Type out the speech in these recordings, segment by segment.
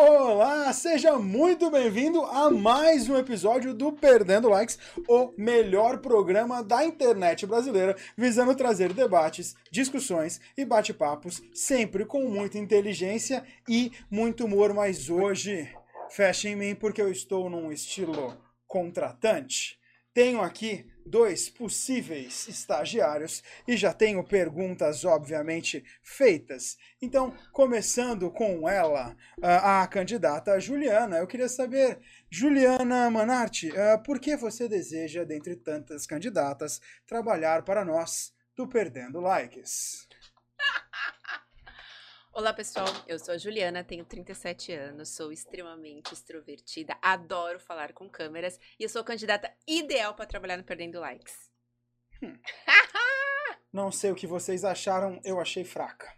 Olá, seja muito bem-vindo a mais um episódio do Perdendo Likes, o melhor programa da internet brasileira, visando trazer debates, discussões e bate-papos, sempre com muita inteligência e muito humor. Mas hoje, feche em mim porque eu estou num estilo contratante. Tenho aqui dois possíveis estagiários e já tenho perguntas, obviamente, feitas. Então, começando com ela, a, candidata Juliana, eu queria saber, Juliana Manarte, uh, por que você deseja, dentre tantas candidatas, trabalhar para nós do Perdendo Likes? Olá, pessoal. Eu sou a Juliana, tenho 37 anos, sou extremamente extrovertida, adoro falar com câmeras e eu sou a candidata ideal para trabalhar no Perdendo Likes. Hum. Não sei o que vocês acharam, eu achei fraca.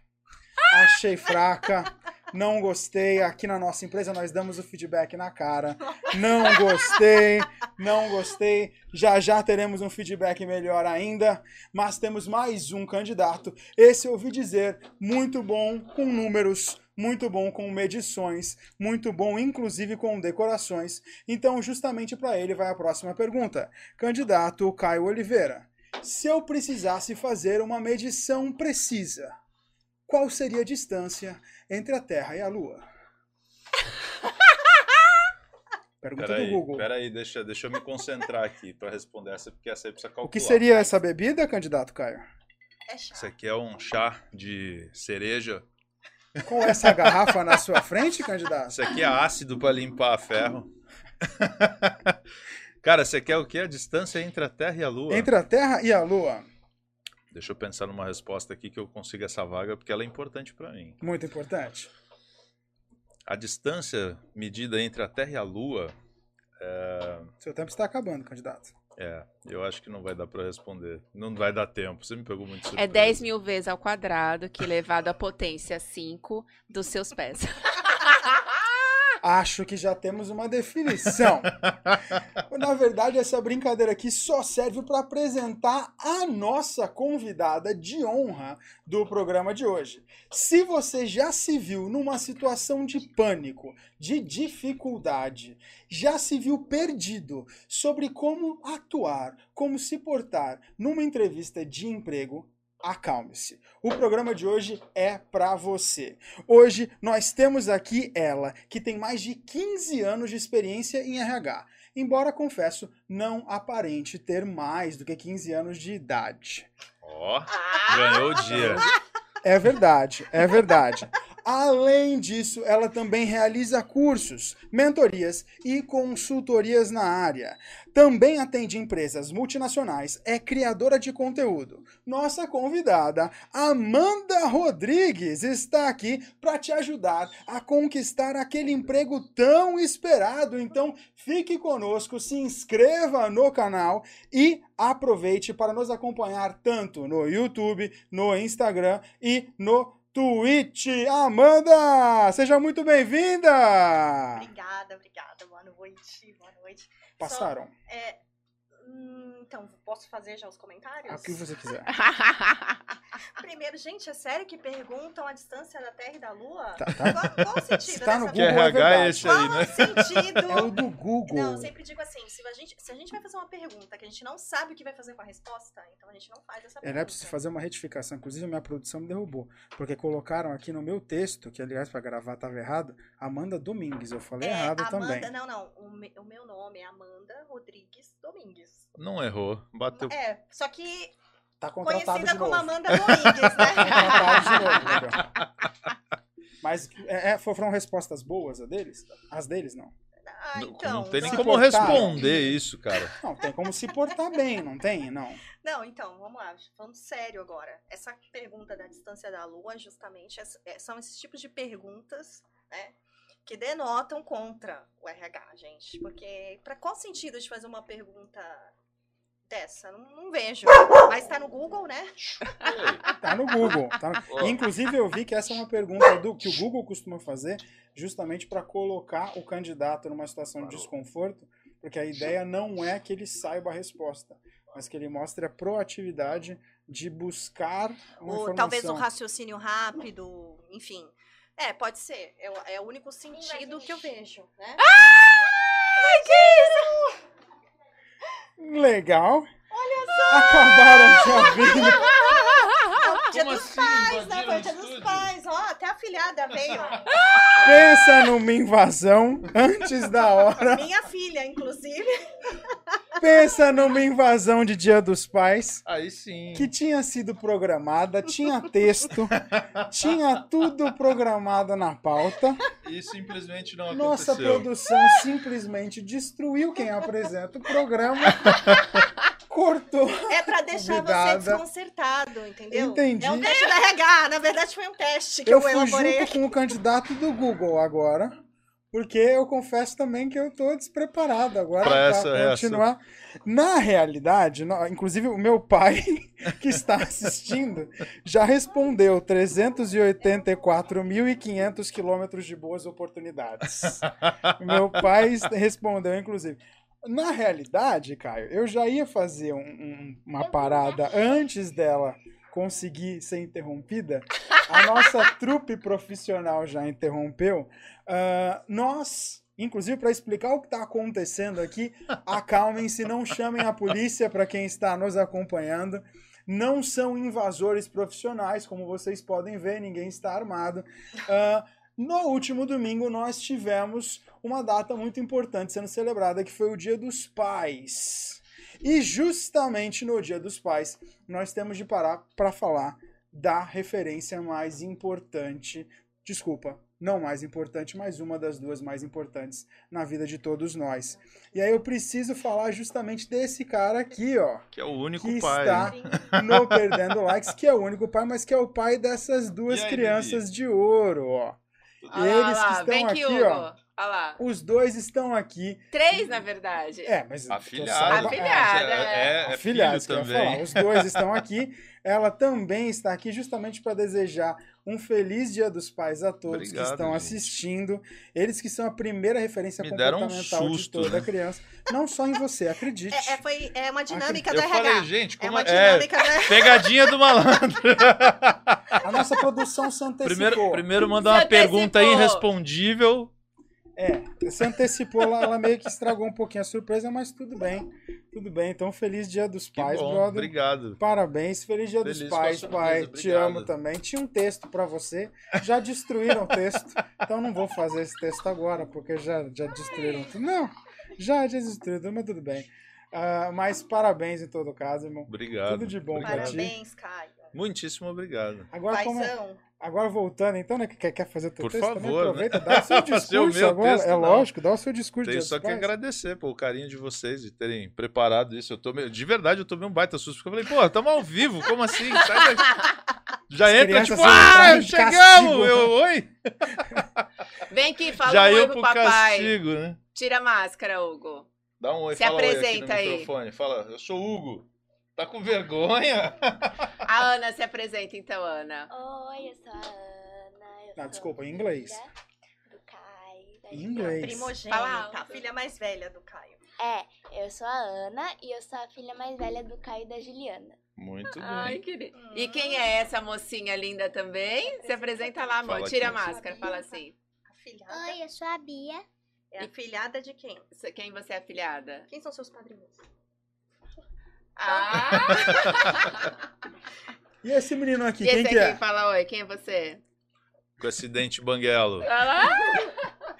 Achei fraca. Não gostei. Aqui na nossa empresa nós damos o feedback na cara. Não gostei. Não gostei. Já já teremos um feedback melhor ainda. Mas temos mais um candidato. Esse eu ouvi dizer muito bom com números. Muito bom com medições, muito bom inclusive com decorações. Então, justamente para ele vai a próxima pergunta. Candidato Caio Oliveira. Se eu precisasse fazer uma medição precisa, qual seria a distância entre a Terra e a Lua? Pergunta pera do aí, Google. Peraí, deixa, deixa eu me concentrar aqui para responder essa, porque essa aí precisa calcular. O que seria essa bebida, candidato Caio? É chá. Isso aqui é um chá de cereja. Com essa garrafa na sua frente, candidato? Isso aqui é ácido para limpar ferro. Cara, você quer o quê? A distância entre a Terra e a Lua? Entre a Terra e a Lua. Deixa eu pensar numa resposta aqui que eu consiga essa vaga, porque ela é importante para mim. Muito importante. A distância medida entre a Terra e a Lua. É... Seu tempo está acabando, candidato. É, eu acho que não vai dar para responder. Não vai dar tempo. Você me pegou muito surpresa. É 10 mil vezes ao quadrado, que elevado à potência 5 dos seus pés. Acho que já temos uma definição. Na verdade, essa brincadeira aqui só serve para apresentar a nossa convidada de honra do programa de hoje. Se você já se viu numa situação de pânico, de dificuldade, já se viu perdido sobre como atuar, como se portar numa entrevista de emprego, acalme-se. O programa de hoje é para você. Hoje nós temos aqui ela, que tem mais de 15 anos de experiência em RH, embora confesso não aparente ter mais do que 15 anos de idade. Ó, oh, ganhou o dia. É verdade, é verdade. Além disso, ela também realiza cursos, mentorias e consultorias na área. Também atende empresas multinacionais, é criadora de conteúdo. Nossa convidada, Amanda Rodrigues, está aqui para te ajudar a conquistar aquele emprego tão esperado. Então, fique conosco, se inscreva no canal e aproveite para nos acompanhar tanto no YouTube, no Instagram e no Twitch. Amanda, seja muito bem-vinda! Obrigada, obrigada. Boa noite, boa noite. Passaram. Só, é, hum, então, posso fazer já os comentários? O que você quiser. Primeiro, gente, é sério que perguntam a distância da Terra e da Lua? Tá, tá. Qual, qual o sentido tá no Google, é é esse aí, né? Qual o sentido? É o do Google. Não, eu sempre digo assim, se a, gente, se a gente vai fazer uma pergunta que a gente não sabe o que vai fazer com a resposta, então a gente não faz essa pergunta. É preciso fazer uma retificação. Inclusive, a minha produção me derrubou. Porque colocaram aqui no meu texto, que aliás, para gravar estava errado, Amanda Domingues. Eu falei é, errado Amanda, também. Não, não. O, me, o meu nome é Amanda Rodrigues Domingues. Não errou. Bateu. É, só que Tá contratado conhecida de como novo. Amanda Domingues, né? Tá contratado de novo? Mas é, é, foram respostas boas a deles? As deles, não. Ah, Não- então, não tem nem como portaram. responder isso, cara. Não, tem como se portar bem, não tem? Não. Não, então, vamos lá, falando sério agora. Essa pergunta da distância da Lua, justamente, é- é- são esses tipos de perguntas, né? Que denotam contra o RH, gente. Porque, para qual sentido de fazer uma pergunta dessa? Não, não vejo. Mas tá no Google, né? Tá no Google. tá no-. Inclusive, eu vi que essa é uma pergunta do, que o Google costuma fazer justamente para colocar o candidato numa situação de desconforto, porque a ideia não é que ele saiba a resposta, mas que ele mostre a proatividade de buscar uma Ou informação. talvez um raciocínio rápido, enfim. É, pode ser. É, é o único sentido que eu vejo, né? Ah! Que isso! Legal. Olha só! Acabaram de abrir. Dia Como dos assim, pais, né? Foi dia dos pais. Ó, até a filhada veio. Pensa numa invasão antes da hora. Minha filha, inclusive. Pensa numa invasão de Dia dos Pais. Aí sim. Que tinha sido programada, tinha texto, tinha tudo programado na pauta. E simplesmente não aconteceu. Nossa produção simplesmente destruiu quem apresenta o programa cortou. É pra deixar convidada. você desconcertado, entendeu? Entendi. É um teste da RH, na verdade foi um teste que eu, eu fui elaborei. junto com o candidato do Google agora, porque eu confesso também que eu tô despreparado agora para continuar. Essa. Na realidade, inclusive o meu pai, que está assistindo, já respondeu 384.500 quilômetros de boas oportunidades. meu pai respondeu, inclusive. Na realidade, Caio, eu já ia fazer um, um, uma parada antes dela conseguir ser interrompida. A nossa trupe profissional já interrompeu. Uh, nós, inclusive, para explicar o que está acontecendo aqui, acalmem-se, não chamem a polícia para quem está nos acompanhando. Não são invasores profissionais, como vocês podem ver, ninguém está armado. Uh, no último domingo, nós tivemos uma data muito importante sendo celebrada, que foi o Dia dos Pais. E justamente no Dia dos Pais, nós temos de parar para falar da referência mais importante. Desculpa, não mais importante, mas uma das duas mais importantes na vida de todos nós. E aí eu preciso falar justamente desse cara aqui, ó. Que é o único que pai. está no Perdendo Likes, que é o único pai, mas que é o pai dessas duas aí, crianças Bibi? de ouro, ó. Ah, Eles lá, que estão aqui, aqui ó. Ah lá. Os dois estão aqui. Três, na verdade. É, mas. Afilhada. Afilhada. É, é, é Afilhados, também. Os dois estão aqui. Ela também está aqui justamente para desejar um feliz Dia dos Pais a todos Obrigado, que estão gente. assistindo. Eles que são a primeira referência Me comportamental um susto, de toda né? criança. Não só em você, acredite. É, é foi, é uma dinâmica da RH. Eu falei, gente, como é uma é? dinâmica é, da... Pegadinha do malandro. A nossa produção se antecipou. Primeiro, primeiro mandar uma pergunta irrespondível é, se antecipou, ela, ela, meio que estragou um pouquinho a surpresa, mas tudo bem. Tudo bem. Então, feliz dia dos pais, bom, brother. Obrigado. Parabéns, feliz dia feliz dos pais, pai. Te amo também. Tinha um texto para você. Já destruíram o texto. Então não vou fazer esse texto agora, porque já, já destruíram tudo. Não, já, já destruíram, mas tudo bem. Uh, mas parabéns em todo caso, irmão. Obrigado. Tudo de bom para ti. Parabéns, Caio. Muitíssimo obrigado. Agora, como, é- Agora voltando, então, né? Que quer fazer o teu Por texto favor, também, né? aproveita, né? dá o seu discurso agora. Texto, é não. lógico, dá o seu discurso. Tenho só que agradecer pelo carinho de vocês, de terem preparado isso. Eu tô meio, de verdade, eu tomei um baita susto, porque eu falei, pô, estamos ao vivo, como assim? Sai Já As entra, tipo, ah, chegamos! Eu, oi! Vem aqui, fala Já um oi pro papai. Castigo, né? Tira a máscara, Hugo. Dá um oi, Se fala apresenta oi aí. Microfone. Fala, eu sou Hugo. Tá com vergonha? A Ana se apresenta então, Ana. Oi, eu sou a Ana. Eu ah, desculpa, em inglês. Do Caio. Em inglês. Primogênita, a filha mais velha do Caio. É, eu sou a Ana e eu sou a filha mais velha do Caio e da Juliana. Muito bem. Ai, querido. E quem é essa mocinha linda também? Se apresenta lá, amor. Tira a máscara, fala assim. Afilhada. Oi, eu sou a Bia. É afilhada de quem? Quem você é afilhada? Quem são seus padrinhos? Ah! e esse menino aqui, e quem esse que aqui é? fala oi, quem é você? Com esse dente banguelo. Ah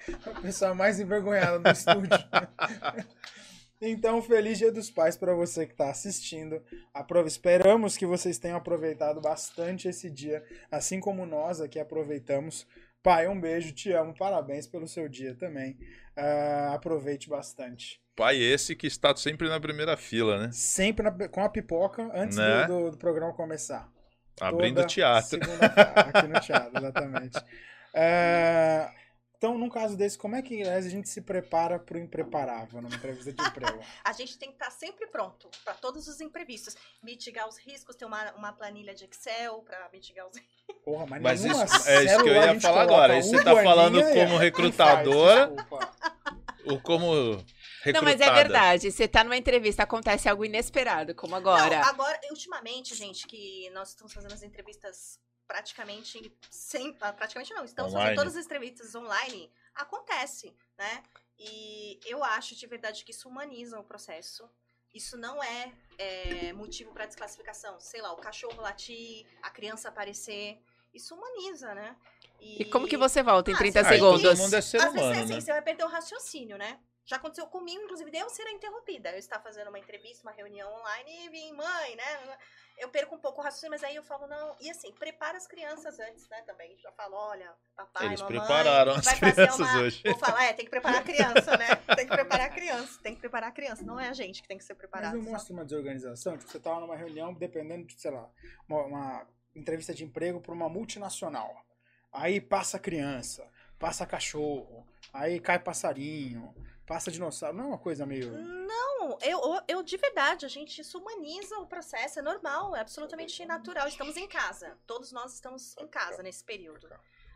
a pessoa mais envergonhada do estúdio. Então, feliz Dia dos Pais para você que está assistindo. Aprove... Esperamos que vocês tenham aproveitado bastante esse dia, assim como nós aqui aproveitamos. Pai, um beijo, te amo, parabéns pelo seu dia também. Uh, aproveite bastante. Pai esse que está sempre na primeira fila, né? Sempre na, com a pipoca antes né? do, do, do, programa começar. Abrindo o teatro. Aqui no teatro, exatamente. Uh, então, num caso desse, como é que a gente se prepara para o impreparável numa entrevista de emprego? a gente tem que estar tá sempre pronto para todos os imprevistos. Mitigar os riscos, ter uma, uma planilha de Excel para mitigar os riscos. Porra, mas, mas isso, é isso que eu ia falar agora. Isso você está falando como recrutadora ou como Recrutada. Não, mas é verdade. Você tá numa entrevista, acontece algo inesperado, como agora. Não, agora, ultimamente, gente, que nós estamos fazendo as entrevistas praticamente sem, ah, praticamente não, estamos Online. fazendo todas as entrevistas online, acontece, né? E eu acho de verdade que isso humaniza o processo. Isso não é, é, motivo para desclassificação. Sei lá, o cachorro latir, a criança aparecer. Isso humaniza, né? E como que você volta em Ah, 30 você Aí segundos? todo mundo é ser Às vezes é humano, assim, né? você vai perder o raciocínio, né? Já aconteceu comigo, inclusive, de eu ser interrompida. Eu estava fazendo uma entrevista, uma reunião online e vim, mãe, né? Eu perco um pouco o raciocínio, mas aí eu falo, não. E assim, prepara as crianças antes, né? Também. Já falo, olha, papai, Eles mamãe. prepararam as crianças uma... hoje. Vou falar, é, tem que preparar a criança, né? Tem que preparar a criança. Tem que preparar a criança. Não é a gente que tem que ser Mas preparado. não só. mostra uma desorganização? Tipo, você tava numa reunião, dependendo de, sei lá, uma, uma entrevista de emprego para uma multinacional. Aí passa criança, passa cachorro, aí cai passarinho, passa dinossauro. Não é uma coisa meio. Não, eu, eu, de verdade, a gente isso humaniza o processo, é normal, é absolutamente natural. Estamos em casa, todos nós estamos em casa nesse período.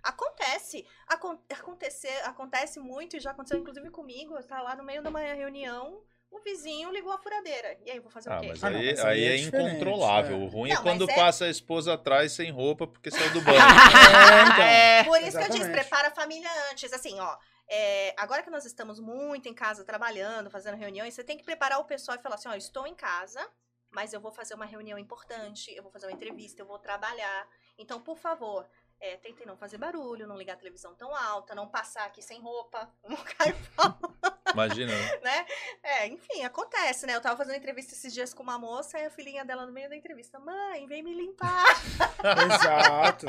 Acontece, acon acontecer, acontece muito e já aconteceu inclusive comigo. Eu tava lá no meio de uma reunião, o vizinho ligou a furadeira. E aí, eu vou fazer Ah, o quê? mas Ah, não, aí, mas aí aí é é incontrolável. é. O ruim Não, é quando é- passa a esposa atrás sem roupa porque saiu do banho. então. É. Por isso que eu disse, Exatamente. prepara a família antes. Assim, ó, é, agora que nós estamos muito em casa trabalhando, fazendo reuniões, você tem que preparar o pessoal e falar assim, ó, estou em casa, mas eu vou fazer uma reunião importante, eu vou fazer uma entrevista, eu vou trabalhar. Então, por favor, é, tentem não fazer barulho, não ligar a televisão tão alta, não passar aqui sem roupa, não cair pau, Imagina, né? né? É, enfim, acontece, né? Eu tava fazendo entrevista esses dias com uma moça e a filhinha dela no meio da entrevista, mãe, vem me limpar. Exato.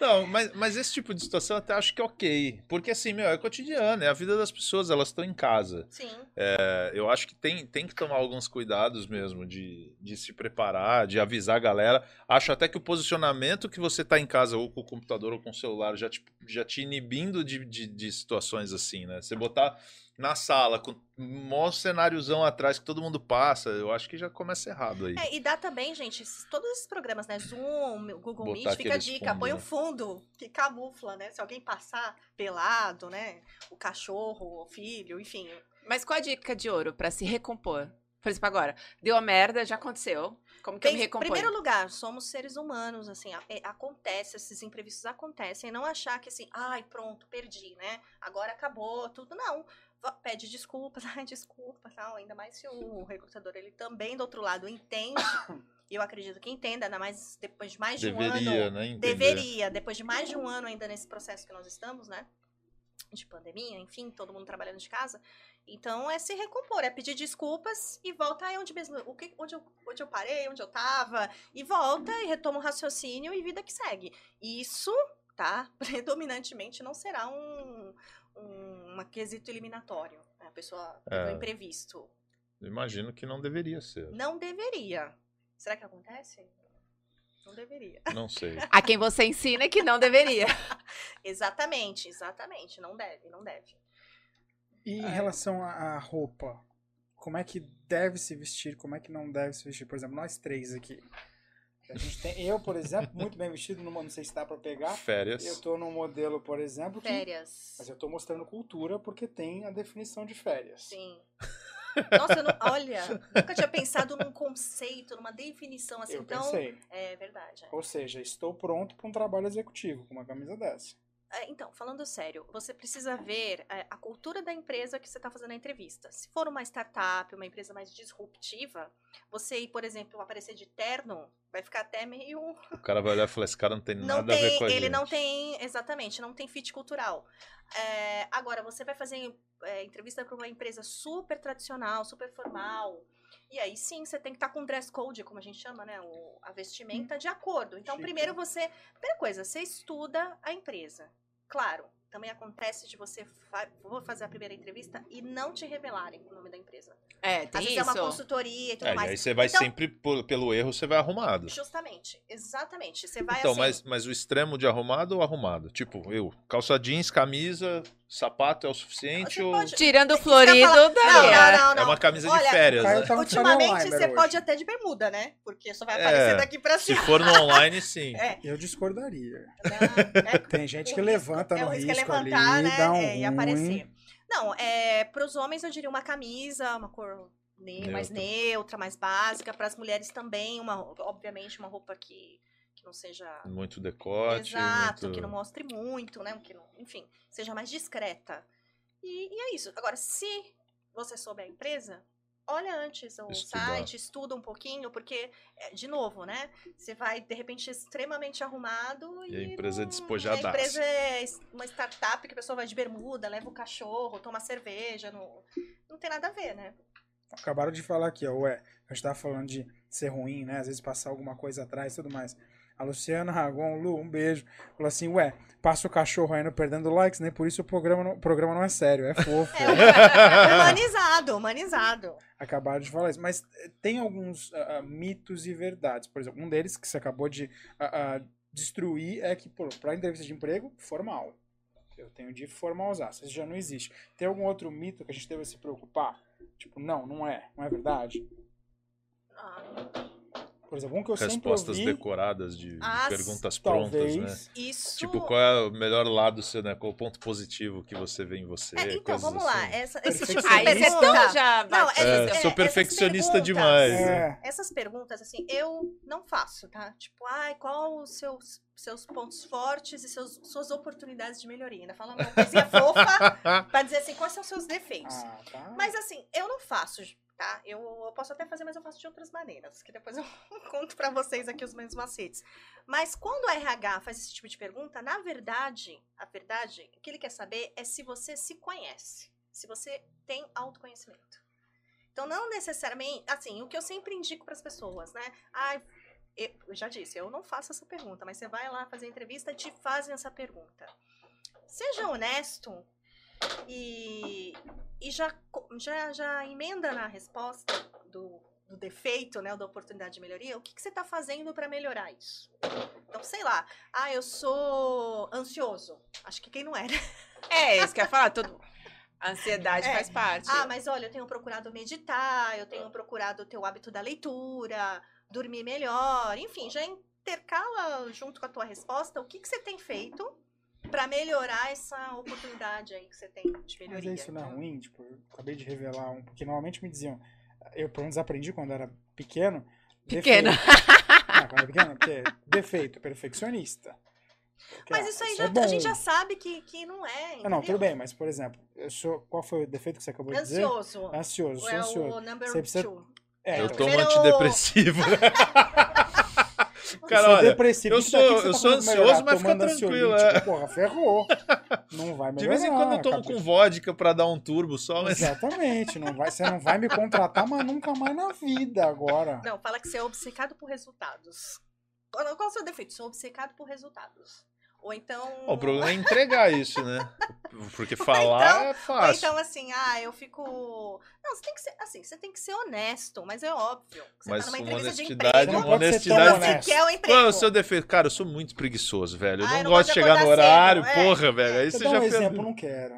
Não, mas, mas esse tipo de situação eu até acho que é ok. Porque assim, meu, é cotidiano, é a vida das pessoas, elas estão em casa. Sim. É, eu acho que tem, tem que tomar alguns cuidados mesmo de, de se preparar, de avisar a galera. Acho até que o posicionamento que você tá em casa, ou com o computador ou com o celular, já te, já te inibindo de, de, de situações assim, né? Você botar na sala, com um maior cenáriozão atrás que todo mundo passa, eu acho que já começa errado aí. É, e dá também, gente, esses- todos esses programas, né? Zoom, Google Botar Meet, fica a dica, fundos, põe né? um fundo que camufla, né? Se alguém passar pelado, né? O cachorro, o filho, enfim. Mas qual a dica de ouro pra se recompor? Por exemplo, agora, deu a merda, já aconteceu. Como que eu me recomponho? primeiro lugar, somos seres humanos, assim, é, acontece, esses imprevistos acontecem. Não achar que assim, ai, pronto, perdi, né? Agora acabou, tudo. Não. Pede desculpas, ai, desculpa, tal. Ainda mais se o recrutador, ele também, do outro lado, entende. Eu acredito que entenda, ainda mais depois de mais de um ano. Deveria, né? Entender. Deveria, depois de mais de um ano ainda nesse processo que nós estamos, né? De pandemia, enfim, todo mundo trabalhando de casa. Então é se recompor, é pedir desculpas e volta aí onde mesmo, o que, onde, eu, onde eu parei, onde eu tava, e volta e retoma o raciocínio e vida que segue. Isso, tá? Predominantemente não será um, um uma quesito eliminatório. né? A pessoa teve É. um imprevisto. Imagino que não deveria ser. Não deveria. Será que acontece? Não deveria. Não sei. A quem você ensina que não deveria. Exatamente, exatamente. Não deve, não deve. E em relação à à roupa, como é que deve se vestir, como é que não deve se vestir? Por exemplo, nós três aqui. A gente tem, eu, por exemplo, muito bem vestido, numa, não sei se dá pra pegar. Férias. Eu tô num modelo, por exemplo, que, Férias. mas eu tô mostrando cultura porque tem a definição de férias. Sim. Nossa, não, olha, nunca tinha pensado num conceito, numa definição assim eu tão. pensei. É verdade. é. Ou seja, estou pronto para um trabalho executivo com uma camisa dessa. É, Então, falando sério, você precisa ver é, a cultura da empresa que você está fazendo a entrevista. Se for uma startup, uma empresa mais disruptiva, você ir, por exemplo, aparecer de terno, vai ficar até meio O cara vai olhar e falar: esse cara não tem não nada a ver tem, com a ele gente. não tem, exatamente, não tem fit cultural. É, agora, você vai fazer é, entrevista para uma empresa super tradicional, super formal. E aí sim, você tem que estar com dress code, como a gente chama, né? O, a vestimenta de acordo. Então, Chique. primeiro você. Primeira coisa, você estuda a empresa. Claro, também acontece de você fa vou fazer a primeira entrevista e não te revelarem o nome da empresa. É, Às tem vezes isso. é uma consultoria e tudo É, e mais. aí você vai Então- sempre, por- pelo erro, você vai arrumado. Justamente, exatamente. Você vai Então, assim. mas, mas o extremo de arrumado ou arrumado? Tipo, eu, calça jeans, camisa, sapato é o suficiente ou pode- Tirando o florido, falar. Não, é. não, não, não. é uma camisa de Olha, férias, Caio né? Ultimamente você hoje. pode até de bermuda, né? Porque só vai É, aparecer daqui pra Se cima. for no online, sim. É, Eu discordaria. não, é, Tem gente que risco- levanta é, no risco é risco levantar, ali, né? dá um é, e aparecer. Não, é, pros homens eu diria uma camisa, uma cor ne- mais Neutra. neutra, mais básica. Para as mulheres também, uma, obviamente, uma roupa que, que não seja Muito decote. Exato, muito... que não mostre muito, né? Que não, enfim, seja mais discreta. E, e é isso. Agora, se você souber a empresa, olha antes o Estudar. site, estuda um pouquinho, porque, é, de novo, né? Você vai, de repente, extremamente arrumado E e. a empresa é não- despojadaça. A empresa é es- uma startup que a pessoa vai de bermuda, leva o cachorro, toma cerveja. Não, não tem nada a ver, né? Acabaram de falar aqui, ó, ué, a gente tava falando de ser ruim, né? Às vezes passar alguma coisa atrás e tudo mais. A Luciana Ragon, Lu, um beijo. Falou assim, ué, passa o cachorro aí no perdendo likes, né? Por isso o programa não, o programa não é sério, é fofo. É huma- humanizado, humanizado. Acabaram de falar isso. Mas eh, tem alguns ah, mitos e verdades. Por exemplo, um deles que você acabou de ah, ah, destruir é que, pô, pra entrevista de emprego, formal. Eu tenho de formalizar. Isso já não existe. Tem algum outro mito que a gente deve se preocupar? Tipo, não, não é. Não é verdade. Ah, Por exemplo, um que eu Respostas sempre ouvi, decoradas de Ah, perguntas talvez... prontas, né? isso. Tipo, qual é o melhor lado seu, né? Qual o ponto positivo que você vê em você? É, então, vamos assim. lá. Essa, esse tipo de é pergunta. já Não, batido. É, essas- sou essas perfeccionista demais. É. Essas perguntas, assim, eu não faço, tá? Tipo, ai, qual os seus, seus pontos fortes e seus, suas oportunidades de melhoria? Ainda fala uma coisinha fofa pra dizer assim, quais são os seus defeitos. Ah, tá. Mas assim, eu não faço, tá? Eu, eu posso até fazer, mas eu faço de outras maneiras, que depois eu conto pra vocês aqui os meus macetes. Mas quando o RH faz esse tipo de pergunta, na verdade, a verdade, o que ele quer saber é se você se conhece, se você tem autoconhecimento. Então, não necessariamente, assim, o que eu sempre indico para as pessoas, né? Eu eu já disse, eu não faço essa pergunta, mas você vai lá fazer entrevista e te fazem essa pergunta. Seja honesto e, e já, já, já emenda na resposta do, do defeito, né, da oportunidade de melhoria, o que, que você está fazendo para melhorar isso? Então, sei lá, ah, eu sou ansioso. Acho que quem não é, né? É, isso que eu ia falar. Todo... A ansiedade É. faz parte. Ah, mas olha, eu tenho procurado meditar, eu tenho procurado ter o hábito da leitura, dormir melhor, enfim, já intercala junto com a tua resposta o que, que você tem feito para melhorar essa oportunidade aí que você tem de melhoria. Mas é isso não é Então, ruim, tipo, eu acabei de revelar um, porque normalmente me diziam, eu pelo menos aprendi quando era pequeno. Pequeno. defeito. Ah, quando era pequeno, porque defeito, perfeccionista. Porque, Mas ah, isso aí é já, bom. a gente já sabe que, que não é. Ah, não, tudo entendeu? bem, mas por exemplo, eu sou, qual foi o defeito que você acabou de dizer? Ansioso. Ansioso, sou é ansioso. o number Você precisa- two. É, Eu então, tomo primeiro- antidepressivo. eu Cara, sou olha, depressivo. eu o que daqui sou- você eu tá sou falando melhorar? ansioso, mas fica tranquilo, é. Porra, ferrou. Não vai melhorar. De vez em quando eu tomo cabeça. com vodka pra dar um turbo só, mas Exatamente, não vai, você não vai me contratar, mas nunca mais na vida agora. Não, fala que você é obcecado por resultados. Qual, qual é o seu defeito? Sou obcecado por resultados. Ou então. O problema é entregar isso, né? Porque falar é Ou fácil. então, assim, ah, eu fico. Não, você tem que ser. Assim, você tem que ser honesto, mas é óbvio. Você Mas tá numa uma entrevista de honestidade, emprego. Não honestidade. honesto. Você quer o Qual emprego. é o seu defeito? Cara, eu sou muito preguiçoso, velho. Eu Ah, não, eu não gosto de gosto de chegar no horário, cedo, é. porra, velho. Aí Você você dá já um fez- exemplo, não quero.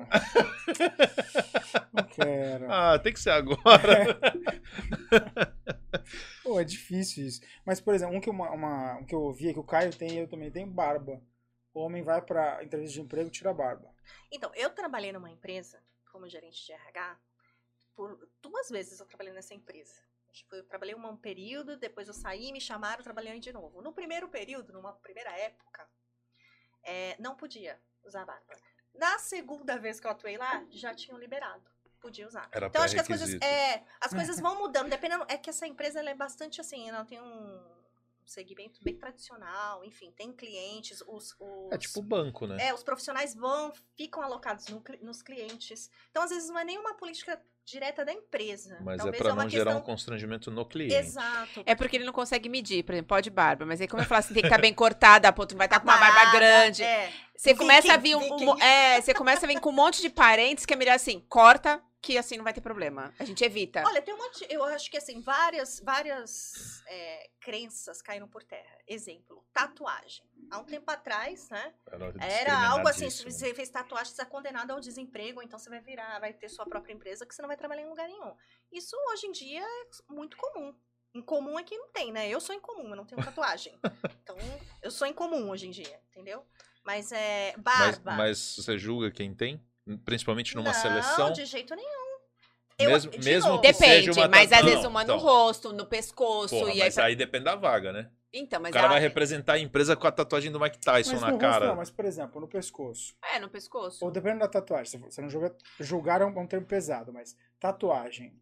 não quero. Ah, tem que ser agora. Pô, é difícil isso. Mas, por exemplo, um que, uma, uma- um que eu ouvi é que o Caio tem e eu também tenho barba. O homem vai pra entrevista de emprego e tira a barba. Então, eu trabalhei numa empresa como gerente de RH. Por duas vezes eu trabalhei nessa empresa. Tipo, eu trabalhei um período, depois eu saí, me chamaram, trabalhei de novo. No primeiro período, numa primeira época, é, não podia usar barba. Na segunda vez que eu atuei lá, já tinham liberado. Podia usar. Era então, acho que as coisas, é, as coisas vão mudando, dependendo. É que essa empresa ela é bastante assim, ela tem um segmento bem tradicional, enfim, tem clientes, os, os É tipo banco, né? é, os profissionais vão, ficam alocados no nos clientes. Então, às vezes, não é nenhuma política direta da empresa. Mas é Talvez pra uma não gerar um questão- constrangimento no cliente. Exato. É porque ele não consegue medir, por exemplo, pode barba, mas aí como eu falo assim, tem que estar bem cortada, a ponto não vai estar com uma barba grande. É. Você começa a vir um, um- é, você começa a vir com um monte de parentes que é melhor assim, corta, que assim não vai ter problema. A gente evita. Olha, tem um monte. Eu acho que assim, várias, várias é, crenças caíram por terra. Exemplo, tatuagem. Há um tempo atrás, né? Era algo assim, se você fez tatuagem, você é condenado ao desemprego, então você vai virar, vai ter sua própria empresa que você não vai trabalhar em lugar nenhum. Isso hoje em dia é muito comum. Incomum é que não tem, né? Eu sou incomum, eu não tenho tatuagem. então, eu sou incomum hoje em dia, entendeu? Mas é Mas, barba. mas você julga quem tem? Principalmente numa não, seleção? de jeito nenhum. Eu- Mesmo- de mesmo que seja Depende, uma mas às vezes Não, uma então. no rosto, no pescoço, Porra, e aí mas pra- aí depende da vaga, né? Então, mas o cara ela- vai representar a empresa com a tatuagem do Mike Tyson Mas na no cara. rosto não, mas por exemplo, no pescoço. É, no pescoço. Ou dependendo da tatuagem, você não julga, julgar é um, é um termo pesado, mas tatuagem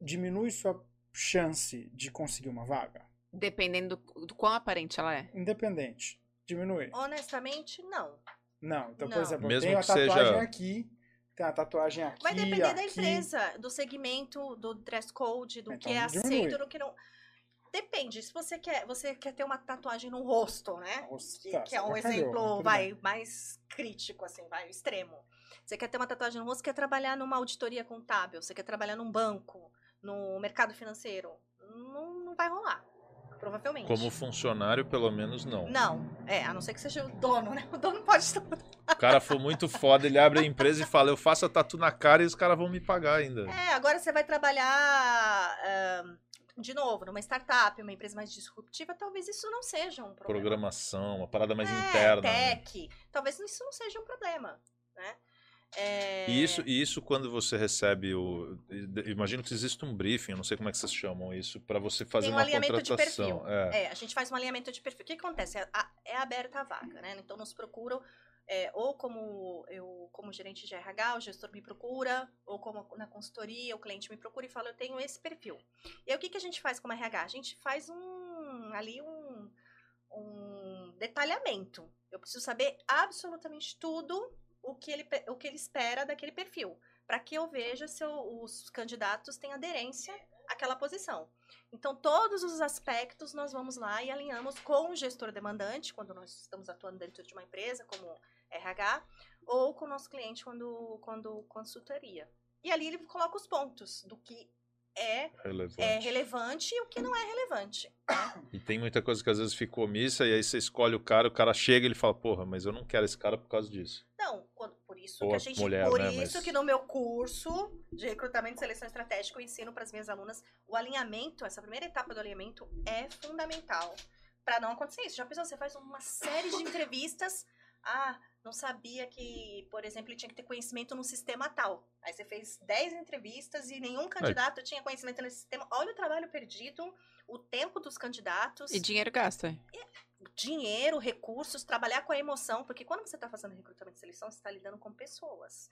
diminui sua chance de conseguir uma vaga? Dependendo do, do quão aparente ela é. Independente. Diminui? Honestamente, não. Não. Então, por Não. exemplo, Mesmo tenho a que seja- tatuagem aqui, tem a tatuagem aqui, Vai depender da aqui. empresa, do segmento, do dress code, do que Então, é diminui. aceito, do que não. Depende. Se você quer, você quer ter uma tatuagem no rosto, né? Nossa, Que, tá, que é um sacanagem, mas exemplo, tudo vai, mais crítico, assim, vai, extremo. Você quer ter uma tatuagem no rosto, quer trabalhar numa auditoria contábil, você quer trabalhar num banco, no mercado financeiro. Não, não vai rolar. Provavelmente. Como funcionário, pelo menos não. Não, é, a não ser que seja o dono, né? O dono pode tudo. O cara for muito foda, ele abre a empresa e fala: Eu faço a tatu na cara e os caras vão me pagar ainda. É, agora você vai trabalhar, ahn, de novo, numa startup, uma empresa mais disruptiva, talvez isso não seja um problema. Programação, uma parada mais é, interna. né? tech, talvez isso não seja um problema, né? É, E isso, e isso quando você recebe o. Imagino que existe um briefing, eu não sei como é que vocês chamam isso, para você fazer um uma contratação. É. É, a gente faz um alinhamento de perfil. O que acontece? É, é aberta a vaga, né? Então nos procuram, é, ou como eu, como gerente de RH, o gestor me procura, ou como na consultoria, o cliente me procura e fala, eu tenho esse perfil. E aí o que, que a gente faz como RH? A gente faz um ali um, um detalhamento. Eu preciso saber absolutamente tudo o que ele, o que ele espera daquele perfil. Para que eu veja se eu- os candidatos têm aderência àquela posição. Então, todos os aspectos nós vamos lá e alinhamos com o gestor demandante, quando nós estamos atuando dentro de uma empresa, como RH, ou com o nosso cliente quando, quando consultoria. E ali ele coloca os pontos do que é, Relevante. é relevante e o que não é relevante. né? E tem muita coisa que às vezes fica omissa, e aí você escolhe o cara, o cara chega e ele fala, porra, mas eu não quero esse cara por causa disso. Não, quando- por isso que a gente, mulher, por né, isso mas- que no meu curso de recrutamento e seleção estratégica eu ensino para as minhas alunas o alinhamento, essa primeira etapa do alinhamento é fundamental para não acontecer isso. Já pensou, você faz uma série de entrevistas, ah, não sabia que, por exemplo, ele tinha que ter conhecimento no sistema tal. Aí você fez 10 entrevistas e nenhum candidato tinha conhecimento nesse sistema. Olha o trabalho perdido, o tempo dos candidatos E dinheiro gasto. é. Dinheiro, recursos, trabalhar com a emoção, porque quando você está fazendo recrutamento e seleção, você está lidando com pessoas.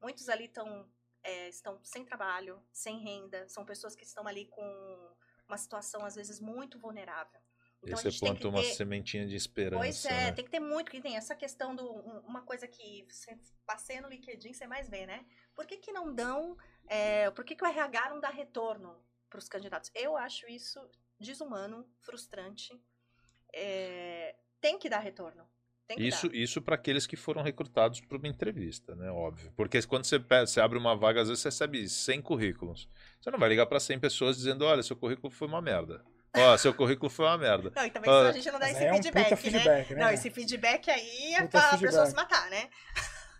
Muitos ali tão, é, estão sem trabalho, sem renda, são pessoas que estão ali com uma situação, às vezes, muito vulnerável. Então, gente tem que planta uma ter- sementinha de esperança. Pois é, né? tem que ter muito, que tem essa questão do. um- Uma coisa que você passei no LinkedIn, você mais vê, né? Por que, que não dão. é, por que, que o RH não dá retorno para os candidatos? Eu acho isso desumano, frustrante. É, tem que dar retorno. Tem que Isso, dar. isso para aqueles que foram recrutados para uma entrevista, né? Óbvio. Porque quando você, pe- você abre uma vaga, às vezes você recebe 100 currículos. Você não vai ligar para 100 pessoas dizendo: olha, seu currículo foi uma merda. Ó, seu currículo foi uma merda. Não, e também Ah, a gente não dá esse é um feedback, né? feedback, né? Não, esse feedback aí é Puta pra pessoa feedback. se matar, né?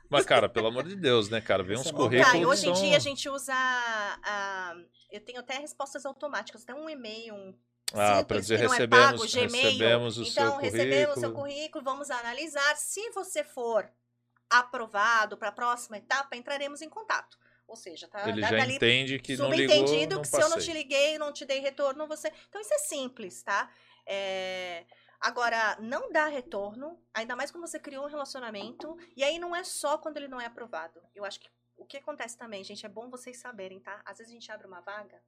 Mas, cara, pelo amor de Deus, né, cara? Vem uns é bom. currículos. Tá, e hoje em são- dia a gente usa. ah, eu tenho até respostas automáticas, até um e-mail, um Ah, para dizer é recebemos, pago, Gmail. recebemos o então, seu recebemos o seu currículo. currículo, vamos analisar. Se você for aprovado para a próxima etapa, entraremos em contato. Ou seja, tá Ele já entende que não ligou, subentendido que se eu não passei. te liguei, não te dei retorno, você. Então isso é simples, tá? É, Agora, não dá retorno, ainda mais quando você criou um relacionamento, e aí não é só quando ele não é aprovado. Eu acho que o que acontece também, gente, é bom vocês saberem, tá? Às vezes a gente abre uma vaga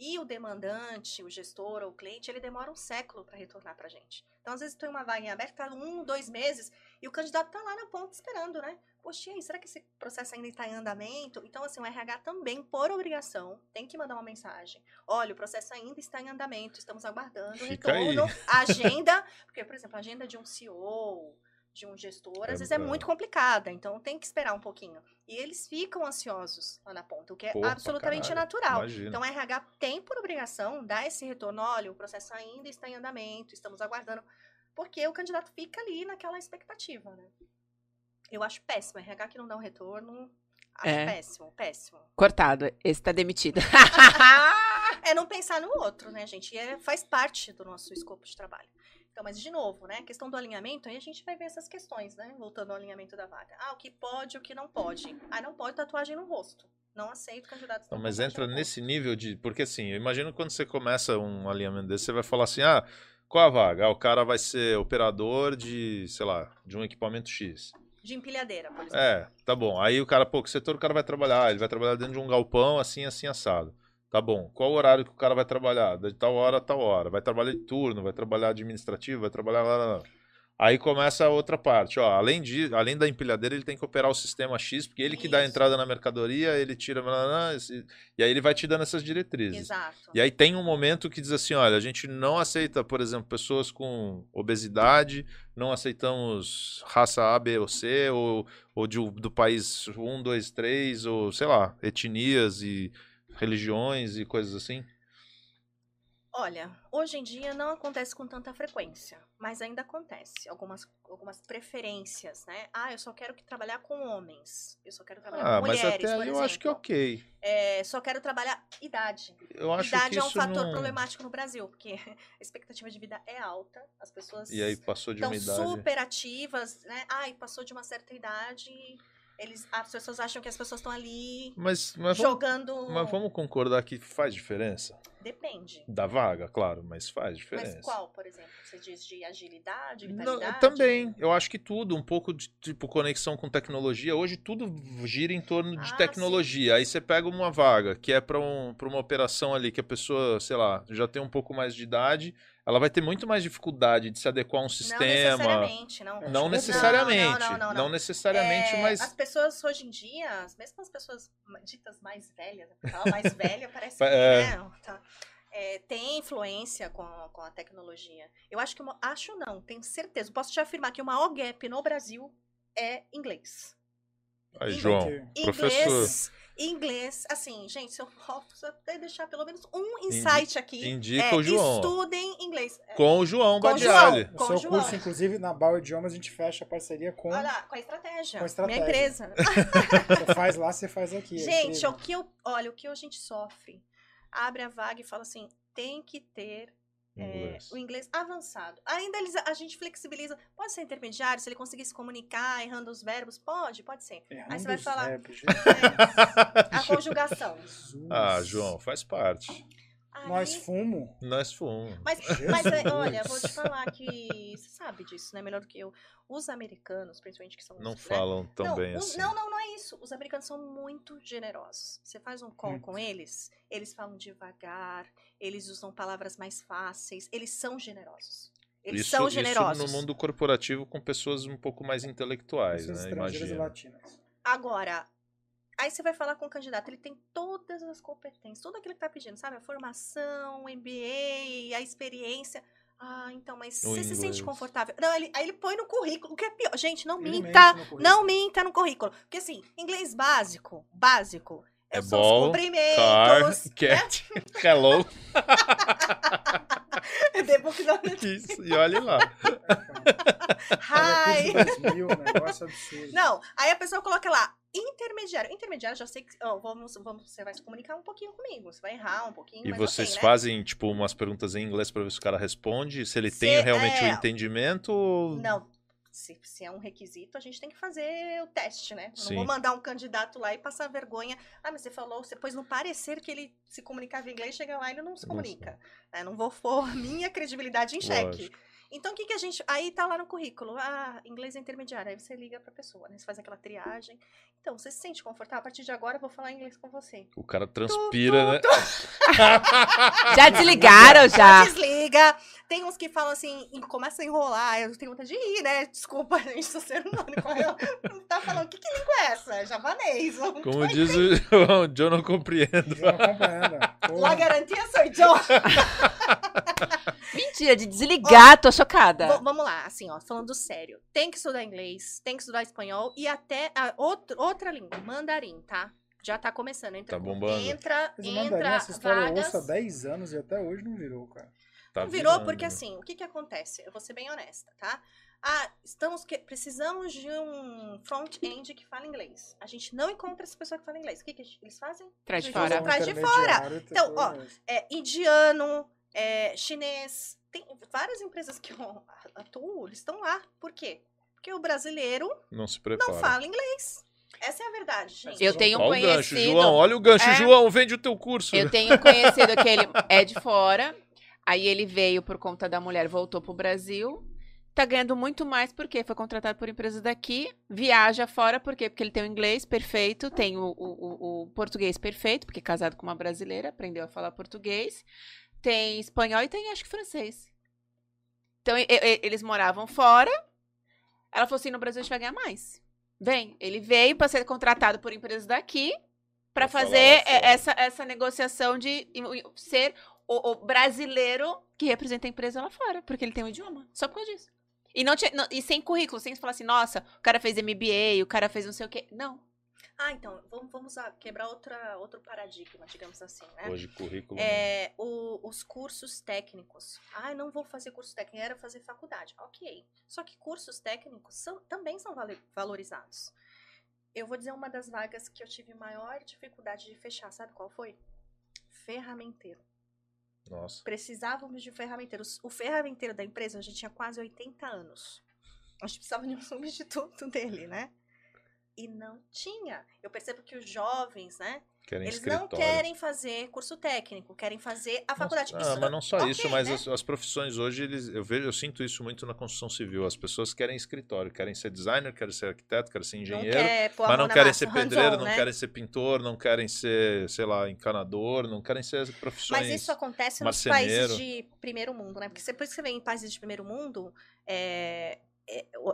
e o demandante, o gestor ou o cliente, ele demora um século para retornar pra gente. Então, às vezes, tem uma vaga em aberto, tá um, dois meses, e o candidato tá lá na ponta esperando, né? Poxa, e aí, será que esse processo ainda está em andamento? Então, assim, o RH também, por obrigação, tem que mandar uma mensagem. Olha, o processo ainda está em andamento, estamos aguardando o retorno, a agenda, porque, por exemplo, a agenda de um CEO, de um gestor, É, às vezes é é. muito complicada, então tem que esperar um pouquinho. E eles ficam ansiosos lá na ponta, o que é Porra, absolutamente caralho, natural. Imagina. Então, o RH tem por obrigação dar esse retorno. Olha, o processo ainda está em andamento, estamos aguardando. Porque o candidato fica ali naquela expectativa, né? Eu acho péssimo. RH que não dá um retorno, acho É. péssimo, péssimo. Cortado. Esse tá demitido. É não pensar no outro, né, gente? E é, faz parte do nosso escopo de trabalho. Então, mas de novo, né? A questão do alinhamento, aí a gente vai ver essas questões, né? Voltando ao alinhamento da vaga. Ah, o que pode, o que não pode. Ah, não pode tatuagem no rosto. Não aceito candidatos Não, mas entra nesse nível de. Porque assim, eu imagino quando você começa um alinhamento desse, você vai falar assim: ah, Qual a vaga? Ah, o cara vai ser operador de, sei lá, de um equipamento X. De empilhadeira, por exemplo. É, tá bom. Aí o cara, pô, que setor o cara vai trabalhar? Ele vai trabalhar dentro de um galpão, assim, assim, assado. Tá bom. Qual o horário que o cara vai trabalhar? De tal hora a tal hora. Vai trabalhar de turno, vai trabalhar administrativo, vai trabalhar lá, lá, lá. Aí começa a outra parte, ó. Além, de, além da empilhadeira, ele tem que operar o sistema X, porque ele que dá a Isso. entrada na mercadoria, ele tira. E aí ele vai te dando essas diretrizes. Exato. E aí tem um momento que diz assim, olha, a gente não aceita, por exemplo, pessoas com obesidade, não aceitamos raça A, B ou C, ou, ou de, do país 1, 2, 3, ou sei lá, etnias e religiões e coisas assim. Olha, hoje em dia não acontece com tanta frequência, mas ainda acontece. Algumas, algumas preferências, né? Ah, eu só quero que trabalhar com homens. Eu só quero trabalhar Ah, com mas mulheres, até por aí eu exemplo. acho que é ok. É, só quero trabalhar idade. Eu acho idade que é um fator não... problemático no Brasil, porque a expectativa de vida é alta, as pessoas E aí passou de estão uma idade... super ativas, né? Ai, passou de uma certa idade, eles, as pessoas acham que as pessoas estão ali Mas, mas, vamos, jogando. mas vamos concordar que faz diferença? Depende. Da vaga, claro, mas faz diferença. Mas qual, por exemplo? Você diz de agilidade, Não, vitalidade? também, eu acho que tudo, um pouco de tipo conexão com tecnologia. Hoje tudo gira em torno de Ah, tecnologia. Aí você pega uma vaga que é para um, pra uma operação ali que a pessoa, sei lá, já tem um pouco mais de idade, ela vai ter muito mais dificuldade de se adequar a um Não sistema. necessariamente, não. Não Não, necessariamente, não, não, não, não não. necessariamente, É, mas As pessoas hoje em dia, mesmo as pessoas ditas mais velhas, palavra mais velha parece que, É. né, tá, é, tem influência com, com a tecnologia. Eu acho que, uma, acho não, tenho certeza, posso te afirmar que o maior gap no Brasil é inglês. aí, Inglês. João, professor, Inglês, inglês, assim, gente, se eu posso até deixar pelo menos um insight aqui, indica é, o João. estudem inglês. É, com o João Com o Badiali. João. O Com seu o João. curso, inclusive, na Bauer Idiomas, a gente fecha a parceria com. Olha lá, com a estratégia. Com a estratégia. Minha empresa. Você faz lá, você faz aqui. é Gente, incrível. o que eu, olha, o que a gente sofre. Abre a vaga e fala assim, tem que ter é, Inglês. o inglês avançado. Ainda eles, a gente flexibiliza. Pode ser intermediário, se ele conseguir se comunicar, errando os verbos, pode, pode ser. Errando Aí você vai falar- verbos, gente. A conjugação. Jesus. Ah, João, faz parte. Aí- Nós fumo. Nós fomos. Mas, mas é, olha, vou te falar que você sabe disso, né? Melhor do que eu. Os americanos, principalmente que são os, Não né? falam tão não, bem os- assim. Não, não, não é isso. Os americanos são muito generosos. Você faz um call Muito. com eles, eles falam devagar, eles usam palavras mais fáceis, eles são generosos. Eles isso, são isso generosos. no mundo corporativo com pessoas um pouco mais intelectuais, Pessoas né? estrangeiras Imagina. latinas. Agora, aí você vai falar com o candidato, ele tem todas as competências, tudo aquilo que tá pedindo, sabe? A formação, o MBA, a experiência. Ah, então, mas você se sente confortável? Não, ele, aí ele põe no currículo, o que é pior. Gente, não Ele minta, não minta no currículo. Porque assim, inglês básico, básico, É é ball, Car, cat, hello. Book knowledge. Isso, e olhe lá. Hi. Curso 2000, negócio absurdo. Não, aí a pessoa coloca lá, intermediário. Intermediário, já sei que ó, vamos, vamos, você vai se comunicar um pouquinho comigo. Você vai errar um pouquinho, E vocês ok, né? fazem, tipo, umas perguntas em inglês pra ver se o cara responde, se ele Se- tem realmente o é. entendimento ou... Não. Se, se é um requisito, a gente tem que fazer o teste, né? Eu não vou mandar um candidato lá e passar vergonha. Ah, mas você falou, você pôs no parecer que ele se comunicava em inglês, chega lá e ele não se comunica. né? Não vou pôr minha credibilidade em xeque. Lógico. Então, o que, que a gente. Aí tá lá no currículo. Ah, inglês é intermediário. Aí você liga pra pessoa, né? Você faz aquela triagem. Então, você se sente confortável? A partir de agora eu vou falar inglês com você. O cara transpira, né? Já desligaram, já. Desliga. Tem uns que falam assim, começa a enrolar. Eu tenho vontade de rir, né? Desculpa, gente, sou ser humano. Eu tá falando, que, que língua é essa? É javanês. Eu não Como diz o João, John não compreendo. Já não compreendo. La garantia sou eu. Mentira, de desligar, tô chocada. Vamos lá, assim, ó, falando sério. Tem que estudar inglês, tem que estudar espanhol e até a outro, outra língua, mandarim, tá? Já tá começando. Entra, Tá bombando. Entra, Mas entra essa história eu vagas. ouço há 10 anos e até hoje não virou, cara. Tá Não virou virando, porque assim, o que que acontece? Eu vou ser bem honesta, tá? Ah, estamos que precisamos de um front-end que fala inglês. A gente não encontra essa pessoa que fala inglês. O que, que eles fazem? Traz de Então, fora. traz de Intermediário, Então, ó. É indiano, é chinês. Tem várias empresas que eu atuo, eles estão lá. Por quê? Porque o brasileiro Não se prepara. não fala inglês. Essa é a verdade, gente. Eu tenho um Olha o gancho, conhecido. João. Olha o gancho, É. João. Vende o teu curso. Eu tenho um conhecido que ele é de fora. Aí ele veio por conta da mulher, voltou pro Brasil. Tá ganhando muito mais porque foi contratado por empresas daqui, viaja fora, por quê? Porque ele tem o inglês perfeito, tem o, o, o- o português perfeito, porque é casado com uma brasileira, aprendeu a falar português, tem espanhol e tem, acho que, francês. Então, e- e- eles moravam fora. Ela falou assim: no Brasil a gente vai ganhar mais. Vem. Ele veio para ser contratado por empresas daqui para fazer essa, essa negociação de ser o, o brasileiro que representa a empresa lá fora, porque ele tem um idioma. Só por causa disso. E, não tinha, não- e sem currículo, sem falar assim, nossa, o cara fez MBA, o cara fez não sei o quê. Não. Ah, então, vamos, vamos a- quebrar outra, outro paradigma, digamos assim, né? Hoje, currículo. É, o- os cursos técnicos. Ah, não vou fazer curso técnico, era fazer faculdade. Ok. Só que cursos técnicos são- também são valorizados. Eu vou dizer uma das vagas que eu tive maior dificuldade de fechar, sabe qual foi? Ferramenteiro. Nossa. Precisávamos de ferramenteiros. O ferramenteiro da empresa já tinha quase 80 anos. A gente precisava de um substituto dele, né? E não tinha. Eu percebo que os jovens, né? Querem Eles escritório. não querem fazer curso técnico, querem fazer a faculdade. Ah, Isso mas não só ok, isso, mas né? as, as profissões hoje, eles, eu vejo, eu sinto isso muito na construção civil. As pessoas querem escritório, querem ser designer, querem ser arquiteto, querem ser não engenheiro, quer a mas não querem massa, ser pedreiro, não né? querem ser pintor, não querem ser, sei lá, encanador, não querem ser profissões. Mas isso acontece nos países de primeiro mundo, né? Porque depois que você vem em países de primeiro mundo, é,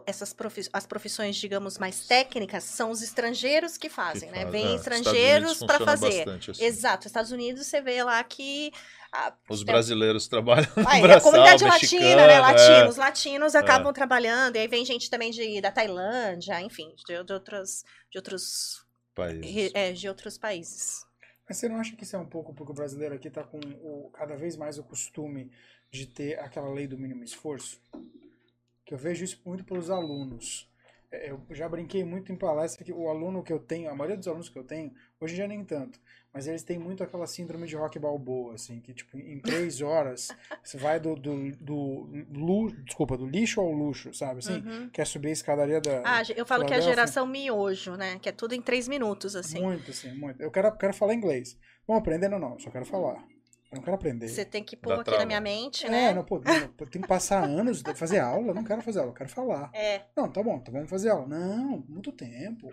essas profi- as profissões, digamos, mais técnicas, são os estrangeiros que que fazem, né? faz- Vêm é, Unidos estrangeiros para fazer. bastante assim. Exato, Estados Unidos você vê lá que a, Os tem- brasileiros trabalham no Ah, e a braçal, comunidade mexicano, latina, né? é. Latinos, latinos acabam trabalhando, e aí vem gente também de, da Tailândia, enfim, de, de outros, de outros, Países. é, de outros países. Mas você não acha que isso é um pouco porque o brasileiro aqui tá com o, cada vez mais o costume de ter aquela lei do mínimo esforço? Que eu vejo isso muito pelos alunos. É, Eu já brinquei muito em palestra que o aluno que eu tenho, a maioria dos alunos que eu tenho, hoje em dia nem tanto, mas eles têm muito aquela síndrome de rock balboa, assim, que tipo, em três horas você vai do, do, do, lu- desculpa, do lixo ao luxo, sabe assim? Uhum. Quer subir a escadaria da. Ah, eu falo que é a geração miojo, né? Que é tudo em três minutos, assim. Muito, assim, muito. Eu quero, quero falar inglês. Vamos aprendendo ou não? Só quero falar. Eu não quero aprender. Você tem que Dá pôr aqui trauma. na minha mente, É, né? não, pô, não, eu tenho que passar anos, tem que fazer aula, eu não quero fazer aula, eu quero falar. É, Não, tá bom, então vamos fazer aula. Não, muito tempo.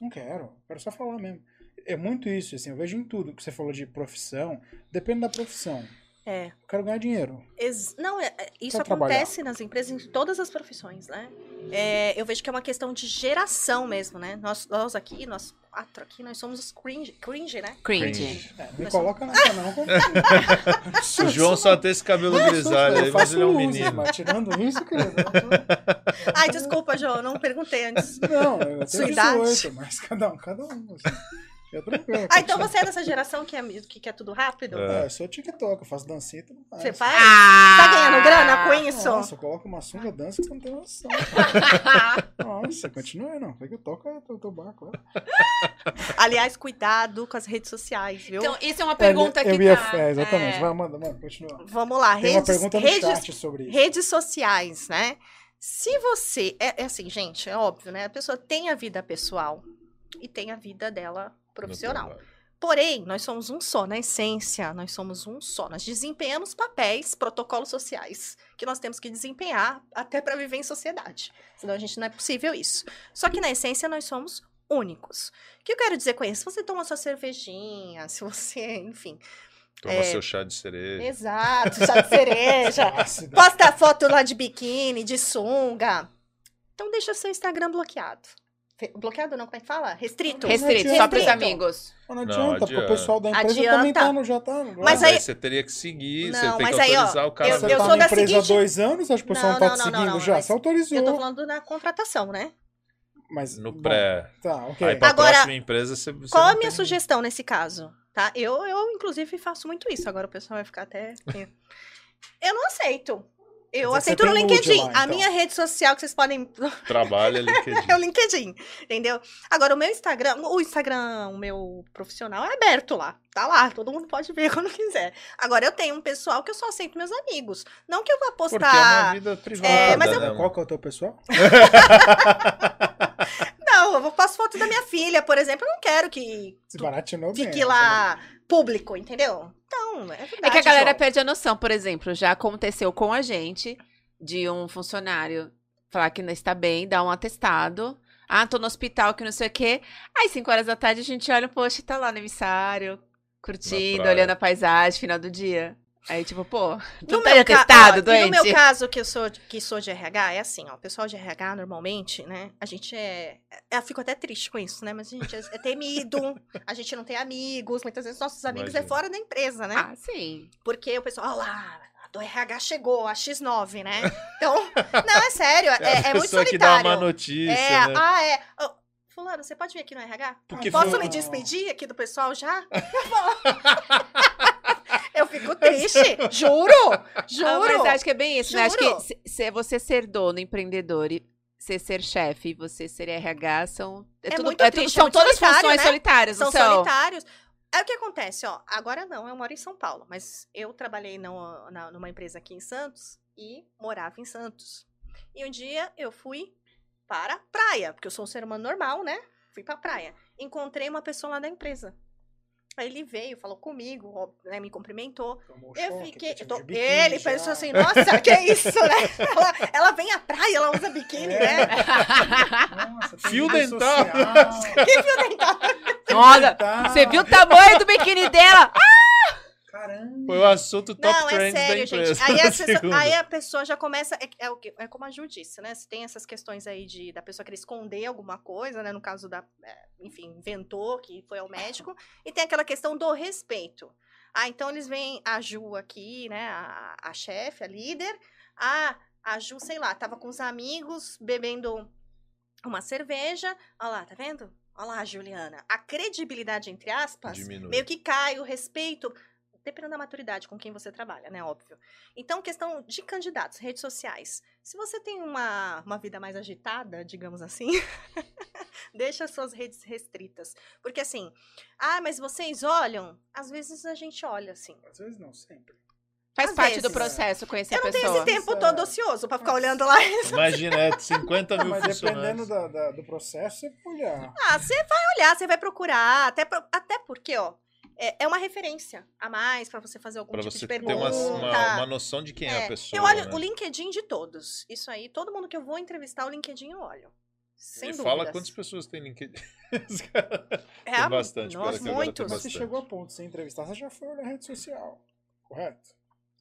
Não quero, quero só falar mesmo. É muito isso, assim, eu vejo em tudo que você falou de profissão, depende da profissão. É. Eu quero ganhar dinheiro. Ex- Não, é- é- isso Quer trabalhar. acontece nas empresas, em todas as profissões, né? É, eu vejo que é uma questão de geração mesmo, né? Nós, nós aqui, nós quatro aqui, nós somos os cringe, cringe né? Cringe. Cringe. É, me Mas- coloca nessa não. O João só tem esse cabelo grisalho aí, mas ele é um menino. Mas tirando isso, querido, Ai, desculpa, João, não perguntei antes. Não, eu Sua tenho idade? 18, mas cada um, cada um. Assim. Eu tranquilo. Ah, então você é dessa geração que, é, que quer tudo rápido? É. É, eu sou TikTok, eu faço dancinha e tudo mais. Você faz? Ah! Tá ganhando grana com isso? Nossa, eu coloco uma sunga dança que você não tem noção. Nossa, continua aí, não. Foi que eu toco é o teu barco. ó. Aliás, cuidado com as redes sociais, viu? Então, isso é uma pergunta É, que eu ia, tá... é, exatamente. é. Vai, manda, manda, continua. Vamos lá, Tem uma redes, pergunta no redes, chat sobre isso. redes sociais, né? Se você. É, é assim, gente, é óbvio, né? A pessoa tem a vida pessoal e tem a vida dela profissional. Porém, nós somos um só, na essência, nós somos um só. Nós desempenhamos papéis, protocolos sociais que nós temos que desempenhar até para viver em sociedade. Senão a gente não é possível isso. Só que na essência nós somos únicos. O que eu quero dizer com isso? Se você toma sua cervejinha, se você, enfim. Toma É. seu chá de cereja. Exato, chá de cereja. Posta foto lá de biquíni, de sunga. Então deixa seu Instagram bloqueado. Bloqueado não, como é que fala? Restrito. Restrito, só pros Restrito. amigos. Não, não Não, adianta, porque o pessoal da empresa Adianta. também tá no, já tá. no- Mas aí- aí você teria que seguir, Não, você tem mas que aí, ó, autorizar o cara. eu- Você eu tá sou na da empresa seguinte- há dois anos, acho que o pessoal Não, não, tá não, te seguindo não, já. Você autorizou. Eu tô falando na contratação, né? Mas, No bom, pré. Tá, ok. Aí pra Agora, próxima empresa você. você Qual a minha tem- sugestão nesse caso? Tá? Eu, eu, inclusive, faço muito isso. Agora o pessoal vai ficar até. Eu não aceito. Eu dizer aceito no LinkedIn. lá, A então. minha rede social que vocês podem. Trabalha LinkedIn. É o LinkedIn, entendeu? Agora, o meu Instagram, o Instagram, o meu profissional é aberto lá. Tá lá, todo mundo pode ver quando quiser. Agora, eu tenho um pessoal que eu só aceito meus amigos. Não que eu vá Porque é uma postar. vida privada. É, mas eu- né, Qual que é o teu pessoal? Não, eu, eu posto foto da minha filha, por exemplo. Eu não quero que Se baratinou bem. fique essa lá público, entendeu? Então, é verdade. É que a galera João. perde a noção, por exemplo, já aconteceu com a gente de um funcionário falar que não está bem, dar um atestado. Ah, tô no hospital, que não sei o quê. Aí, 5 horas da tarde, a gente olha, poxa, tá lá no emissário, curtindo, olhando a paisagem, final do dia. Aí, tipo, pô, tu No tá meu, ó, e doente? no meu caso, que eu sou, que sou de RH, é assim, ó. O pessoal de RH, normalmente, né? A gente é. Eu fico até triste com isso, né? Mas a gente é, é temido, a gente não tem amigos. Muitas vezes nossos amigos é Imagino. fora da empresa, né? Ah, sim. Porque o pessoal, olha lá, a do RH chegou, a X9, né? Então, não, é sério, é, é a muito pessoa que dá solitário. uma notícia, é, né? ah, é. Ô, fulano, você pode vir aqui no RH? Porque Posso foi- me despedir aqui do pessoal já? Eu fico triste, juro, Ah, juro. mas acho que é bem isso, né? Acho Juro. que se, se você ser dono, empreendedor e você ser chefe você ser RH são. É É tudo, muito é tudo- triste, é são muito todas funções né? solitárias, São são? solitários. É o que acontece, ó. Agora não, eu moro em São Paulo, mas eu trabalhei no- na- numa empresa aqui em Santos e morava em Santos. E um dia eu fui para a praia, porque eu sou um ser humano normal, né? Fui pra praia. Encontrei uma pessoa lá da empresa. Aí ele veio, falou comigo, ó, né, me cumprimentou. Tomou Eu choque, fiquei. tá eu tô- biquíni ele já. pensou assim, nossa, que isso, né? Ela, ela vem à praia, ela usa biquíni, É. né? Nossa, Fio dental. social. Que fio dental. Dental. você viu o tamanho do biquíni dela? Caramba. Foi o assunto top Não, é sério, empresa. gente. Aí, essa- segundo. aí a pessoa já começa. É, é o que- é como a Ju disse, né? Se tem essas questões aí de da pessoa querer esconder alguma coisa, né? No caso da. é, enfim, inventou, que foi ao médico. E tem aquela questão do respeito. Ah, então eles veem a Ju aqui, né? A, a chefe, a líder. Ah, a Ju, sei lá, tava com os amigos bebendo uma cerveja. Olha lá, tá vendo? Olha lá, Juliana. A credibilidade, entre aspas, Diminui. meio que cai, o respeito dependendo da maturidade com quem você trabalha, né? Óbvio. Então, questão de candidatos, redes sociais. Se você tem uma, uma vida mais agitada, digamos assim, deixa as suas redes restritas. Porque assim, ah, mas vocês olham? Às vezes a gente olha assim. Às vezes não, sempre. Faz Às parte vezes. do processo conhecer Eu a não tenho pessoa. esse tempo Isso todo é- ocioso pra ficar Mas- olhando lá. Imagina, é 50 Não, mil mas dependendo da, da- do processo, você pode olhar. Ah, você vai olhar, você vai procurar. Até, até porque, ó, é, é uma referência a mais pra você fazer algum Pra tipo você de ter pergunta. uma, uma, uma noção de quem é, É, a pessoa. eu olho né? o LinkedIn de todos. Isso aí, todo mundo que eu vou entrevistar, o LinkedIn eu olho. Sem e dúvidas. fala quantas pessoas tem LinkedIn. É, Tem bastante, tem muitos. Mas você chegou ao ponto de se entrevistar, você já foi olhar a rede social, correto?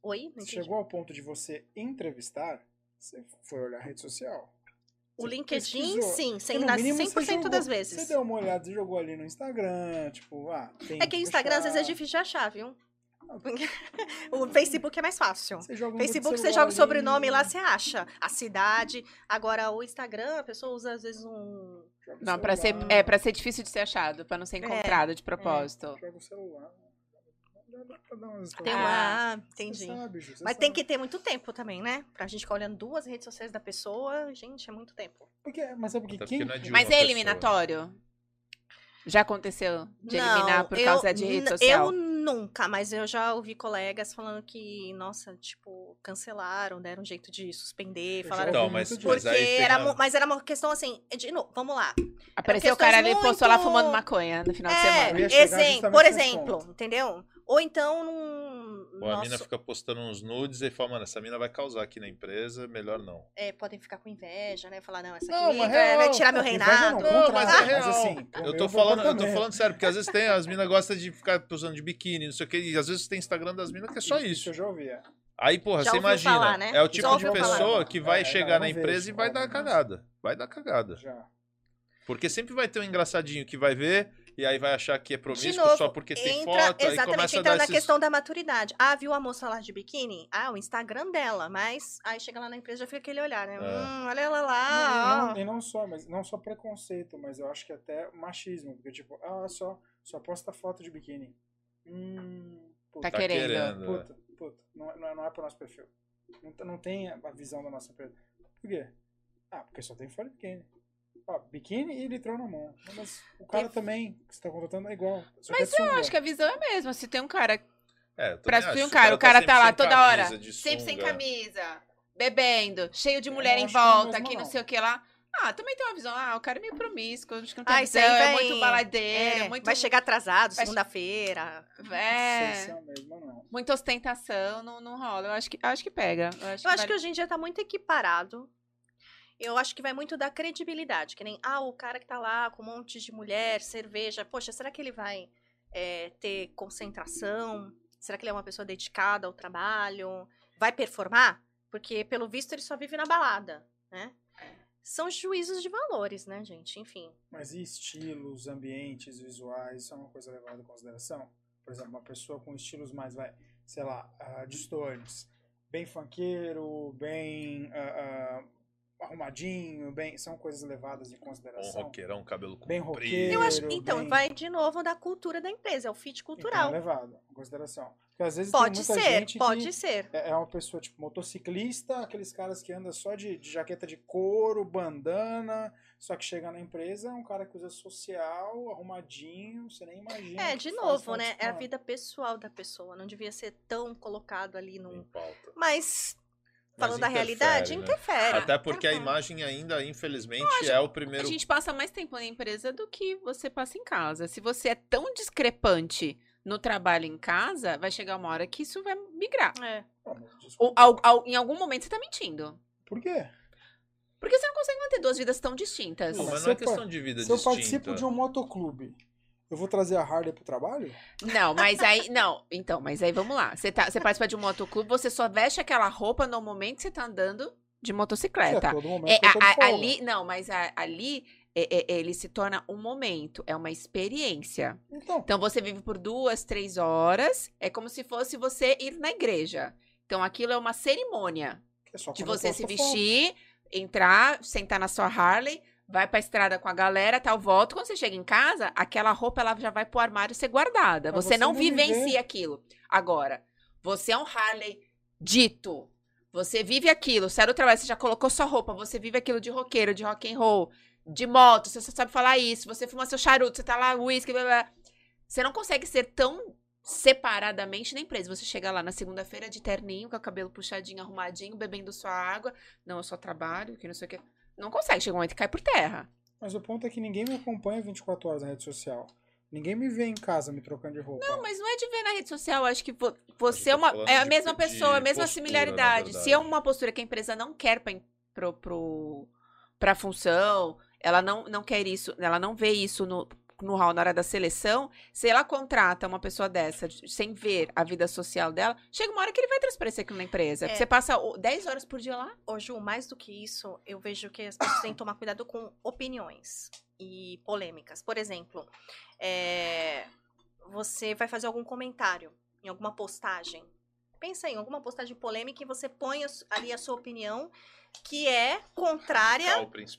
Oi? Não Você entendi. chegou ao ponto de você entrevistar, você foi olhar a rede social. O Você LinkedIn, pesquisou. sim, sem, você 100% jogou- das Você vezes. deu uma olhada, você jogou ali no Instagram, tipo, ah, tem É que o Instagram às vezes é difícil de achar, viu? o Facebook é mais fácil. Você joga um Facebook, você joga o ali, sobrenome lá, você acha a cidade. Agora, o Instagram, a pessoa usa às vezes um. Não, pra ser, é, pra ser difícil de ser achado, pra não ser É, encontrado de propósito. Joga o celular. Dá, dá pra dar umas Tem Ah, uma. Ah, Você entendi. sabe, Ju, você Mas tem sabe. que ter muito tempo também, né? Pra gente ficar olhando duas redes sociais da pessoa, gente, é muito tempo. Porque, mas é porque Até quem... não é de Mas uma é pessoa. eliminatório? Já aconteceu de eliminar por eu- causa de rede n- social? Eu nunca, mas eu já ouvi colegas falando que, nossa, tipo, cancelaram, deram um jeito de suspender, Eu falaram. já Então, ouvi mas, muito mas. Porque aí tem era, a- mu- mas era uma questão assim, de novo, vamos lá. Apareceu o questões cara ali e postou lá muito- fumando maconha no final de É, semana. Eu ia chegar exemplo, justamente por nesse exemplo, ponto. entendeu? Ou então num. Ou a mina nosso- fica postando uns nudes e fala, mano, essa mina vai causar aqui na empresa, melhor não. é, podem ficar com inveja, né? Falar, não, essa Não, aqui mas vai, vai real. tirar meu Inveja não, reinado. Não, mas é real. assim, pro Eu tô, falando, eu tô falando sério, porque às vezes tem, as minas gostam de ficar usando de biquíni, não sei o que, e às vezes tem Instagram das minas que é só isso. eu já ouvi, é. Aí, porra, Já você imagina, falar, né? é o Já tipo de pessoa falar. que vai É, chegar não, na empresa vejo, e vai dar mas- cagada. Vai dar cagada. Já. Porque sempre vai ter um engraçadinho que vai ver e aí vai achar que é promíscuo novo, só porque tem entra, foto, aí exatamente, começa a entra na esses... questão da maturidade. Ah, viu a moça lá de biquíni? Ah, o Instagram dela, mas aí chega lá na empresa já fica aquele olhar, né? É. Hum, olha ela Não, lá. e, não, e não só, mas não só preconceito, mas eu acho que até machismo, porque tipo, ah, só, só posta foto de biquíni. Hum, puta, Tá querendo. querendo, puta, puta, não, é- não, é- não é pro nosso perfil. Não, não tem a visão da nossa empresa. Por quê? Ah, porque só tem foto de biquíni. Ó, biquíni e litrão na mão. Mas o cara Tem- também que você tá contratando é igual. só que Mas é de eu acho que a visão é a mesma. Se tem um cara É, pra subir um cara, o cara sempre tá lá toda camisa, hora, sempre sem camisa, bebendo, cheio de Eu mulher em que é volta, que não não. sei o que lá. Ah, também tem uma visão. Ah, o cara é meio promíscuo, acho que não tem Ah, visão, aí é muito baladeiro, É, muito. Vai chegar atrasado, segunda-feira. É, é mesmo muita ostentação, não, não rola. Eu acho que, acho que pega. Eu acho Eu acho vale- que hoje em dia tá muito equiparado. Eu acho que vai muito da credibilidade. Que nem, ah, o cara que tá lá com um monte de mulher, cerveja. Poxa, será que ele vai é, ter concentração? Será que ele é uma pessoa dedicada ao trabalho? Vai performar? Porque, pelo visto, ele só vive na balada, né? São juízos de valores, né, gente? Enfim. Mas e estilos, ambientes, visuais, isso é uma coisa levada em consideração? Por exemplo, uma pessoa com estilos mais, vai, sei lá, distantes, bem funkeiro, bem ah, ah, arrumadinho, bem, são coisas levadas em Um consideração. roqueirão, cabelo comprido. Bem roqueiro. Eu acho, então, bem- vai de novo da cultura da empresa, é o fit Então, cultural. é levado em consideração. Porque às vezes pode tem muita ser, gente pode que ser. é é uma pessoa tipo motociclista, aqueles caras que andam só de, de jaqueta de couro, bandana, só que chega na empresa é um cara que usa social, arrumadinho, você nem imagina. É, de novo, de né? É a vida pessoal da pessoa. Não devia ser tão colocado ali num. Mas falando da interfere, realidade, né? interfere. Até porque a Uhum. imagem ainda, infelizmente, é o A primeiro. gente passa mais tempo na empresa do que você passa em casa. Se você é tão discrepante no trabalho em casa, vai chegar uma hora que isso vai migrar. É. Mas Ou, ao- ao- em algum momento você tá mentindo. Por quê? Porque você não consegue manter duas vidas tão distintas. Pô, Mas se não é eu questão de vida Se eu distinta. participo de um motoclube, eu vou trazer a Harley pro trabalho? Não, mas aí. Não, então, mas aí vamos lá. Você, tá, você participa de um motoclube, você só veste aquela roupa no momento que você tá andando de Que motocicleta. a todo momento É, a- a- ali, não, mas a- ali é- é- ele se torna um momento, é uma experiência. Então, Então você vive por duas, três horas, é como se fosse você ir na igreja. Então aquilo é uma cerimônia é de você se vestir, entrar, sentar na sua Harley, vai pra estrada com a galera, tal, volta. Quando você chega em casa, aquela roupa ela já vai pro armário ser guardada. Você, você não não vivencia viver. aquilo. Agora, você é um Harley dito. Você vive aquilo, sai do trabalho, você já colocou sua roupa, você vive aquilo de roqueiro, de rock and roll, de moto, você só sabe falar isso, você fuma seu charuto, você tá lá, whisky, blá, blá. blá. Você não consegue ser tão separadamente na empresa. Você chega lá na segunda-feira de terninho, com o cabelo puxadinho, arrumadinho, bebendo sua água. Não, eu só trabalho, que não sei o que. Não consegue, chega um momento que cai por terra. Mas o ponto é que ninguém me acompanha 24 horas na rede social. Ninguém me vê em casa me trocando de roupa. Não, mas não é de ver na rede social. Acho que vo- você tá é uma. É a de- mesma de pessoa, a mesma postura, similaridade. Se é uma postura que a empresa não quer pra, em- pro, pro, pra função, ela não, não quer isso, ela não vê isso no, no hall na hora da seleção, se ela contrata uma pessoa dessa de- sem ver a vida social dela, chega uma hora que ele vai transparecer aquilo na empresa. É. Você passa o- 10 horas por dia lá. Ô, Ju, mais do que isso, eu vejo que as pessoas têm que tomar cuidado com opiniões e polêmicas. Por exemplo, é, você vai fazer algum comentário em alguma postagem. Pensa em alguma postagem polêmica e você põe ali a sua opinião que é contrária à empresa,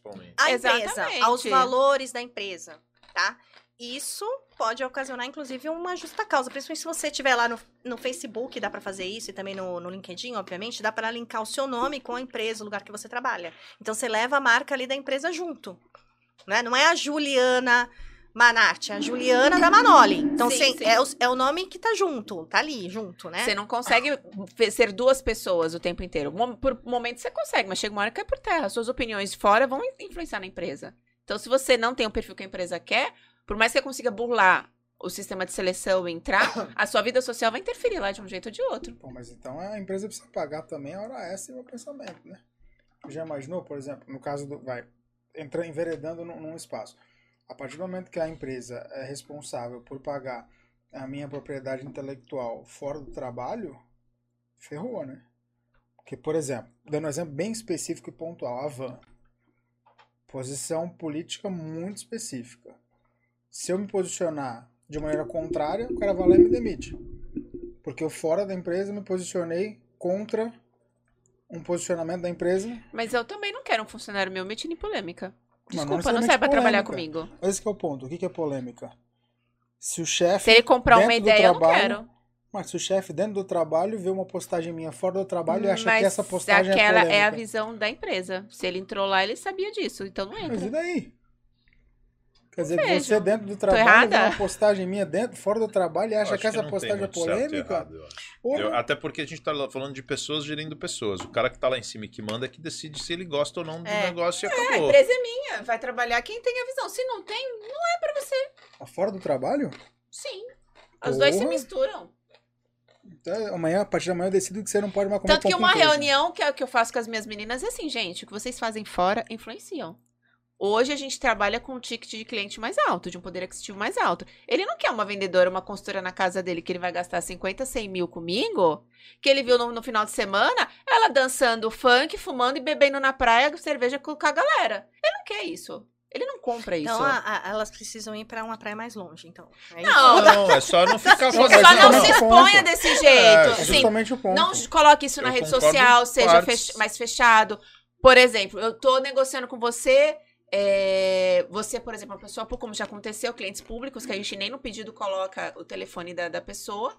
Exatamente. aos valores da empresa, tá? Isso pode ocasionar, inclusive, uma justa causa. Principalmente se você estiver lá no, no Facebook, dá pra fazer isso, e também no, no LinkedIn, obviamente, dá pra linkar o seu nome com a empresa, o lugar que você trabalha. Então, você leva a marca ali da empresa junto. Né? Não é a Juliana Manarte, é a Juliana da Manoli. Então, Sim, sim. É, o, é o nome que tá junto, tá ali, junto, né? Você não consegue ser duas pessoas o tempo inteiro. Por momento você consegue, mas chega uma hora que cai por terra. Suas opiniões de fora vão in- influenciar na empresa. Então, se você não tem o perfil que a empresa quer, por mais que você consiga burlar o sistema de seleção e entrar, a sua vida social vai interferir lá de um jeito ou de outro. Pô, mas então a empresa precisa pagar também a hora extra e o pensamento, né? Já imaginou, por exemplo, no caso do. Vai, entra, enveredando num, num espaço. A partir do momento que a empresa é responsável por pagar a minha propriedade intelectual fora do trabalho, ferrou, né? Porque, por exemplo, dando um exemplo bem específico e pontual, a van. Posição política muito específica. Se eu me posicionar de maneira contrária, o cara vai lá e me demite. Porque eu fora da empresa me posicionei contra um posicionamento da empresa. Mas eu também não quero um funcionário meu metido em polêmica. Não Desculpa, não necessariamente serve pra trabalhar comigo. Mas esse que é o ponto. O que é polêmica? Se o chefe. Se ele comprar uma ideia, eu não trabalho, quero. Mas se o chefe dentro do trabalho vê uma postagem minha fora do trabalho e acha Mas que essa postagem aquela é polêmica. é a visão da empresa. Se ele entrou lá, ele sabia disso. Então não Mas e entra. daí? Quer dizer, que Vejo. você dentro do trabalho vê uma postagem minha dentro, fora do trabalho e acha acho que essa postagem é polêmica? errado, eu. Eu- até porque a gente tá lá falando de pessoas gerindo pessoas. O cara que tá lá em cima e que manda é que decide se ele gosta ou não do É. negócio e A acabou. empresa é minha, vai trabalhar quem tem a visão. Se não tem, não é pra você. Tá fora do trabalho? Sim. Os dois se misturam. Então, amanhã, a partir da manhã, eu decido que você não pode mais comer Tanto que uma reunião que, é o que eu faço com as minhas meninas é assim, gente, o que vocês fazem fora influenciam. Hoje a gente trabalha com um ticket de cliente mais alto, de um poder aquisitivo mais alto. Ele não quer uma vendedora, uma consultora na casa dele que ele vai gastar 50, 100 mil comigo, que ele viu no, no final de semana, ela dançando funk, fumando e bebendo na praia cerveja com, com a galera. Ele não quer isso. Ele não compra isso. Então a- a- elas precisam ir pra uma praia mais longe, então. É isso. Não, Não, é só não ficar fazendo. Só não se exponha desse jeito. É, É Assim, justamente o ponto. Não coloque isso na Eu rede concordo social, seja fech- mais fechado. Por exemplo, eu tô negociando com você. é, você, por exemplo, uma pessoa, como já aconteceu, clientes públicos, que a gente nem no pedido coloca o telefone da, da pessoa,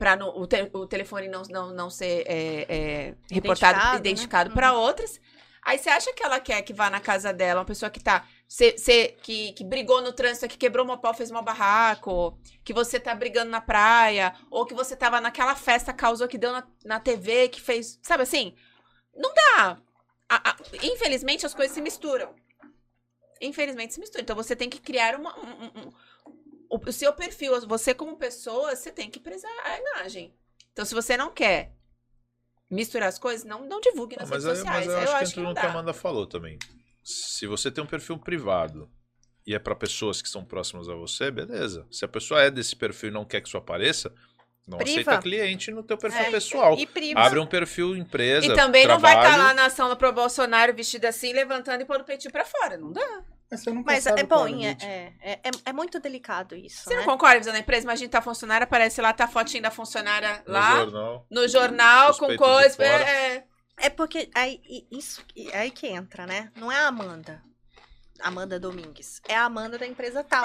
para o, te- o telefone não, não, não ser é, é, reportado, Identificado, né? identificado para outras. Aí você acha que ela quer que vá na casa dela, uma pessoa que tá. cê- cê- que, que brigou no trânsito, que quebrou uma pau, fez uma barraco, que você tá brigando na praia, ou que você tava naquela festa, causou que deu na, na TV, que fez. Sabe assim? Não dá. A- a- infelizmente as coisas se misturam. Infelizmente se misturam. Então você tem que criar uma. um- um- um- o, o seu perfil, você como pessoa, você tem que prezar a imagem. Então, se você não quer misturar as coisas, não, não divulgue nas Mas, redes aí, sociais. mas eu Aí acho eu que acho que entra não no que a. Amanda falou também. Se você tem um perfil privado e é pra pessoas que são próximas a você, beleza. Se a pessoa é desse perfil e não quer que isso apareça, não Priva. aceita cliente no teu perfil É, pessoal. E. Abre um perfil empresa, E também não vai estar trabalho. lá na ação do pro Bolsonaro vestido assim, levantando e pondo o peitinho pra fora. Não dá. Mas você nunca Mas sabe é bom, é, é, é, é- é muito delicado isso. Você né? não concorda, visão da empresa? Imagina tá funcionária, aparece lá, tá a fotinho da funcionária no lá, jornal. no jornal, com coisa. É, é. É porque aí, e- isso, e aí que entra, né? Não é a Amanda. Amanda Domingues. É a Amanda da empresa tal.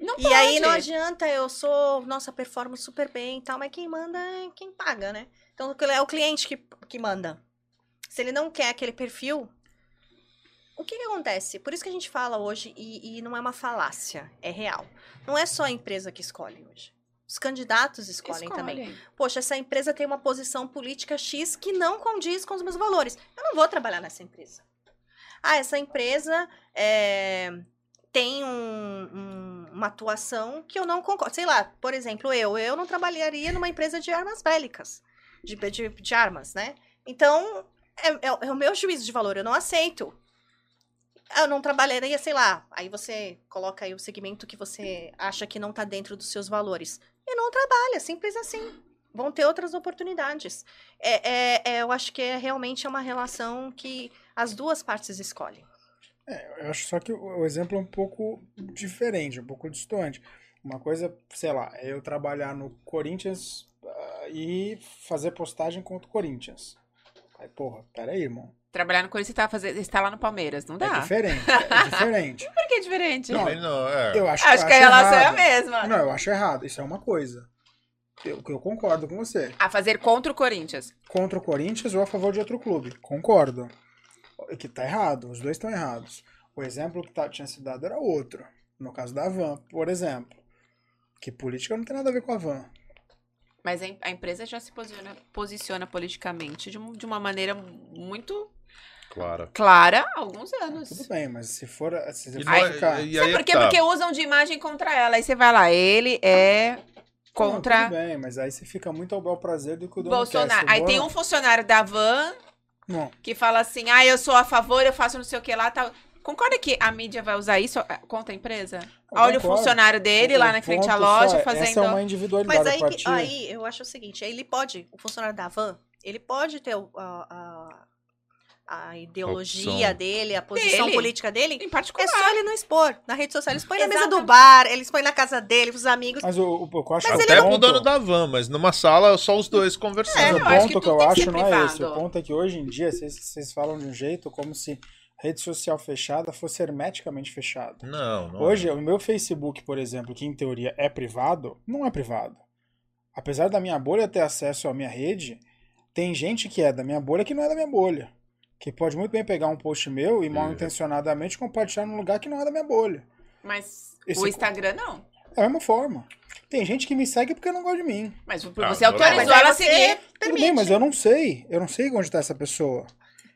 Não E pode. aí não adianta, eu sou, nossa, performo super bem e tal, mas quem manda é quem paga, né? Então é o cliente que, que manda. Se ele não quer aquele perfil, o que, que acontece? Por isso que a gente fala hoje, e, e não é uma falácia, é real. Não é só a empresa que escolhe hoje. Os candidatos escolhem também. Escolhem. Poxa, essa empresa tem uma posição política X que não condiz com os meus valores. Eu não vou trabalhar nessa empresa. Ah, essa empresa é, tem um- um- uma atuação que eu não concordo. Sei lá, por exemplo, eu, eu não trabalharia numa empresa de armas bélicas, de, de, de armas, né? Então, é, é- é o meu juízo de valor, eu não aceito. Eu não trabalharia, sei lá, aí você coloca aí o segmento que você acha que não tá dentro dos seus valores. E não trabalha, simples assim. Vão ter outras oportunidades. É, é- é, eu acho que é realmente é uma relação que as duas partes escolhem. É, eu acho só que o exemplo é um pouco diferente, um pouco distante. Uma coisa, sei lá, é eu trabalhar no Corinthians ah, e fazer postagem contra o Corinthians. Aí, porra, peraí, irmão. Trabalhar no Corinthians e tá, fazer, está lá no Palmeiras. Não É dá. diferente, é diferente. Por que é diferente? Não, não, é. Eu acho, Acho eu que a relação é a errado. mesma. Não, eu acho errado. Isso é uma coisa. Eu, eu concordo com você. A fazer contra o Corinthians. Contra o Corinthians ou a favor de outro clube. Concordo. Que tá errado. Os dois estão errados. O exemplo que tá- tinha sido dado era outro. No caso da Van, por exemplo. Que política não tem nada a ver com a Van. Mas a, em- a empresa já se posiciona, posiciona politicamente de, de uma maneira muito Clara há alguns anos. Tudo bem, mas se for. Se você for não é- ficar. e Sabe aí por é quê? tá. Porque usam de imagem contra ela. Aí você vai lá, ele é Não, contra tudo bem, mas aí você fica muito ao bel prazer do que o dono Bolsonaro. quer. O Aí tem um funcionário da Van Não, que fala assim: ah, eu sou a favor, eu faço não sei o que lá tal. Concorda que a mídia vai usar isso eh, contra a empresa? Eu Olha o concordo. funcionário dele O- lá o na frente à ponto só loja é, fazendo. Essa é uma individualidade Mas aí, que- aí eu acho o seguinte, ele pode, o funcionário da van, ele pode ter o- a, a, a ideologia Opção. dele, a posição Dele. política dele. Em particular. É só ele não expor. Na rede social, ele expõe na mesa do bar, ele expõe na casa dele, pros amigos. Mas o, o, eu acho Mas que ele Até o pro dono da van, mas numa sala só os dois conversando. É, Mas o acho ponto que que, eu que acho não é esse. O privado. ponto é que hoje em dia vocês, vocês falam de um jeito como se rede social fechada fosse hermeticamente fechada. Não, não. Hoje, o meu Facebook, por exemplo, que em teoria é privado, não é privado. Apesar da minha bolha ter acesso à minha rede, tem gente que é da minha bolha que não é da minha bolha. Que pode muito bem pegar um post meu e mal intencionadamente compartilhar num lugar que não é da minha bolha. Mas Esse- o Instagram não. É a mesma forma. Tem gente que me segue porque não gosta de mim. Mas Ah, você normal. autorizou ela a seguir. Tudo permite. bem, mas eu não sei. Eu não sei onde tá essa pessoa.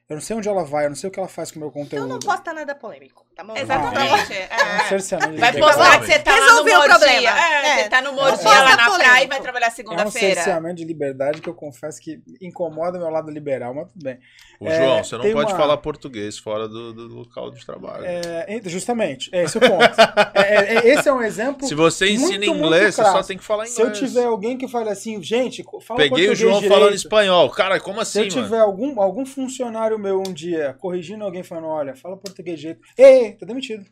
Eu não sei onde ela vai, eu não sei o que ela faz com o meu Então conteúdo. não posta nada polêmico, tá bom? Exatamente. É é. um de Vai postar que você tá lá no Resolveu o Mordia. problema. É, É. você tá no Mordia lá na praia e vai trabalhar É um segunda-feira. cerceamento de liberdade que eu confesso que incomoda meu lado liberal, mas tudo bem. Ô, É, João, você não pode uma- falar português fora do, do local de trabalho. É, ent- justamente, é esse o ponto. É, é, é, esse é um exemplo. Se você ensina muito, muito inglês, você só tem que falar inglês. Se eu tiver alguém que fale assim, gente, fala Peguei o português João direito. falando espanhol. Cara, como Se assim, eu mano? tiver algum, algum funcionário meu um dia corrigindo alguém falando, olha, fala português de jeito. Ei, tá demitido.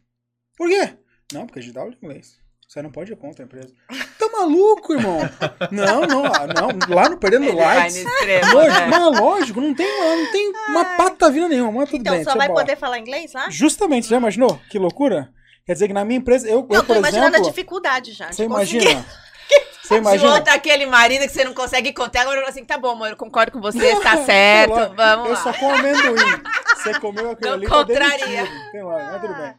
Por quê? Não, porque a gente dá aula de inglês. Você não pode ir contra a empresa. Tá maluco, irmão? Não, não, ah, não. Lá no Perdendo Ele extremo, Lógico, né? mas lógico, não tem, não tem uma pata vida nenhuma, mas tudo Então bem. só deixa vai falar. poder falar inglês lá? Justamente, já imaginou? Que loucura? Quer dizer que na minha empresa, eu, Não, eu tô por imaginando exemplo, a dificuldade já. você conseguir. imagina? Você imagina? é aquele marido que você não consegue contar, agora assim, tá bom, amor, eu concordo com você, tá certo, lá, vamos Eu lá. só como amendoim. Você comeu aquilo Não ali, tá contraria. Sei lá, mas tudo bem.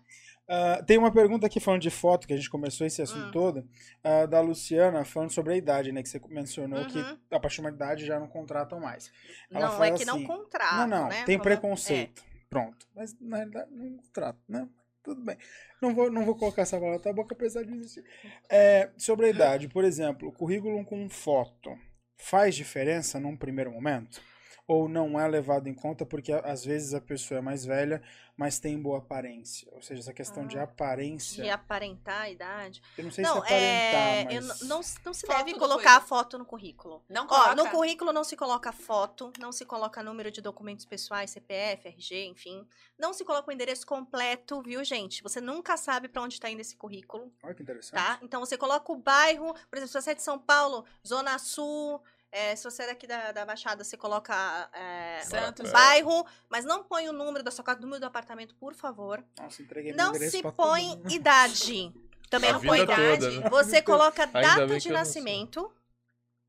Ah, tem uma pergunta aqui falando de foto, que a gente começou esse assunto Hum. todo, ah, da Luciana, falando sobre a idade, né? Que você mencionou que Uhum. a partir de uma idade já não contratam mais. Ela Não, é que não assim, contrato, Não, não, né? tem Falando- preconceito. Pronto. Mas na realidade não contrato, né? Tudo bem. Não vou, não vou colocar essa palavra na boca, apesar de existir. É, sobre a idade, por exemplo, currículo com foto faz diferença num primeiro momento? Ou não é levado em conta porque a- às vezes a pessoa é mais velha, mas tem boa aparência? Ou seja, essa questão de Ah, aparência. De aparentar a idade. Eu não sei Não, se aparentar, é, mas. eu não, não se Foto deve colocar currículo. foto no currículo. Não Ó, coloca. no currículo não se coloca foto, não se coloca número de documentos pessoais, CPF, RG, enfim. Não se coloca o endereço completo, viu, gente? Você nunca sabe pra onde tá indo esse currículo, Olha que interessante. tá? Então você coloca o bairro, por exemplo, se você é de São Paulo, Zona Sul, é, se você é daqui da, da Baixada, você coloca é, Santos. o bairro, mas não põe o número da sua casa, o número do apartamento, por favor. Nossa, entreguei Não se põe idade. Também A não põe idade. toda, né? Você coloca Ainda data de não nascimento.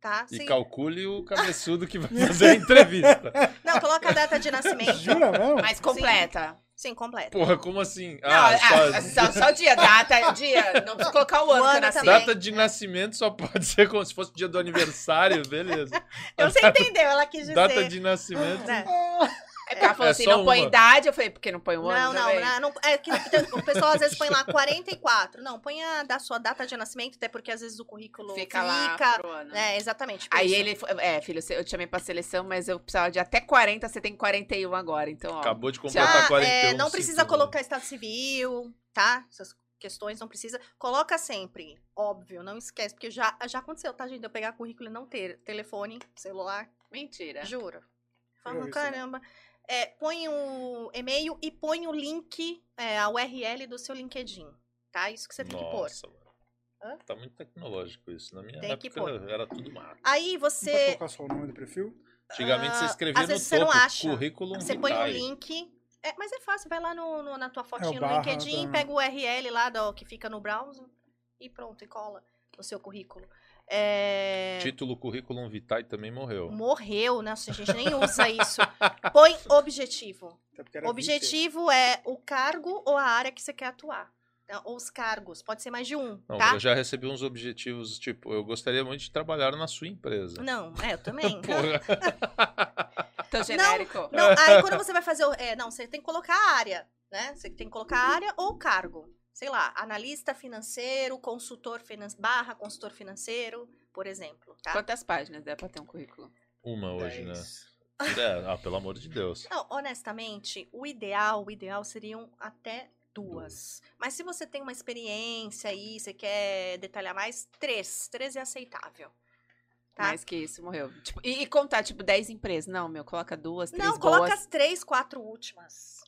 Tá? E Se- calcule o cabeçudo que vai fazer a entrevista. Não, coloca a data de nascimento. Jura mesmo? Mas completa. Sim, completo. Porra, como assim? Não, Ah, ah, só... só, só dia, data, dia. Não precisa colocar o ano O que ano nasci. também. Data de nascimento só pode ser como se fosse dia do aniversário, beleza. Eu você entendeu, ela quis dizer. Data de nascimento. né? É porque ela falou É assim, não põe uma. idade. Eu falei, por que não põe o ano Não, não, não, não- É que o pessoal às vezes põe lá 44. Não, põe a da sua data de nascimento, até porque às vezes o currículo Fica lá pro ano. É, exatamente. Aí isso. ele, é, filho, eu te chamei pra seleção, mas eu precisava de até 40, você tem 41 agora, então, ó. Acabou de Já, completar 41. é, não precisa colocar estado civil, tá? Essas questões não precisa. Coloca sempre, óbvio, não esquece, porque já, já aconteceu, tá, gente? de Eu pegar currículo e não ter telefone, celular, Mentira. juro. Fala, Eu isso, caramba. É, põe o e-mail e põe o link, é, a URL do seu LinkedIn, tá? Isso que você tem que pôr. Nossa. Hã? Tá muito tecnológico isso. Na minha Tem que época pôr. era tudo mato. Aí Não pode você, colocar só o nome do perfil? Antigamente você Ah, escrevia às no vezes você não topo, acha. currículo você põe o vitae. link. É, mas é fácil, vai lá no, no- na tua fotinha no barra LinkedIn, da- pega o URL lá do, que fica no browser e pronto, e cola no seu currículo. É, Título currículo vitae também morreu. Morreu, nossa, a gente nem usa isso. Põe objetivo. 20. Objetivo é o cargo ou a área que você quer atuar. Então, Ou os cargos, pode ser mais de um, Não, tá? eu já recebi uns objetivos, tipo, eu gostaria muito de trabalhar na sua empresa. Não, é, eu também. Porra. Tão genérico. Não, aí quando você vai fazer. o- É, não, você tem que colocar a área, né? Você tem que colocar a área ou cargo. Sei lá, analista financeiro, consultor financeiro, barra consultor financeiro, por exemplo, tá? Quantas páginas dá pra ter um currículo? Uma hoje, né? Dez. É, ah, pelo amor de Deus. Não, honestamente, o ideal, o ideal seriam até duas. Mas se você tem uma experiência aí, você quer detalhar mais, três. Três é aceitável. Tá? Mais que isso, morreu. Tipo, e, e contar, tipo, 10 empresas. Não, meu, coloca duas, três Não, coloca boas. as três, quatro últimas.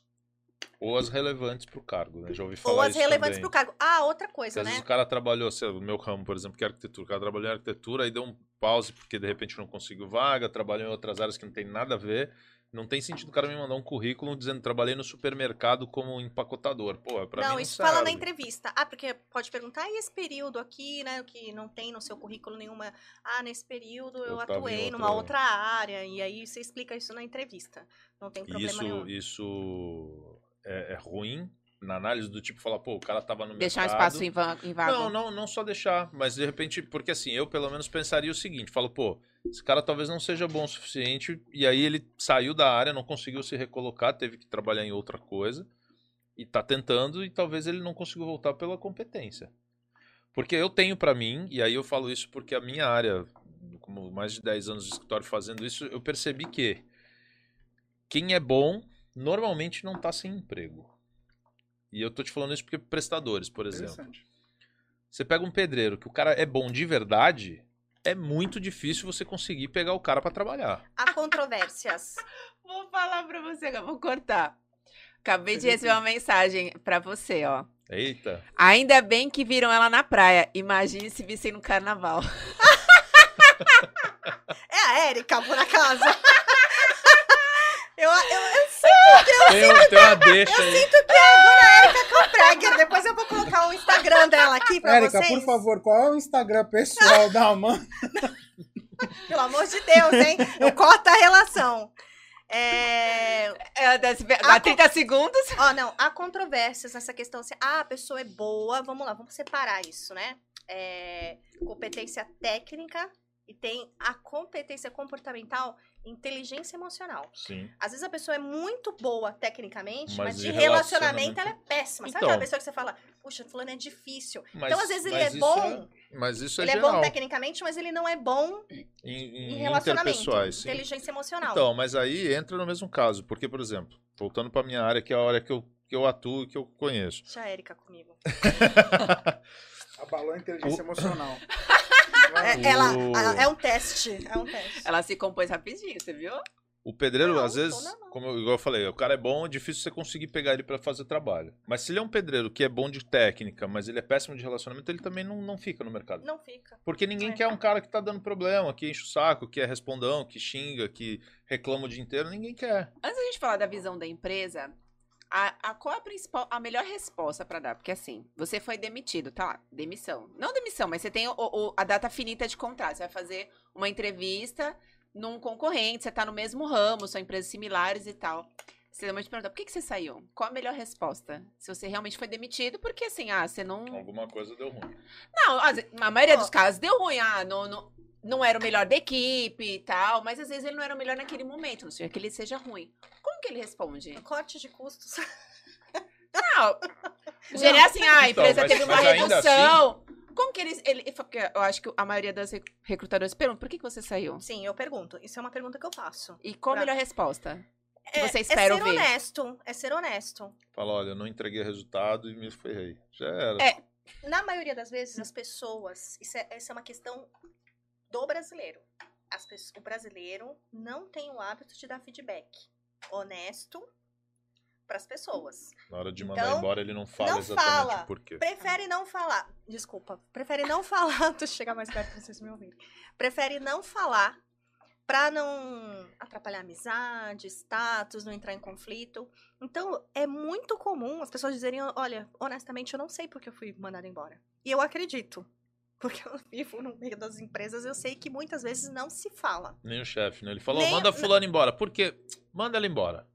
Ou as relevantes pro cargo, né? Já ouvi falar Ou as relevantes também. pro cargo. Ah, outra coisa, às né? vezes o cara trabalhou, sei lá, no meu ramo, por exemplo, que é arquitetura. O cara trabalhou em arquitetura, aí deu um pause porque de repente não conseguiu vaga, trabalhou em outras áreas que não tem nada a ver. Não tem sentido o cara me mandar um currículo dizendo trabalhei no supermercado como empacotador. Pô, pra mim não, não isso fala na serve. entrevista. Ah, porque pode perguntar, e esse período aqui, né, que não tem no seu currículo nenhuma. Ah, nesse período eu, Eu atuei numa outra- outra área. E aí você explica isso na entrevista. Não tem problema Isso, nenhum. isso é, é ruim na análise do tipo falar, pô, o cara tava no Deixar um mercado. espaço em, va em vago. Não, não, não só deixar, mas de repente, porque assim, eu pelo menos pensaria o seguinte, falo, pô, esse cara talvez não seja bom o suficiente, e aí ele saiu da área, não conseguiu se recolocar, teve que trabalhar em outra coisa, e tá tentando, e talvez ele não consiga voltar pela competência. Porque eu tenho pra mim, e aí eu falo isso porque a minha área, como mais de 10 anos de escritório fazendo isso, eu percebi que quem é bom normalmente não tá sem emprego. E eu tô te falando isso porque prestadores, por exemplo. Você pega um pedreiro que o cara é bom de verdade, é muito difícil você conseguir pegar o cara pra trabalhar. Há controvérsias. Vou falar pra você, vou cortar. Acabei de receber uma mensagem pra você, ó. Eita. Ainda bem que viram ela na praia. Imagine se vissem no carnaval. É a Érica, por acaso. eu, eu, eu Tem, um- tem uma deixa aí. sinto que é a dona Érica Compregger. Depois eu vou colocar o Instagram dela aqui pra Érica, vocês. por favor, qual é o Instagram pessoal da Amanda? Pelo amor de Deus, hein? Eu corto a relação. É... Desce, Ah, há 30 segundos. Ó, não, há controvérsias nessa questão assim, ah, a pessoa é boa, vamos lá, vamos separar isso, né? É, competência técnica e tem a competência comportamental, inteligência emocional. Sim. Às vezes a pessoa é muito boa tecnicamente, mas, Mas de relacionamento relacionamento- ela é péssima. Sabe Então. aquela pessoa que você fala, puxa, fulano é difícil. Mas, então, às vezes ele é isso bom, mas isso ele é é geral. bom tecnicamente, mas ele não é bom em, em em relacionamento. sim. Inteligência emocional. Então, mas aí entra no mesmo caso. Porque, por exemplo, voltando pra minha área, que é a área que eu, que eu atuo e que eu conheço. Deixa a Érica comigo. Abalou a inteligência emocional. É, ela, O- a- é um teste. É um teste. Ela se compôs rapidinho, você viu? O pedreiro, Não, às vezes, como eu, igual eu falei, o cara é bom, é difícil você conseguir pegar ele pra fazer trabalho. Mas se ele é um pedreiro que é bom de técnica, mas ele é péssimo de relacionamento, ele também não, não fica no mercado. Não fica. Porque ninguém É. quer um cara que tá dando problema, que enche o saco, que é respondão, que xinga, que reclama o dia inteiro. Ninguém quer. Antes da gente falar da visão da empresa, a, a- qual a principal, a melhor resposta pra dar? Porque assim, você foi demitido, tá lá, demissão. Não demissão, mas você tem o- o- a data finita de contrato. Você vai fazer uma entrevista num concorrente, você tá no mesmo ramo, são empresas similares e tal. Você vai te perguntar, por que, que você saiu? Qual a melhor resposta? Se você realmente foi demitido, porque assim, ah, você não. Alguma coisa deu ruim. Não, a maioria dos casos deu ruim, ah, não, não, não era o melhor da equipe e tal, mas às vezes ele não era o melhor naquele momento, não seja que ele seja ruim. Que ele responde? Corte de custos. Não, gerar assim, ah, a Então, empresa mas- teve uma ainda redução. Como que eles. Ele, porque eu acho que a maioria das rec- recrutadoras perguntam por que, que você saiu? Sim, eu pergunto. Isso é uma pergunta que eu faço. E qual a Pra- melhor resposta? Que é, você é espera ser ouvir? honesto. É ser honesto. Fala, olha, eu não entreguei resultado e me ferrei. Já era. É. Na maioria das vezes, as pessoas. Isso é, essa é uma questão do brasileiro. As pessoas, o brasileiro não tem o hábito de dar feedback honesto para as pessoas. Na hora de mandar Então, embora, ele não fala não exatamente fala. por quê. Prefere não falar. Desculpa. Prefere não falar. Deixa eu chegar mais perto pra vocês me ouvirem. Prefere não falar pra não atrapalhar amizade, status, não entrar em conflito. Então, é muito comum as pessoas dizerem: olha, honestamente, eu não sei porque eu fui mandada embora. E eu acredito. Porque eu vivo no meio das empresas, eu sei que muitas vezes não se fala. Nem o chefe, né? Ele falou, Nem- manda fulano embora. Por quê? Manda ela embora.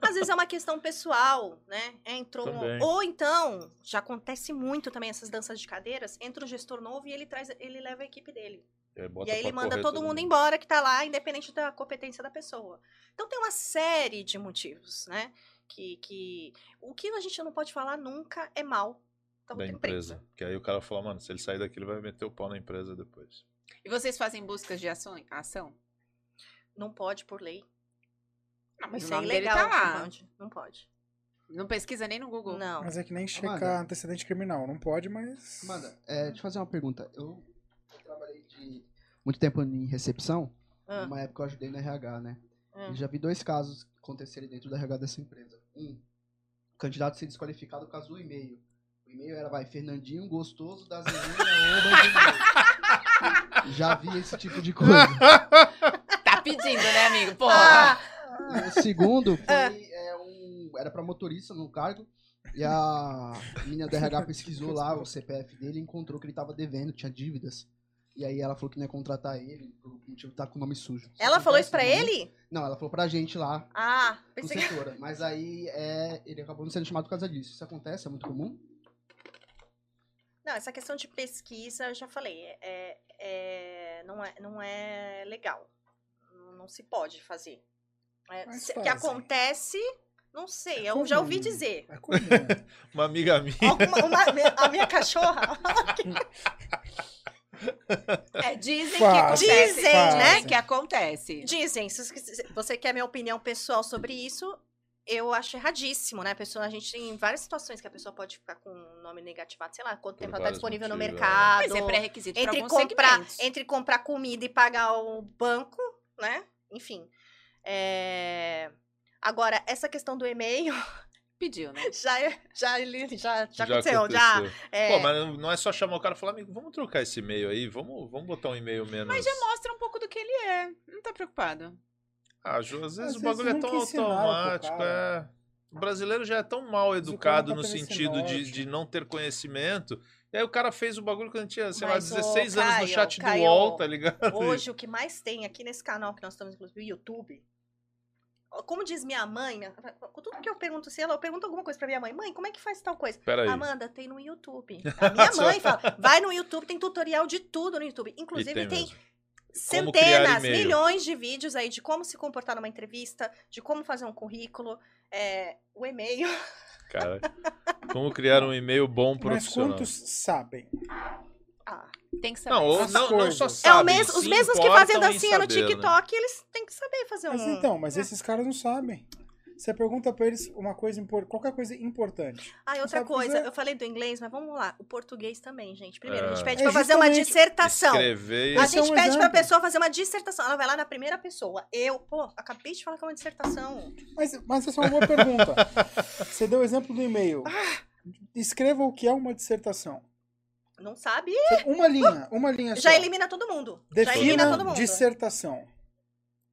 Às vezes é uma questão pessoal, né? Entrou um- Também. Ou então, já acontece muito também essas danças de cadeiras, entra um gestor novo e ele traz, ele leva a equipe dele. E aí, bota e aí ele manda correr todo mundo embora que tá lá, independente da competência da pessoa. Então tem uma série de motivos, né? Que, que o que a gente não pode falar nunca é mal da Da empresa. Que aí o cara fala, mano, se ele sair daqui, ele vai meter o pau na empresa depois. E vocês fazem buscas de ação? ação? Não pode por lei. Não, mas Isso é dele ilegal. tá Não pode. Não pode. Não pesquisa nem no Google. Não. Mas é que nem checar Amanda. antecedente criminal. Não pode, mas. Amanda, é, deixa eu fazer uma pergunta. Eu, trabalhei de muito tempo em recepção. Ah, Numa época eu ajudei no RH, né? ah. E já vi dois casos acontecerem dentro do RH dessa empresa. Um, o candidato ser desqualificado por causa do e-mail. O e-mail era, vai, Fernandinho gostoso da Zezinha, Já vi esse tipo de coisa. Tá pedindo, né, amigo? Porra. Ah, O segundo foi é, um, era pra motorista no cargo. E a menina do RH pesquisou lá o CPF dele e encontrou que ele tava devendo, tinha dívidas. E aí ela falou que não ia contratar ele, por motivo de tá com o nome sujo. Ela falou isso pra muito. ele? Não, ela falou pra gente lá, Ah, pensei que... Mas aí é, ele acabou não sendo chamado por causa disso. Isso acontece, é muito comum. Não, essa questão de pesquisa, eu já falei, é, é- não, é, não é legal. Não, se pode fazer. É, Mas se- que acontece, não sei, É eu já ouvi comum. dizer. É comum. Uma amiga minha. Alguma- uma- a minha cachorra. É, dizem que Fazem, acontece. Dizem, né? Que acontece. Dizem, se você quer minha opinião pessoal sobre isso, eu acho erradíssimo, né? A pessoa, a gente tem várias situações que a pessoa pode ficar com um nome negativado, sei lá, quanto Por tempo ela tá disponível no motivos, é. mercado. Mas é pré-requisito para entre comprar, segmentos. entre comprar comida e pagar o banco, né? Enfim. É, Agora, essa questão do e-mail Pediu, né? já, é- já, ele- já, já, aconteceu. Já, é, Pô, mas não é só chamar o cara e falar, amigo, vamos trocar esse e-mail aí, vamos, vamos botar um e-mail menos. Mas já mostra um pouco do que ele é. Não tá preocupado. Ah, Ju, às vezes Às o bagulho é vezes tão ensinaram pro automático, é. O brasileiro já é tão mal educado nunca no sentido de, de não ter conhecimento. E aí o cara fez o bagulho quando tinha, sei Mas, lá, ô, 16 anos no chat Caio, do UOL, tá ligado? hoje o que mais tem aqui nesse canal que nós estamos, inclusive, o YouTube. Como diz minha mãe, minha- tudo que eu pergunto se ela, eu pergunto alguma coisa pra minha mãe. Mãe, como é que faz tal coisa? Pera aí. Amanda, tem no YouTube. A minha mãe fala, vai no YouTube, tem tutorial de tudo no YouTube. Inclusive, E tem tem, centenas, milhões de vídeos aí de como se comportar numa entrevista, de como fazer um currículo, é, o e-mail. Cara, como criar um e-mail bom Mas profissional? quantos sabem? Ah, Tem que saber. Não, não, não só é o sabem, mes- os se mesmos que fazem dancinha no né? TikTok, eles têm que saber fazer um. Mas então, mas esses caras não sabem. Você pergunta pra eles uma coisa qualquer coisa importante. Ah, e outra coisa, fazer. eu falei do inglês, mas vamos lá, o português também, gente. Primeiro, a gente É. pede É pra fazer uma dissertação. Escrever A Esse é gente um pede pra exemplo. pessoa fazer uma dissertação. Ela vai lá na primeira pessoa. Eu, pô, acabei de falar que é uma dissertação. Mas, mas essa é uma boa pergunta. Você deu o exemplo do e-mail. Escreva o que é uma dissertação. Não sabe? Uma linha, uma linha só. Já elimina todo mundo. Já elimina todo Defina mundo. dissertação.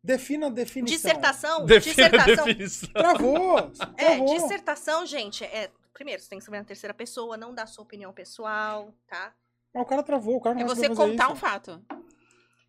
Defina a definição. Dissertação, defina dissertação. definição. Travou. É, travou. dissertação, gente, é. Primeiro, você tem que saber na terceira pessoa, não dar sua opinião pessoal, tá? Mas o cara travou, o cara não É você contar isso. um fato.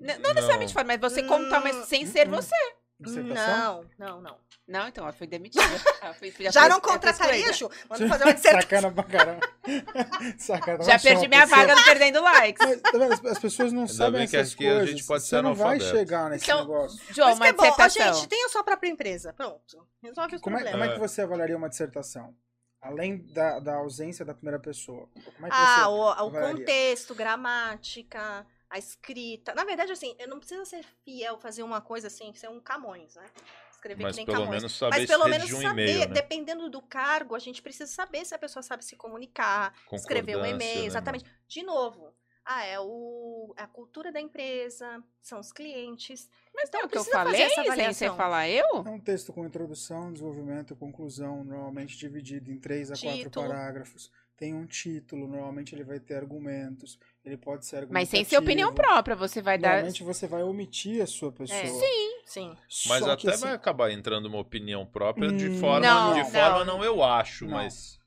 N- Não necessariamente fato, mas você contar, mas sem ser Hum. você. Dissertação? Não, não, não. Não, então ela foi demitida. Ela foi- Já, foi- não contrataria. Ju? Manda fazer uma dissertação. Sacana pra caramba. Sacana. Já perdi minha pessoa- vaga no Perdendo Likes. Mas, tá vendo? As- As pessoas não Ainda sabem bem que essas aqui a coisas. gente pode ser não vai chegar nesse Então, negócio. João, Mas uma que é bom. Ó, dissertação. gente, tenha a sua própria empresa. Pronto. Resolve os Como é, problemas. como é É. que você avaliaria uma dissertação? Além da, da ausência da primeira pessoa. Como é que Ah, você... o, o contexto, gramática, a escrita. Na verdade, assim, eu não precisa ser fiel, fazer uma coisa assim, ser um Camões, né? Escrever Mas que nem pelo Camões. menos saber Mas pelo menos um saber, e-mail, né? dependendo do cargo, a gente precisa saber se a pessoa sabe se comunicar, escrever um e-mail, né, exatamente. De novo, ah, é o, a cultura da empresa, são os clientes. Mas Então, então, o que eu falei, essa sem você falar eu? É um texto com introdução, desenvolvimento e conclusão, normalmente dividido em três a quatro Título. parágrafos. Tem um título, normalmente ele vai ter argumentos, ele pode ser Mas sem ser opinião própria, você vai dar. Normalmente você vai omitir a sua pessoa. Sim. Sim. Mas Só até assim, vai acabar entrando uma opinião própria de Hum, forma, Não, de não. forma não eu acho, Não. mas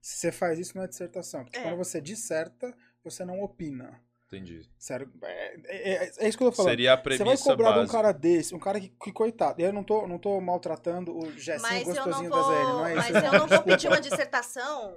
Se você faz isso, não é dissertação. Porque É. quando você disserta, você não opina. entendi. Sério, é, é- é isso que eu tô falando. Seria a Você premissa vai cobrar de um cara desse, um cara que, que coitado. E eu não tô, não tô maltratando o Jessinho Mas eu não gostosinho vou, da ZL, não é isso? mas eu não vou pedir uma dissertação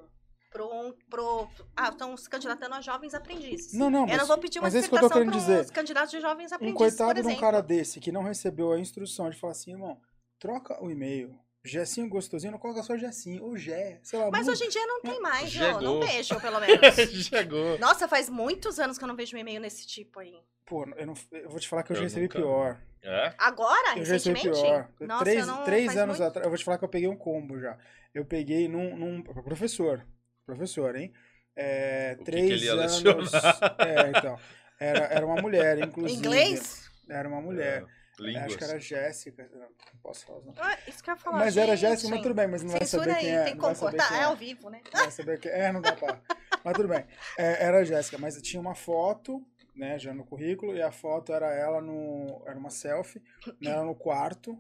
pro, um- pro ah, estão se candidatando a jovens aprendizes. Não, não, eu mas, não vou pedir uma mas é isso que eu tô querendo dizer. os candidatos de jovens um aprendizes, coitado por de um cara desse que não recebeu a instrução de falar assim, irmão, troca o e-mail. Jessinho gostosinho, não coloca só Jessinho, ou Jé, sei lá. Mas muda. hoje em dia não tem mais, Chegou. Jô, não vejo, pelo menos. Chegou. Nossa, faz muitos anos que eu não vejo um e-mail nesse tipo aí. Pô, eu, não, eu vou te falar que eu, já Eu recebi nunca- pior. É? Agora, Eu já recebi pior. Nossa, três eu não, três anos muito- atrás, eu vou te falar que eu peguei um combo já. Eu peguei num. num professor. Professor, hein? É, O que que três ele ia anos. É, então. Era, era uma mulher, inclusive. Inglês? Era uma mulher. É. Acho que era Jéssica. Não, não posso falar. Não. Ah, isso que eu ia falar. Mas era gente. Jéssica, mas tudo bem, mas não vai saber aí, quem é. tem não vai como saber cortar. quem É é. ao vivo, né? Não vai saber quem é, não dá pra. Mas tudo bem. É, era a Jéssica, mas tinha uma foto, né, já no currículo, e a foto era ela no. Era uma selfie, né, ela no quarto.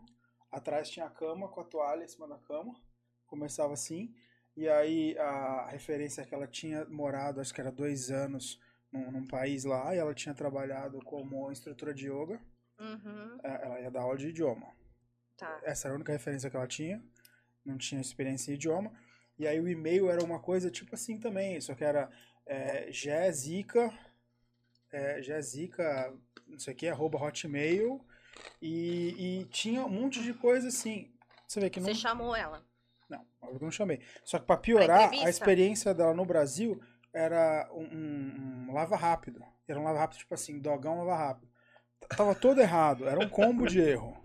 Atrás tinha a cama com a toalha em cima da cama. Começava assim. E aí a referência é que ela tinha morado, acho que era dois anos, num, num país lá e ela tinha trabalhado como instrutora de yoga. Uhum, É, Ela ia dar aula de idioma. tá. Essa era a única referência que ela tinha. Não tinha experiência em idioma. E aí o e-mail era uma coisa tipo assim também. Só que era é, Jéssica, é, Jéssica, não sei o que, arroba hotmail. E, e tinha um monte de coisa assim. Você vê que não. Você chamou ela. Não, eu não chamei. Só que pra piorar, a experiência dela no Brasil era um, um- um lava rápido. Era um lava rápido, tipo assim, dogão lava rápido. Tava todo errado, era um combo de erro.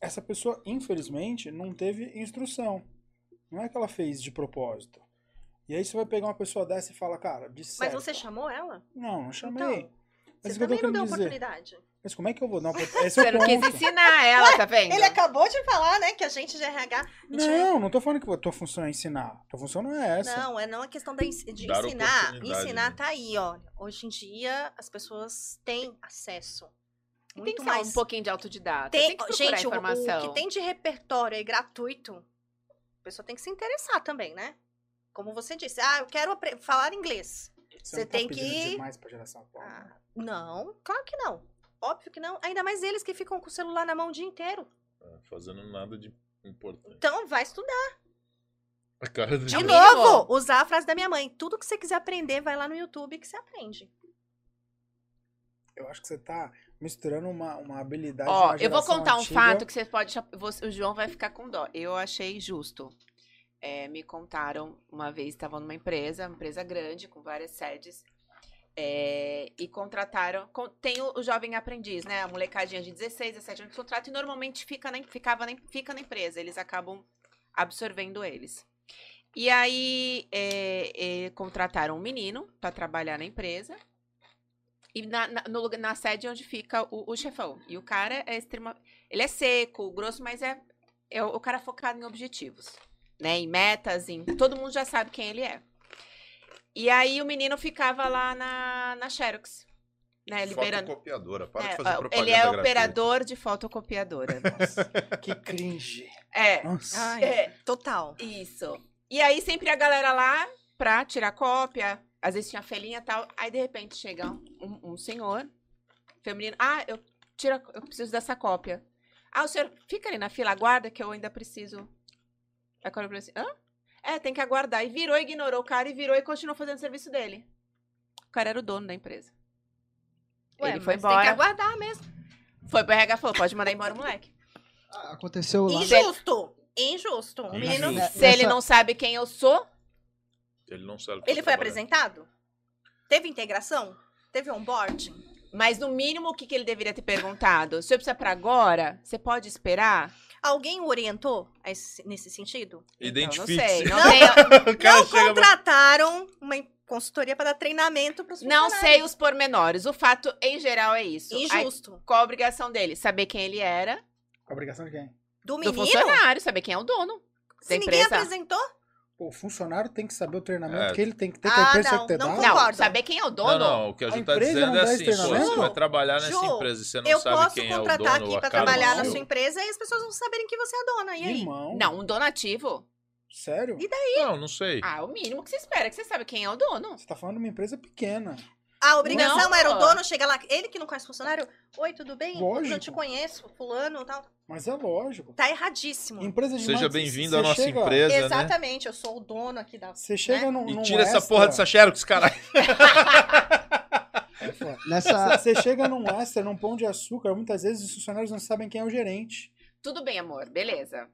Essa pessoa, infelizmente, não teve instrução. Não é que ela fez de propósito. E aí você vai pegar uma pessoa dessa e fala, cara, de Mas certo. você chamou ela? Não, não chamei. Então, Mas Você também não deu dizer. oportunidade. Mas como é que eu vou dar uma oportunidade? Esse é Você o não quis ponto. ensinar ela, tá vendo? Ele acabou de falar, né, que a gente de RH. gente Não, não tô falando que a tua função é ensinar. A tua função não é essa. Não, é não a questão de Dar ensinar. oportunidade, Ensinar né? tá aí, ó. Hoje em dia as pessoas têm acesso. tem Muito que ser mais. um pouquinho de autodidata. Tem- Tem, que gente, o- informação. o que tem de repertório aí gratuito, a pessoa tem que se interessar também, né? Como você disse, ah, eu quero falar inglês. Você, Você não tá tem pedindo que- demais pra geração atual. né? Ah, não, claro que não. Óbvio que não. Ainda mais eles que ficam com o celular na mão o dia inteiro. É, Fazendo nada de importante. Então, vai estudar. A cara do De o Diogo. mínimo. novo, usar a frase da minha mãe. Tudo que você quiser aprender, vai lá no YouTube que você aprende. Eu acho que você tá misturando uma, uma habilidade. Ó, de uma eu vou contar um antiga. fato que você pode. você- o João vai ficar com dó. Eu achei justo. É, me contaram uma vez, estavam numa empresa, uma empresa grande, com várias sedes. É, e contrataram. con- Tem o, jovem aprendiz, né? A molecadinha de 16, 17 anos que contrata e normalmente fica na, ficava na, fica na empresa. Eles acabam absorvendo eles. E aí é, é, contrataram um menino para trabalhar na empresa. E na, na, no na sede onde fica o, o chefão. E o cara é extrema. Ele é seco, grosso, mas é, é o, o cara focado em objetivos. Né? Em metas, em. Todo mundo já sabe quem ele é. E aí o menino ficava lá na, na Xerox. Né? Liberando. Fotocopiadora. Para É, de fazer propaganda ele é gratuita. operador de fotocopiadora. Que cringe. é. Nossa. Ai, É. total. Isso. E aí sempre a galera lá pra tirar cópia. Às vezes tinha felinha e tal. Aí de repente chega um, um senhor feminino. Ah, eu, tira, eu preciso dessa cópia. Ah, o senhor fica ali na fila, aguarda que eu ainda preciso. Aí quando eu falei assim, hã? É, tem que aguardar. E virou, ignorou o cara e virou e continuou fazendo o serviço dele. O cara era o dono da empresa. Ué, Ele foi mas Tem que embora. aguardar mesmo. Foi pro RH e falou: pode mandar embora o moleque. Ah, Aconteceu lá. Injusto. Injusto. O Injusto. menino. Né, Se ele não sabe quem eu sou, Ele não sabe. Ele foi apresentado? Teve integração? Teve onboarding? Mas no mínimo, o que, que ele deveria ter perguntado? Se eu precisar pra agora, você pode esperar? Alguém o orientou esse- nesse sentido? Identifique-se. Então, não sei. Não, tenho- não contrataram uma consultoria para dar treinamento para os não sei os pormenores. O fato, em geral, é isso. Aí, Injusto. qual a obrigação dele? Saber quem ele era. A obrigação de quem? Do Do menino? funcionário, saber quem é o dono. Se da ninguém empresa. apresentou? Pô, o funcionário tem que saber o treinamento É. que ele tem que ter, que Ah, a empresa não, tem que ter não dado. concordo. Não, saber quem é o Não, dono. não, o que a gente tá empresa dizendo não é assim, pô, você vai trabalhar nessa Ju, empresa e você não eu sabe posso quem é o contratar dono, aqui a para cara do trabalhar na sua empresa e as pessoas não saberem que você é a dona. E aí? Irmão. Não, um donativo. Sério? E Não, não sei. Ah, o mínimo que você espera, é que você sabe quem é o dono. Você tá falando de uma empresa pequena. A obrigação Não. era o dono chegar lá, ele que não conhece o funcionário. Oi, tudo bem? Lógico. Eu te conheço, fulano tal. Mas é lógico. Tá erradíssimo. Empresa de Seja bem-vindo à nossa chega- empresa, né? Exatamente, eu sou o dono aqui da. Você chega né? num, E num tira essa extra- porra dessa Xerox, caralho. É. Nessa, Você chega num extra, num pão de açúcar, muitas vezes os funcionários não sabem quem é o gerente. Tudo bem, amor, beleza.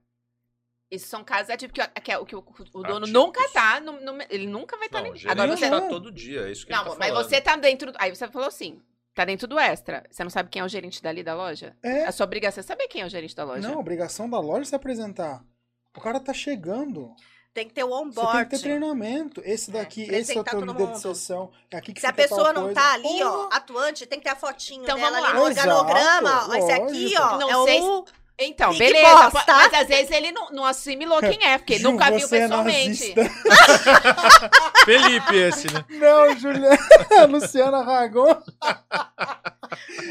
Isso são casos atípicos que, que, é o que o, o dono Atípicos. nunca tá. no- no- ele nunca vai estar Não, nem. Agora você. tá Não. todo dia, é isso que Não, ele tá mas falando. você tá dentro. do- Aí você falou assim: tá dentro do extra. Você não sabe quem é o gerente dali da loja? É. A sua obrigação é saber quem é o gerente da loja. Não, a obrigação da loja é se apresentar. O cara tá chegando. Tem que ter o Você tem que ter treinamento. Esse É, daqui, esse é o apresentar teu todo líder de mundo. sessão. É aqui que Se a fica tal pessoa não coisa. tá ali, ó, Porra! atuante, tem que ter a fotinho Então, dela vamos ali lá. no organograma. Exato, ó, esse aqui, lógico. ó, Não é sei o. Então, Big beleza. Boss, tá? Mas às vezes ele não, não assimilou quem é, porque Ju, nunca viu você é pessoalmente. nazista. Felipe esse, né? Não, Juliana. Luciana Ragon.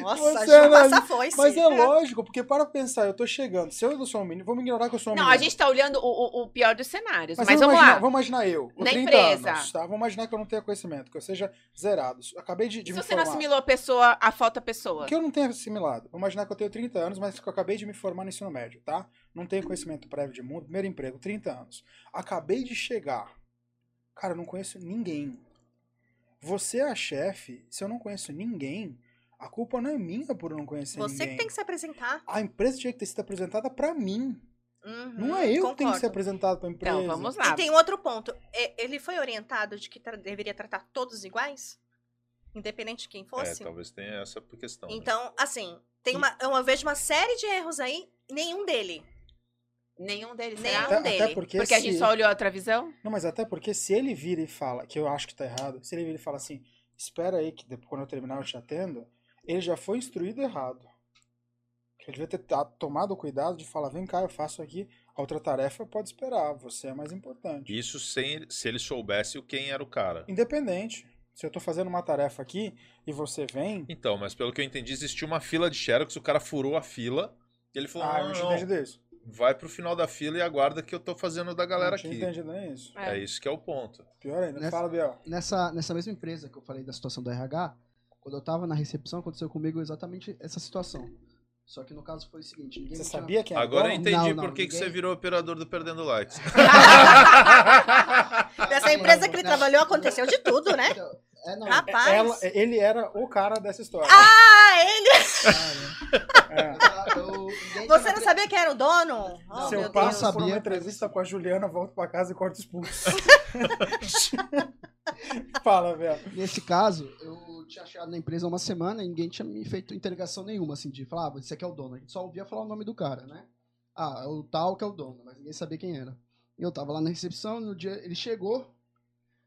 Nossa, Você Ju analisa- passa foi, Mas é lógico, porque para pensar, eu tô chegando. Se eu sou um menino, vamos ignorar que eu sou um Não, menino. a gente tá olhando o, o- o pior dos cenários. Mas, Mas, vamos imaginar, lá. vamos imaginar eu, Na 30 empresa. anos, tá? Vamos imaginar que eu não tenha conhecimento, que eu seja zerado. Acabei de, de Se me você não formar. assimilou a pessoa, a foto a pessoa. Que eu não tenho assimilado. Vamos imaginar que eu tenho 30 anos, mas que eu acabei de me formar no ensino médio, tá? Não tenho conhecimento prévio de mundo, primeiro emprego, 30 anos. Acabei de chegar. Cara, eu não conheço ninguém. Você é a chefe, se eu não conheço ninguém, a culpa não é minha por não conhecer Você ninguém. que tem que se apresentar. A empresa tinha que ter sido apresentada pra mim. Uhum, Não é eu que tenho que ser concordo. apresentado pra empresa. Então, vamos lá. E tem outro ponto. É, Ele foi orientado de que tra- deveria tratar todos iguais? Independente de quem É, fosse? talvez tenha essa questão. né? Então, assim, tem uma, eu vejo uma série de erros aí, nenhum dele. Nenhum deles Nenhum será? Até, dele. até porque, Porque a se... gente só olhou a outra visão? Não, mas até porque se ele vira e fala, que eu acho que tá errado, se ele vira e fala assim, espera aí que depois, quando eu terminar eu te atendo, ele já foi instruído errado. Ele devia ter tomado o cuidado de falar, vem cá, eu faço aqui, a outra tarefa pode esperar, você é mais importante. Isso sem, se ele soubesse o quem era o cara. Independente. Se eu tô fazendo uma tarefa aqui e você vem, Então, mas pelo que eu entendi, existia uma fila de Xerox, o cara furou a fila e ele falou: ah, eu não, não não, não, entendido isso. vai pro final da fila e aguarda que eu tô fazendo da galera não aqui. entendido nem isso. É isso que é o ponto. Pior ainda. Nessa- Fala, Biel. Nessa, nessa mesma empresa que eu falei da situação do RH, quando eu tava na recepção, aconteceu comigo exatamente essa situação. Só que no caso foi o seguinte, ninguém Você tinha- sabia quem era Agora eu entendi Não, não, por que, que ninguém- você virou operador do Perdendo Likes. Nessa empresa que ele Não. trabalhou, aconteceu de tudo, né? Então, É, não. Rapaz. Ela- ele era o cara dessa história. Ah, ele! É. Eu- eu- ninguém Você tinha- não sabia quem era o dono? Oh, Se eu Deus. passo por sabia. uma entrevista com a Juliana, volto pra casa e corto os pulsos. Fala, Biel. Nesse caso, eu tinha chegado na empresa há uma semana e ninguém tinha me feito interrogação nenhuma, assim, de falar, ah, você aqui é o dono. A gente só ouvia falar o nome do cara, né? Ah, é o tal que é o dono, mas ninguém sabia quem era. E eu tava lá na recepção, no dia ele chegou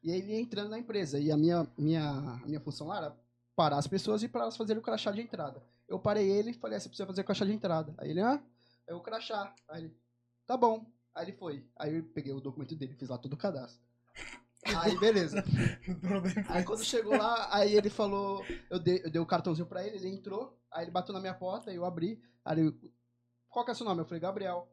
e aí ele ia entrando na empresa. E a minha, minha, minha função lá era parar as pessoas e para elas fazerem o crachá de entrada. Eu parei ele e falei, ah, você precisa fazer o crachá de entrada. Aí ele, ah, é o crachá. Aí ele, tá bom. Aí ele foi. Aí eu peguei o documento dele, fiz lá todo o cadastro. Aí, beleza. Aí quando chegou lá, aí ele falou, eu dei, eu dei o cartãozinho pra ele, ele entrou, aí ele bateu na minha porta, eu abri, aí ele, qual que é o seu nome? Eu falei, Gabriel.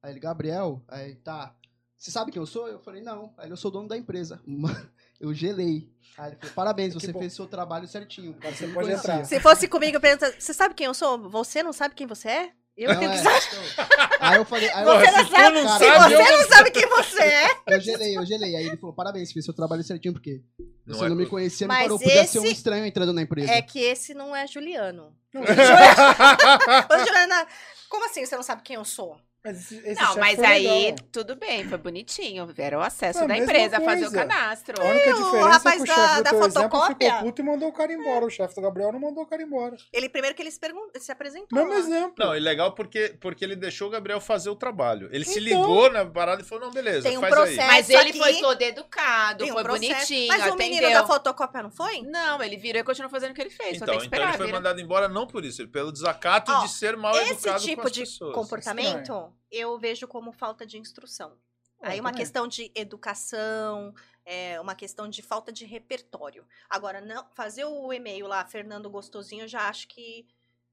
Aí ele, Gabriel? Aí, tá. Você sabe quem eu sou? Eu falei, não. Aí eu sou dono da empresa. Eu gelei. Aí ele falou, parabéns, Que você bom. fez seu trabalho certinho. Agora você me pode conhecia." entrar. Se fosse comigo, pergunta, você sabe quem eu sou? Você não sabe quem você é? Eu Não, tenho que é, saber. então, Aí eu falei, aí Você eu, não se sabe, não se sabe, você eu- não sabe quem você é. eu gelei, eu gelei. Aí ele falou, parabéns, fez seu trabalho certinho, porque Não você é não me co- conhecia, Mas me parou. Podia ser um estranho entrando na empresa. É que esse não é Juliano. Não, Ô, Juliana, como assim você não sabe quem eu sou? Mas esse, esse Não, mas foi aí legal. tudo bem, foi bonitinho. Era o acesso Foi a da empresa a fazer o cadastro. A única o diferença é rapaz que o da- chefe da exemplo fotocópia? ficou puto e mandou o cara embora. O chefe do Gabriel não mandou o cara embora. Ele primeiro que ele se, pergun- se apresentou. Mesmo lá. exemplo. Não, e legal porque, porque ele deixou o Gabriel fazer o trabalho. Ele se Então. ligou na parada e falou: não, beleza, Tem um faz processo. aí. Mas ele que foi todo educado, um foi processo. bonitinho, Mas o atendeu. menino da fotocópia não foi? Não, ele virou e continuou fazendo o que ele fez. só Então, tem que então esperar. ele foi vira. mandado embora não por isso, pelo desacato de ser mal Esse educado com tipo de comportamento eu vejo como falta de instrução. É, Aí uma também. questão de educação, é, uma questão de falta de repertório. Agora, não fazer o e-mail lá, Fernando Gostosinho, eu já acho que,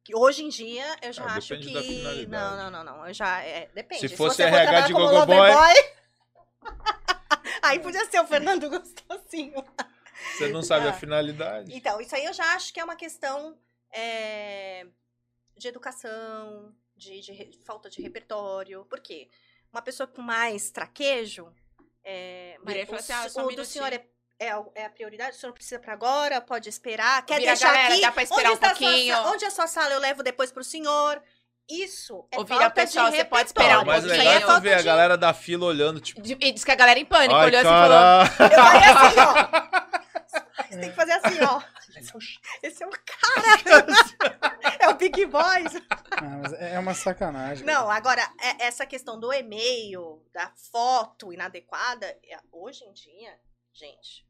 que hoje em dia eu já Ah, acho que não, não, não, não, eu já é, depende. Se fosse você for RH de como Gogoboy- loverboy, aí podia ser o Fernando Gostosinho. Você não sabe a Ah. finalidade. Então, isso aí eu já acho que é uma questão é, de educação, de, de re- falta de repertório. Por quê? Uma pessoa com mais traquejo. É, mas o, assim, ah, um o do senhor é, é, é a prioridade? O senhor precisa para agora? Pode esperar? Quer Vira, deixar galera, aqui? dá pra esperar onde um está a sua pouquinho? sa- onde é a sua sala? Eu levo depois pro senhor. Isso é Ou vira, falta pessoal, de você pode esperar um o mais pouquinho. legal é é ver a galera da fila olhando, tipo. De- E diz que a galera em pânico Ai, olhou assim e falou. cara. Eu faria assim, ó. Você tem que fazer assim, ó. Esse é o cara. é o Big Boys. Ah, mas é uma sacanagem. Não, agora, é- essa questão do e-mail, da foto inadequada, é- hoje em dia, gente,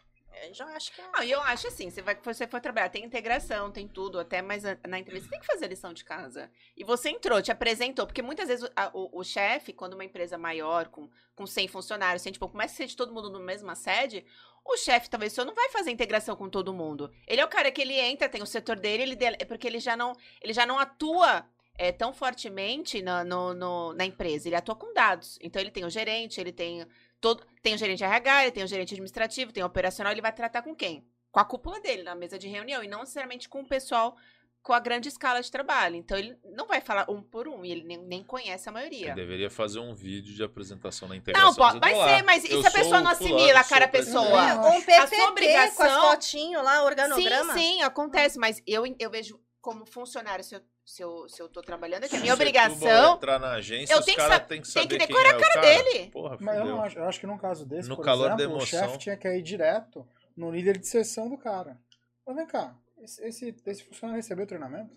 Eu já acho que é. Não, e eu acho assim, você vai, você for trabalhar, tem integração, tem tudo, até mas a- na entrevista você tem que fazer lição de casa. E você entrou, te apresentou, porque muitas vezes o, o- o chefe, quando uma empresa maior, com, com 100 funcionários, assim, tipo, começa a ser de todo mundo no mesma sede, o chefe, talvez, só não vai fazer integração com todo mundo. Ele é o cara que ele entra, tem o setor dele, ele dele- é porque ele já não, ele já não atua é, tão fortemente na, no- no- na empresa, ele atua com dados. Então ele tem o gerente, ele tem todo, tem o gerente RH, ele tem o gerente administrativo, tem o operacional, ele vai tratar com quem? Com a cúpula dele, na mesa de reunião, e não necessariamente com o pessoal com a grande escala de trabalho. Então ele não vai falar um por um, e ele nem, nem conhece a Ele maioria. deveria fazer um vídeo de apresentação na integração. Não, pode, vai "Olá, ser, mas e se a pessoa o não assimila a cara o a presidente." pessoa? É, um PPT a obrigação- com as fotinhos lá, organograma. Sim, sim, acontece, mas eu, eu vejo como funcionário, se eu, se eu, se eu tô trabalhando aqui, a Se minha o obrigação entrar na agência, eu os tenho que que tem que decorar é a o cara cara. dele. Porra, Mas eu, não acho, eu acho que num caso desse, No por calor da exemplo, o emoção. chefe tinha que ir direto no líder de sessão do cara. Mas vem cá, esse, esse, esse funcionário recebeu treinamento?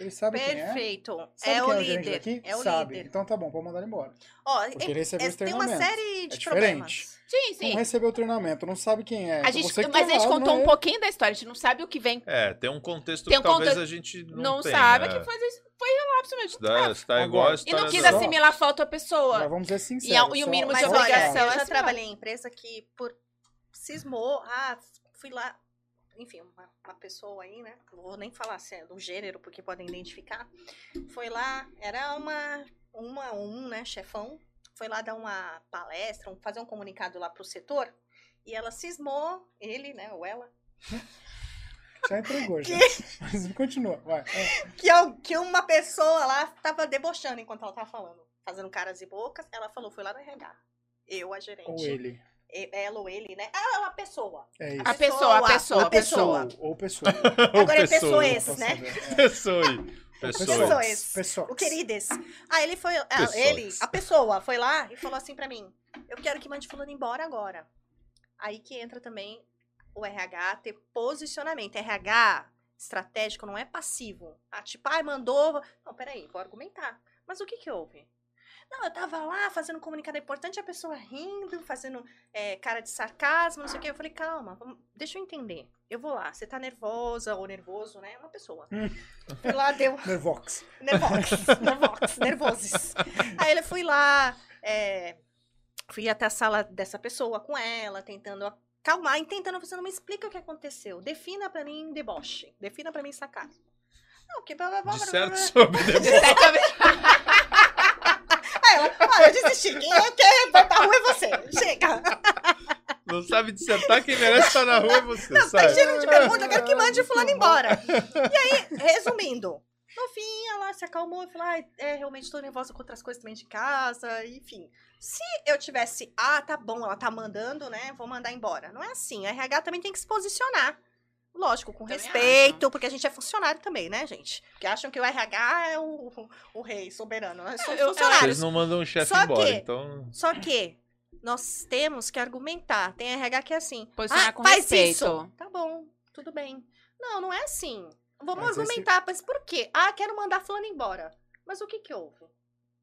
Ele sabe quem é? Perfeito. Sabe é quem o é o líder. daqui? É o Sabe. líder. Então tá bom, pode mandar ele embora. Ó, Porque é- ele recebeu é- esse tem uma treinamento. série de É diferente. problemas. Sim, Não sim. recebeu o treinamento, não sabe quem é. A Então gente, que mas tá a gente errado, contou não um é pouquinho da história, a gente não sabe o que vem. É, tem um contexto Tem um que talvez a gente não, Não, tenha, sabe é. que foi, foi relapso mesmo. Dá- tá igual a E não quis assim, assimilar a falta à pessoa. Mas vamos ser E, sinceros. a- e o só- mínimo de Mas só- olha, obrigação eu é já trabalhei em empresa que por cismou, ah, fui lá, enfim, uma, uma pessoa aí, né? Não vou nem falar assim, do gênero, porque podem identificar. Foi lá, era uma, uma um, né, chefão, foi lá dar uma palestra, um- fazer um comunicado lá pro setor, e ela cismou, ele, né, ou ela, Já entregou, já. Mas continua, vai. É. que, que uma pessoa lá tava debochando enquanto ela tava falando, fazendo caras e bocas, ela falou, foi lá no RH. Eu, a gerente. Ou ele. Ela ou ele, né? Ah, uma pessoa. É isso. A pessoa, a pessoa, a pessoa. pessoa. Ou pessoa. Agora é pessoa, pessoas, né? é. Pessoa aí. Pessoa. Pessoa. Pessoas. Pessoas. O querides. Ah, ele foi. ah, Pessoas. ele, a pessoa, foi lá e falou assim pra mim: Eu quero que mande fulano embora agora. Aí que entra também o RH ter posicionamento. RH estratégico não é passivo. Ah, tipo, ai, mandou. Não, peraí, vou argumentar. Mas o que que houve? Não, eu tava lá fazendo um comunicado importante, a pessoa rindo, fazendo é, cara de sarcasmo, não sei o quê. Eu falei, calma, deixa eu entender. Eu vou lá, você tá nervosa ou nervoso, né? Uma pessoa. Hum. Fui lá, deu. Nervox. Nervox, nervox, nervosis. Aí ele fui lá, é, fui até a sala dessa pessoa com ela, tentando acalmar, e tentando, você não me explica o que aconteceu. Defina pra mim deboche, defina pra mim sarcasmo. Não, que blá, blá, blá. sobre deboche. Ah, eu desisti, quem é- quer pra rua é você, chega. Não sabe dissertar, quem merece estar na rua é você, Não, tá sabe? cheio de pergunta, eu quero que mande fulano embora. E aí, resumindo, no fim ela se acalmou e falou, ah, é, realmente tô nervosa com outras coisas também de casa, enfim. Se eu tivesse, ah, tá bom, ela tá mandando, né, vou mandar embora. Não é assim, a RH também tem que se posicionar. Lógico, com Também respeito, porque a gente é funcionário também, né, gente? Porque acham que o RH é o, o, o rei soberano. Nós somos Eu- eu- funcionários. Eles não mandam o chefe embora, que- então... Só que nós temos que argumentar. Tem RH que é assim. Posicionar ah, com faz respeito. isso. Tá bom, tudo bem. Não, não é assim. Vamos Mas esse- argumentar, mas por quê? Ah, quero mandar fulano embora. Mas o que que houve?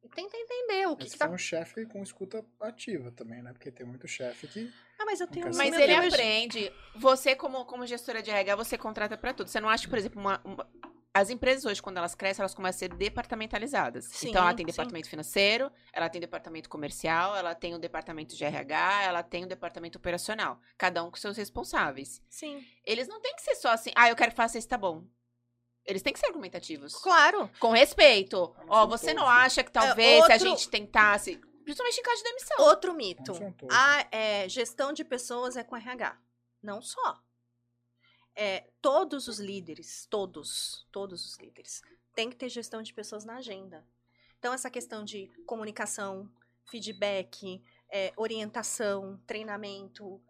E Tenta entender o que, Esse que tá... foi um chefe com escuta ativa também, né? Porque tem muito chefe que. Ah, mas eu tenho... Mas ele Deus. aprende. Você, como, como gestora de RH, você contrata pra tudo. Você não acha que, por exemplo, uma, uma- as empresas hoje, quando elas crescem, elas começam a ser departamentalizadas. Sim, então, ela tem sim. departamento financeiro, ela tem departamento comercial, ela tem o departamento de RH, ela tem o departamento operacional. Cada um com seus responsáveis. Sim, Eles não têm que ser só assim, ah, eu quero que faça isso, tá bom. Eles têm que ser argumentativos. claro. Com respeito. Ó, são você não acha que talvez se a outro- gente tentasse. Principalmente em caso de demissão. Outro mito. A é, gestão de pessoas é com RH. Não só. É, todos os líderes, todos, todos os líderes, tem que ter gestão de pessoas na agenda. Então, essa questão de comunicação, feedback, é, orientação, treinamento,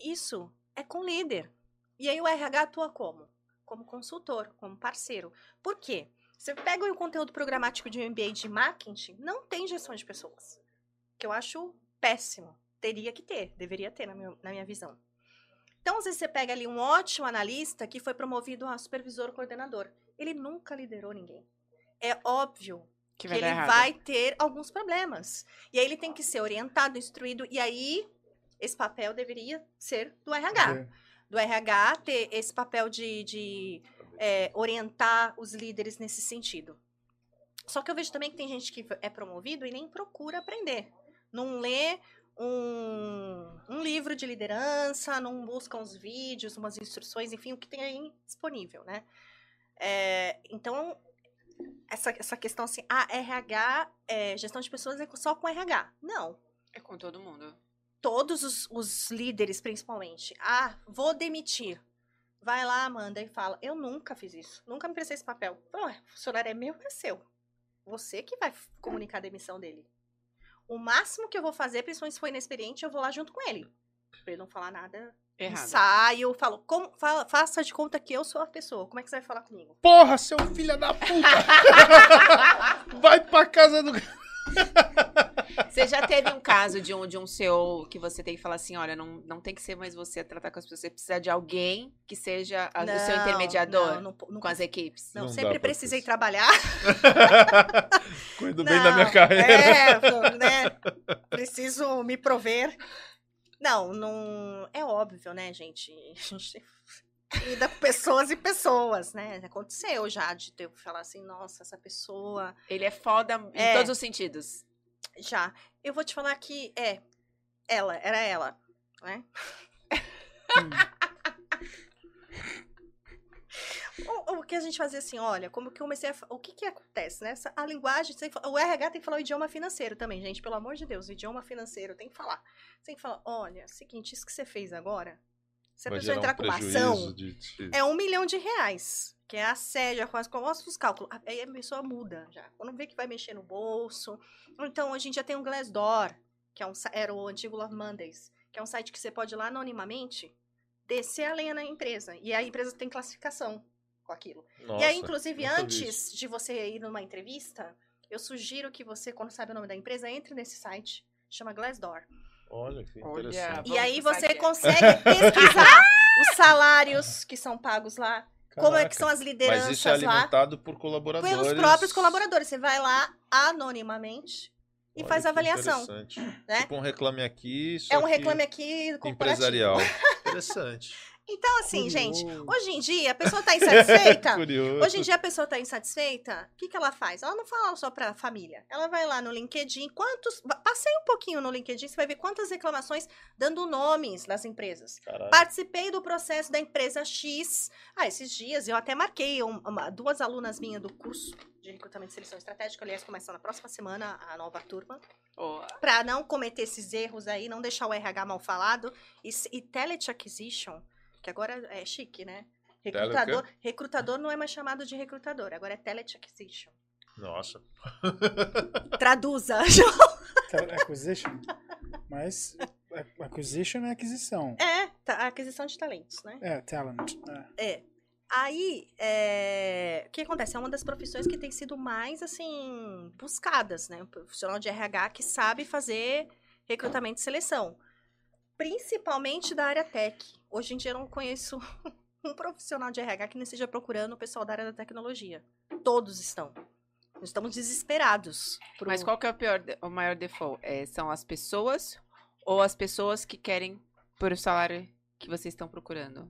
isso é com o líder. E aí o RH atua como? Como consultor, como parceiro. Por quê? Você pega o conteúdo programático de um MBA de marketing, não tem gestão de pessoas. Que eu acho péssimo. Teria que ter, deveria ter, na minha, na minha visão. Então, às vezes, você pega ali um ótimo analista que foi promovido a supervisor coordenador. Ele nunca liderou ninguém. É óbvio Que que vai ele dar errado. vai ter alguns problemas. E aí ele tem que ser orientado, instruído, e aí esse papel deveria ser do RH. É. do RH ter esse papel de, de é, orientar os líderes nesse sentido. Só que eu vejo também que tem gente que é promovido e nem procura aprender. Não lê um, um livro de liderança, não busca uns vídeos, umas instruções, enfim, o que tem aí disponível, né? É, então, essa, essa questão assim, ah, RH, é, gestão de pessoas é só com RH. Não. É com todo mundo. Todos os, os líderes, principalmente. Ah, vou demitir. Vai lá, Amanda, e fala: Eu nunca fiz isso. Nunca me prestei esse papel. Ué, o funcionário é meu, é seu. Você que vai comunicar a demissão dele. O máximo que eu vou fazer, principalmente se for inexperiente, eu vou lá junto com ele. Pra ele não falar nada. Errado. Saio, falo, como, fala- faça de conta que eu sou a pessoa. Como é que você vai falar comigo? Porra, seu filho da puta! Vai pra casa do. Você já teve um caso de um, de um CEO que você tem que falar assim: olha, não, não tem que ser mais você a tratar com as pessoas, você precisa de alguém que seja a- o seu Não, intermediador Não, não, não, com as equipes. não, Não sempre precisei trabalhar. Cuido bem da minha Não, carreira. É, né? Preciso me prover. Não, não. É óbvio, né, gente? A gente lida com pessoas e pessoas, né? Aconteceu já de ter que falar assim, nossa, essa pessoa. Ele é foda em É. todos os sentidos. Já. Eu vou te falar que é. Ela, era ela, né? Hum. O, o que a gente fazia assim, olha, como que eu comecei a. O que que acontece, né? Essa- A linguagem, tem o RH tem que falar o idioma financeiro também, gente. Pelo amor de Deus, o idioma financeiro tem que falar. Você tem que falar, olha, seguinte, isso que você fez agora, se a Vai pessoa entrar um com uma ação, de- de- é um milhão de reais. Que é é quase como os cálculos. Aí a pessoa muda já. Quando vê que vai mexer no bolso. Então, hoje em dia tem um Glassdoor, que é um, era o antigo Love Mondays, que é um site que você pode ir lá anonimamente descer a lenha na empresa. E a empresa tem classificação com aquilo. Nossa, e aí, inclusive, antes de você ir numa entrevista, eu sugiro que você, quando sabe o nome da empresa, entre nesse site. Chama Glassdoor. Olha que Olha, interessante. E Vamos aí você consegue pesquisar os salários que são pagos lá, como é que Caraca. são as lideranças Mas isso é lá. alimentado por colaboradores. Pelos próprios colaboradores. Você vai lá anonimamente e Olha faz a avaliação. interessante. né? Tipo um reclame aqui, só É um reclame aqui empresarial. interessante. Então, assim, gente, Curioso. hoje em dia a pessoa tá insatisfeita. Hoje em dia a pessoa tá insatisfeita, o que, que ela faz? Ela não fala só pra família. Ela vai lá no LinkedIn, quantos. Passei um pouquinho no LinkedIn, você vai ver quantas reclamações dando nomes das empresas. Caralho. Participei do processo da empresa X. Ah, esses dias eu até marquei um- uma- duas alunas minhas do curso de recrutamento e seleção estratégica. Aliás, começa na próxima semana a nova turma. Para não cometer esses erros aí, não deixar o RH mal falado. E, e talent acquisition, que agora é chique, né? Recrutador, recrutador não é mais chamado de recrutador, agora é talent acquisition. Nossa. Traduza. Acquisition. Mas a- acquisition é aquisição. É, tá, aquisição de talentos, né? É, talent. É. É. Aí, é, o que acontece? É uma das profissões que tem sido mais, assim, buscadas, né? O profissional de RH que sabe fazer recrutamento e seleção. Principalmente da área tech. Hoje em dia eu não conheço um profissional de RH que não esteja procurando o pessoal da área da tecnologia. Todos estão. Nós estamos desesperados. pro- Mas qual que é o, pior, o maior default? É, são as pessoas ou as pessoas que querem por o salário que vocês estão procurando?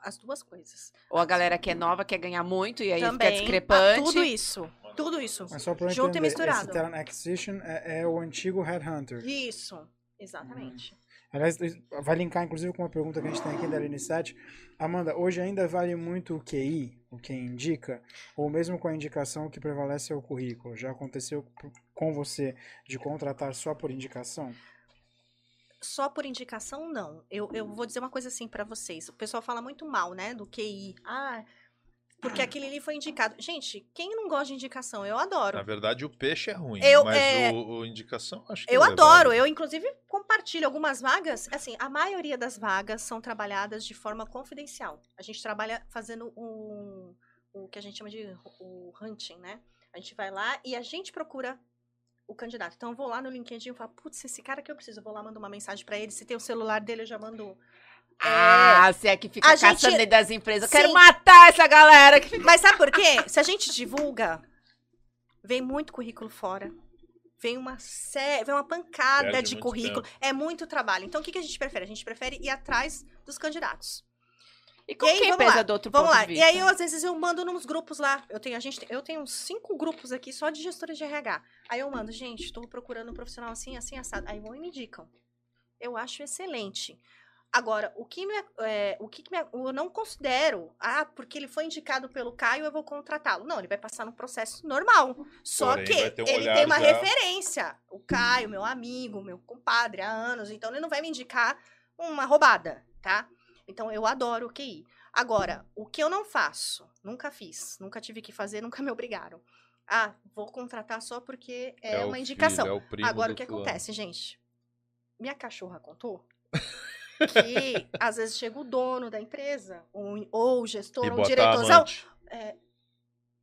As duas coisas. Ou a galera que é nova quer ganhar muito e aí fica Também. discrepante? Ah, tudo isso. Tudo isso. Mas só pra Junto e entender, misturado. esse talent acquisition é, é o antigo headhunter. Isso. Exatamente. Aliás, vai linkar inclusive com uma pergunta que a gente tem aqui da Aline 7. Amanda, hoje ainda vale muito o QI, o que indica, ou mesmo com a indicação que prevalece é o currículo? Já aconteceu com você de contratar só por indicação? Só por indicação, não. Eu, eu vou dizer uma coisa assim pra vocês. O pessoal fala muito mal, né, do QI. Ah, porque aquele ali foi indicado. Gente, quem não gosta de indicação? Eu adoro. Na verdade, o peixe é ruim, Eu, mas é, o, o indicação acho que Eu é adoro, eu inclusive compartilho algumas vagas. Assim, a maioria das vagas são trabalhadas de forma confidencial. A gente trabalha fazendo o, o que a gente chama de o hunting, né? A gente vai lá e a gente procura o candidato. Então eu vou lá no LinkedIn e falo, putz, esse cara que eu preciso, eu vou lá mando uma mensagem pra ele. Se tem o celular dele, eu já mando. Ah, você é que fica A caçando gente- das empresas. Eu quero Sim. matar essa galera que fica... Mas sabe por quê? Se a gente divulga, vem muito currículo fora. Vem uma sé... vem uma pancada Perde de currículo. É muito trabalho. Então, o que, que a gente prefere? A gente prefere ir atrás dos candidatos. E com E aí, quem vamos pesa lá, do outro Vamos ponto lá. de E aí, eu, às vezes, eu mando nos grupos lá. Eu tenho, a gente, eu tenho uns cinco grupos aqui só de gestores de RH. Aí eu mando, gente, estou procurando um profissional assim, assim, assado. Aí vão e me indicam. Eu acho excelente. Agora, o que, me, é, o que, me- eu não considero, ah, porque ele foi indicado pelo Caio, eu vou contratá-lo. Não, ele vai passar num processo normal. Só Porém, que um ele tem uma já- referência. O Caio, meu amigo, meu compadre há anos, então ele não vai me indicar uma roubada, tá? Então eu adoro o QI. Agora, o que eu não faço, nunca fiz, nunca tive que fazer, nunca me obrigaram. Ah, vou contratar só porque é, o uma filho, indicação. é o Agora, o que fulano. acontece, gente? Minha cachorra contou que às vezes chega o dono da empresa, ou, ou o gestor, E ou o a diretorzão, é,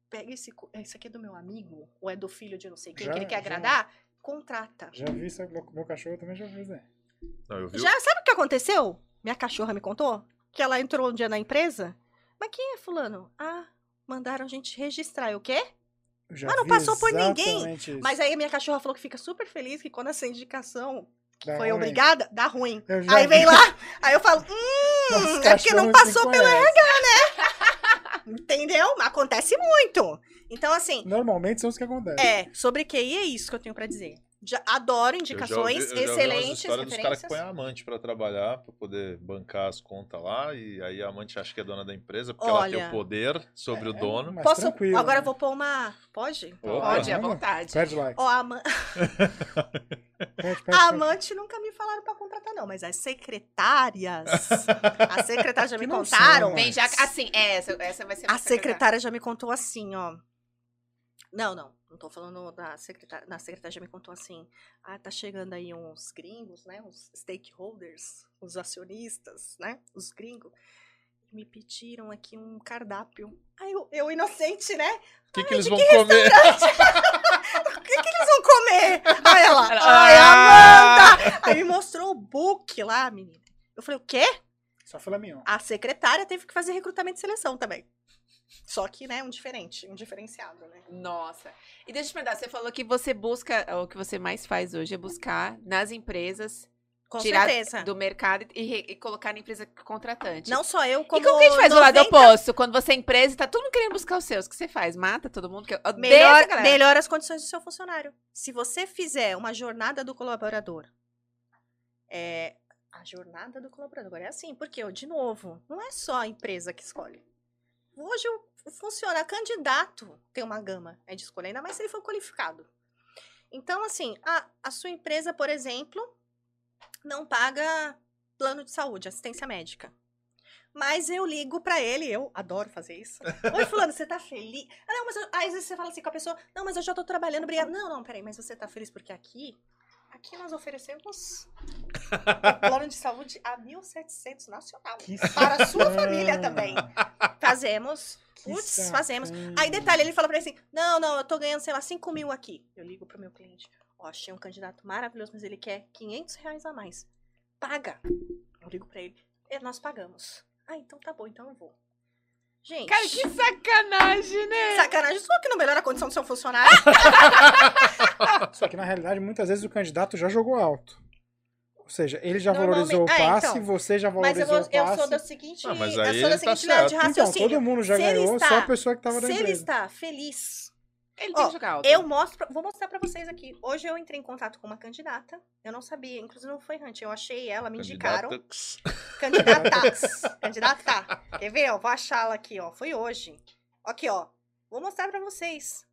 pega esse, co- esse aqui é do meu amigo, ou é do filho de não sei quem, Já- que ele quer já. agradar, contrata. Já vi isso, meu, cachorro também já viu isso aí. Não, eu vi Já sabe o que aconteceu? Minha cachorra me contou que ela entrou um dia na empresa. Mas quem é fulano? Ah, mandaram a gente registrar. Eu o quê? Mas não passou por ninguém. isso. Mas aí minha cachorra falou que fica super feliz que quando essa indicação Dá foi ruim. obrigada, dá ruim. Aí vem vi. lá, aí eu falo, hum, Nosso é porque não passou pelo conhece. Entendeu? Mas acontece muito. Então, assim, Normalmente são os que acontecem. é, sobre QI é isso que eu tenho pra dizer. Já adoro Eu já indicações, ouvi- eu já ouvi umas excelentes histórias dos caras que põem a amante pra trabalhar, pra poder bancar as contas lá, e aí a amante acha que é dona da empresa, porque ela tem Olha. o poder sobre o É, dono. mas Posso, tranquilo, agora né? eu vou pôr uma... Pode? Opa. Pode, à vontade. Pede like. Ó, a, ama- Pede, pede, a pede. amante nunca me falaram pra contratar, não, mas as secretárias. as secretárias já Que me contaram. são, Vem já, assim, é, essa, essa vai ser A secretária já me contou assim, ó. Não, não, não tô falando da secretária. Na secretária já me contou assim. Ah, tá chegando aí uns gringos, né? Uns stakeholders, os acionistas, né? Os gringos. Me pediram aqui um cardápio. Aí eu, eu inocente, né? O que, que eles de vão que comer? O que, que eles vão comer? Aí ela, Ah! ai, Amanda! Aí me mostrou o book lá, menina. Eu falei, o quê? Só filé mignon. A secretária teve que fazer recrutamento e seleção também. Só que, né, um diferente, um diferenciado, né? Nossa. E deixa eu te perguntar, você falou que você busca, o que você mais faz hoje é buscar nas empresas, Com tirar certeza. do mercado e, e colocar na empresa contratante. Não só eu, como e como que a gente faz o lado 90 oposto? Quando você é empresa e tá todo mundo querendo buscar os seus, o que você faz? Mata todo mundo? Que Melhor, melhora as condições do seu funcionário. Se você fizer uma jornada do colaborador, é, a jornada do colaborador é assim, porque, de novo, não é só a empresa que escolhe. Hoje o, candidato tem uma gama é de escolha, ainda mais se ele for qualificado. Então, assim, a, a sua empresa, por exemplo, não paga plano de saúde, assistência médica. Mas eu ligo pra ele, eu adoro fazer isso. Oi, fulano, você tá feliz? Não, mas eu- às vezes você fala assim com a pessoa, não, mas eu já tô trabalhando, obrigada. Não, não, peraí, mas você tá feliz porque aqui, aqui nós oferecemos o plano de saúde a 1.700 nacional. Que Para a sua família também. Fazemos, putz, fazemos. Aí, detalhe, ele fala pra ele assim: não, não, eu tô ganhando, sei lá, 5 mil aqui. Eu ligo pro meu cliente: ó, achei um candidato maravilhoso, mas ele quer 500 reais a mais. Paga. Eu ligo pra ele: "É, nós pagamos. Ah, então tá bom, então eu vou. Gente, Cara, que sacanagem, né? sacanagem, só que não melhora a condição do seu funcionário. Só que na realidade, muitas vezes o candidato já jogou alto. Ou seja, ele já valorizou o é, passe, então. você já Mas eu, valorizou vou- o eu passe. sou da seguinte, Ah, mas eu aí sou da tá seguinte linha de certo. Então, raciocínio. todo mundo já Se ganhou, está- só a pessoa que tava na Se ele está feliz Ele tem Ó, que jogar alto. Eu mostro, vou mostrar pra vocês aqui. Hoje eu entrei em contato com uma candidata. Eu não sabia, inclusive não foi Hunt. Eu achei ela, me indicaram. Candidatas. Candidatas. Candidata. Quer ver? Ó, vou achá-la aqui, ó. Foi hoje. Aqui, ó. Vou mostrar pra vocês.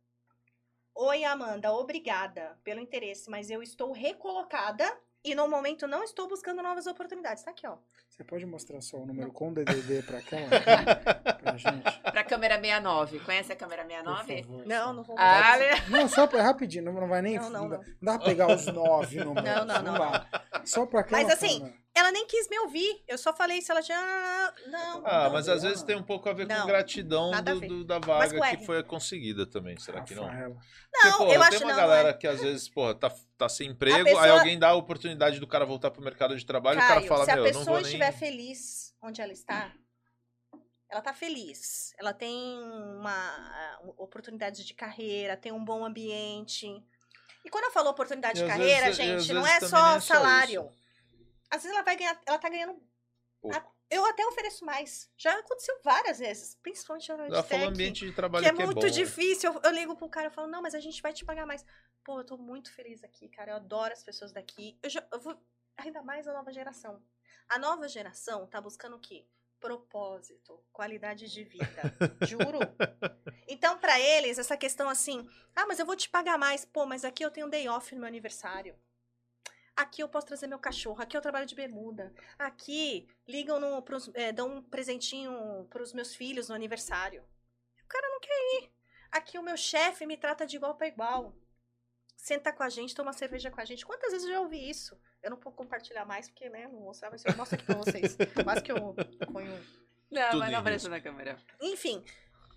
Oi, Amanda. Obrigada pelo interesse, mas eu estou recolocada e no momento não estou buscando novas oportunidades. Tá aqui, ó. Você pode mostrar só o número com DDD pra aquela? pra gente, Pra câmera 69. Conhece a câmera por 69? favor. Não, não vou Ah? Não, só pra, rapidinho, não, não vai nem. Não, não, não. dá pra pegar os nove números. Não, não, não, dá. Só pra aquela Mas assim, câmera. Ela nem quis me ouvir. Eu só falei se ela tinha. Não. Ah, não, mas às vezes tem um pouco a ver com Não, gratidão a do, ver. do- da vaga que foi conseguida também, será que não? Rafaela. Não, Porque, porra, eu acho tem uma não. galera é. que às vezes, porra, tá, tá sem emprego, aí pessoa- alguém dá a oportunidade do cara voltar pro mercado de trabalho e o cara Caio, fala, se a meu, eu não pessoa vou nem... estiver feliz onde ela está, ela tá feliz. Ela tem uma uh, oportunidade de carreira, tem um bom ambiente. E quando eu falo oportunidade E de carreira, vezes- gente, não é só é só salário. Às vezes ela vai ganhar, ela tá ganhando Pouco. Eu até ofereço mais. Já aconteceu várias vezes, principalmente na Ela falou ambiente de trabalho que é que é muito bom. difícil. Eu, eu ligo pro cara e falo, não, mas a gente vai te pagar mais. Pô, eu tô muito feliz aqui, cara. Eu adoro as pessoas daqui. Eu, já, eu vou. Ainda mais a nova geração. A nova geração tá buscando o quê? Propósito, qualidade de vida. Juro. Então, pra eles, essa questão assim, ah, mas eu vou te pagar mais. Pô, mas aqui eu tenho day off no meu aniversário. Aqui eu posso trazer meu cachorro. Aqui eu trabalho de bermuda. Aqui ligam no, pros, é, dão um presentinho pros meus filhos no aniversário. O cara não quer ir. Aqui o meu chefe me trata de igual para igual. Senta com a gente, toma cerveja com a gente. Quantas vezes eu já ouvi isso? Eu não vou compartilhar mais, porque, né, não mostrar, mas eu mostro aqui pra vocês. Quase que eu ponho Não, Tudo mas não aparece na câmera. enfim,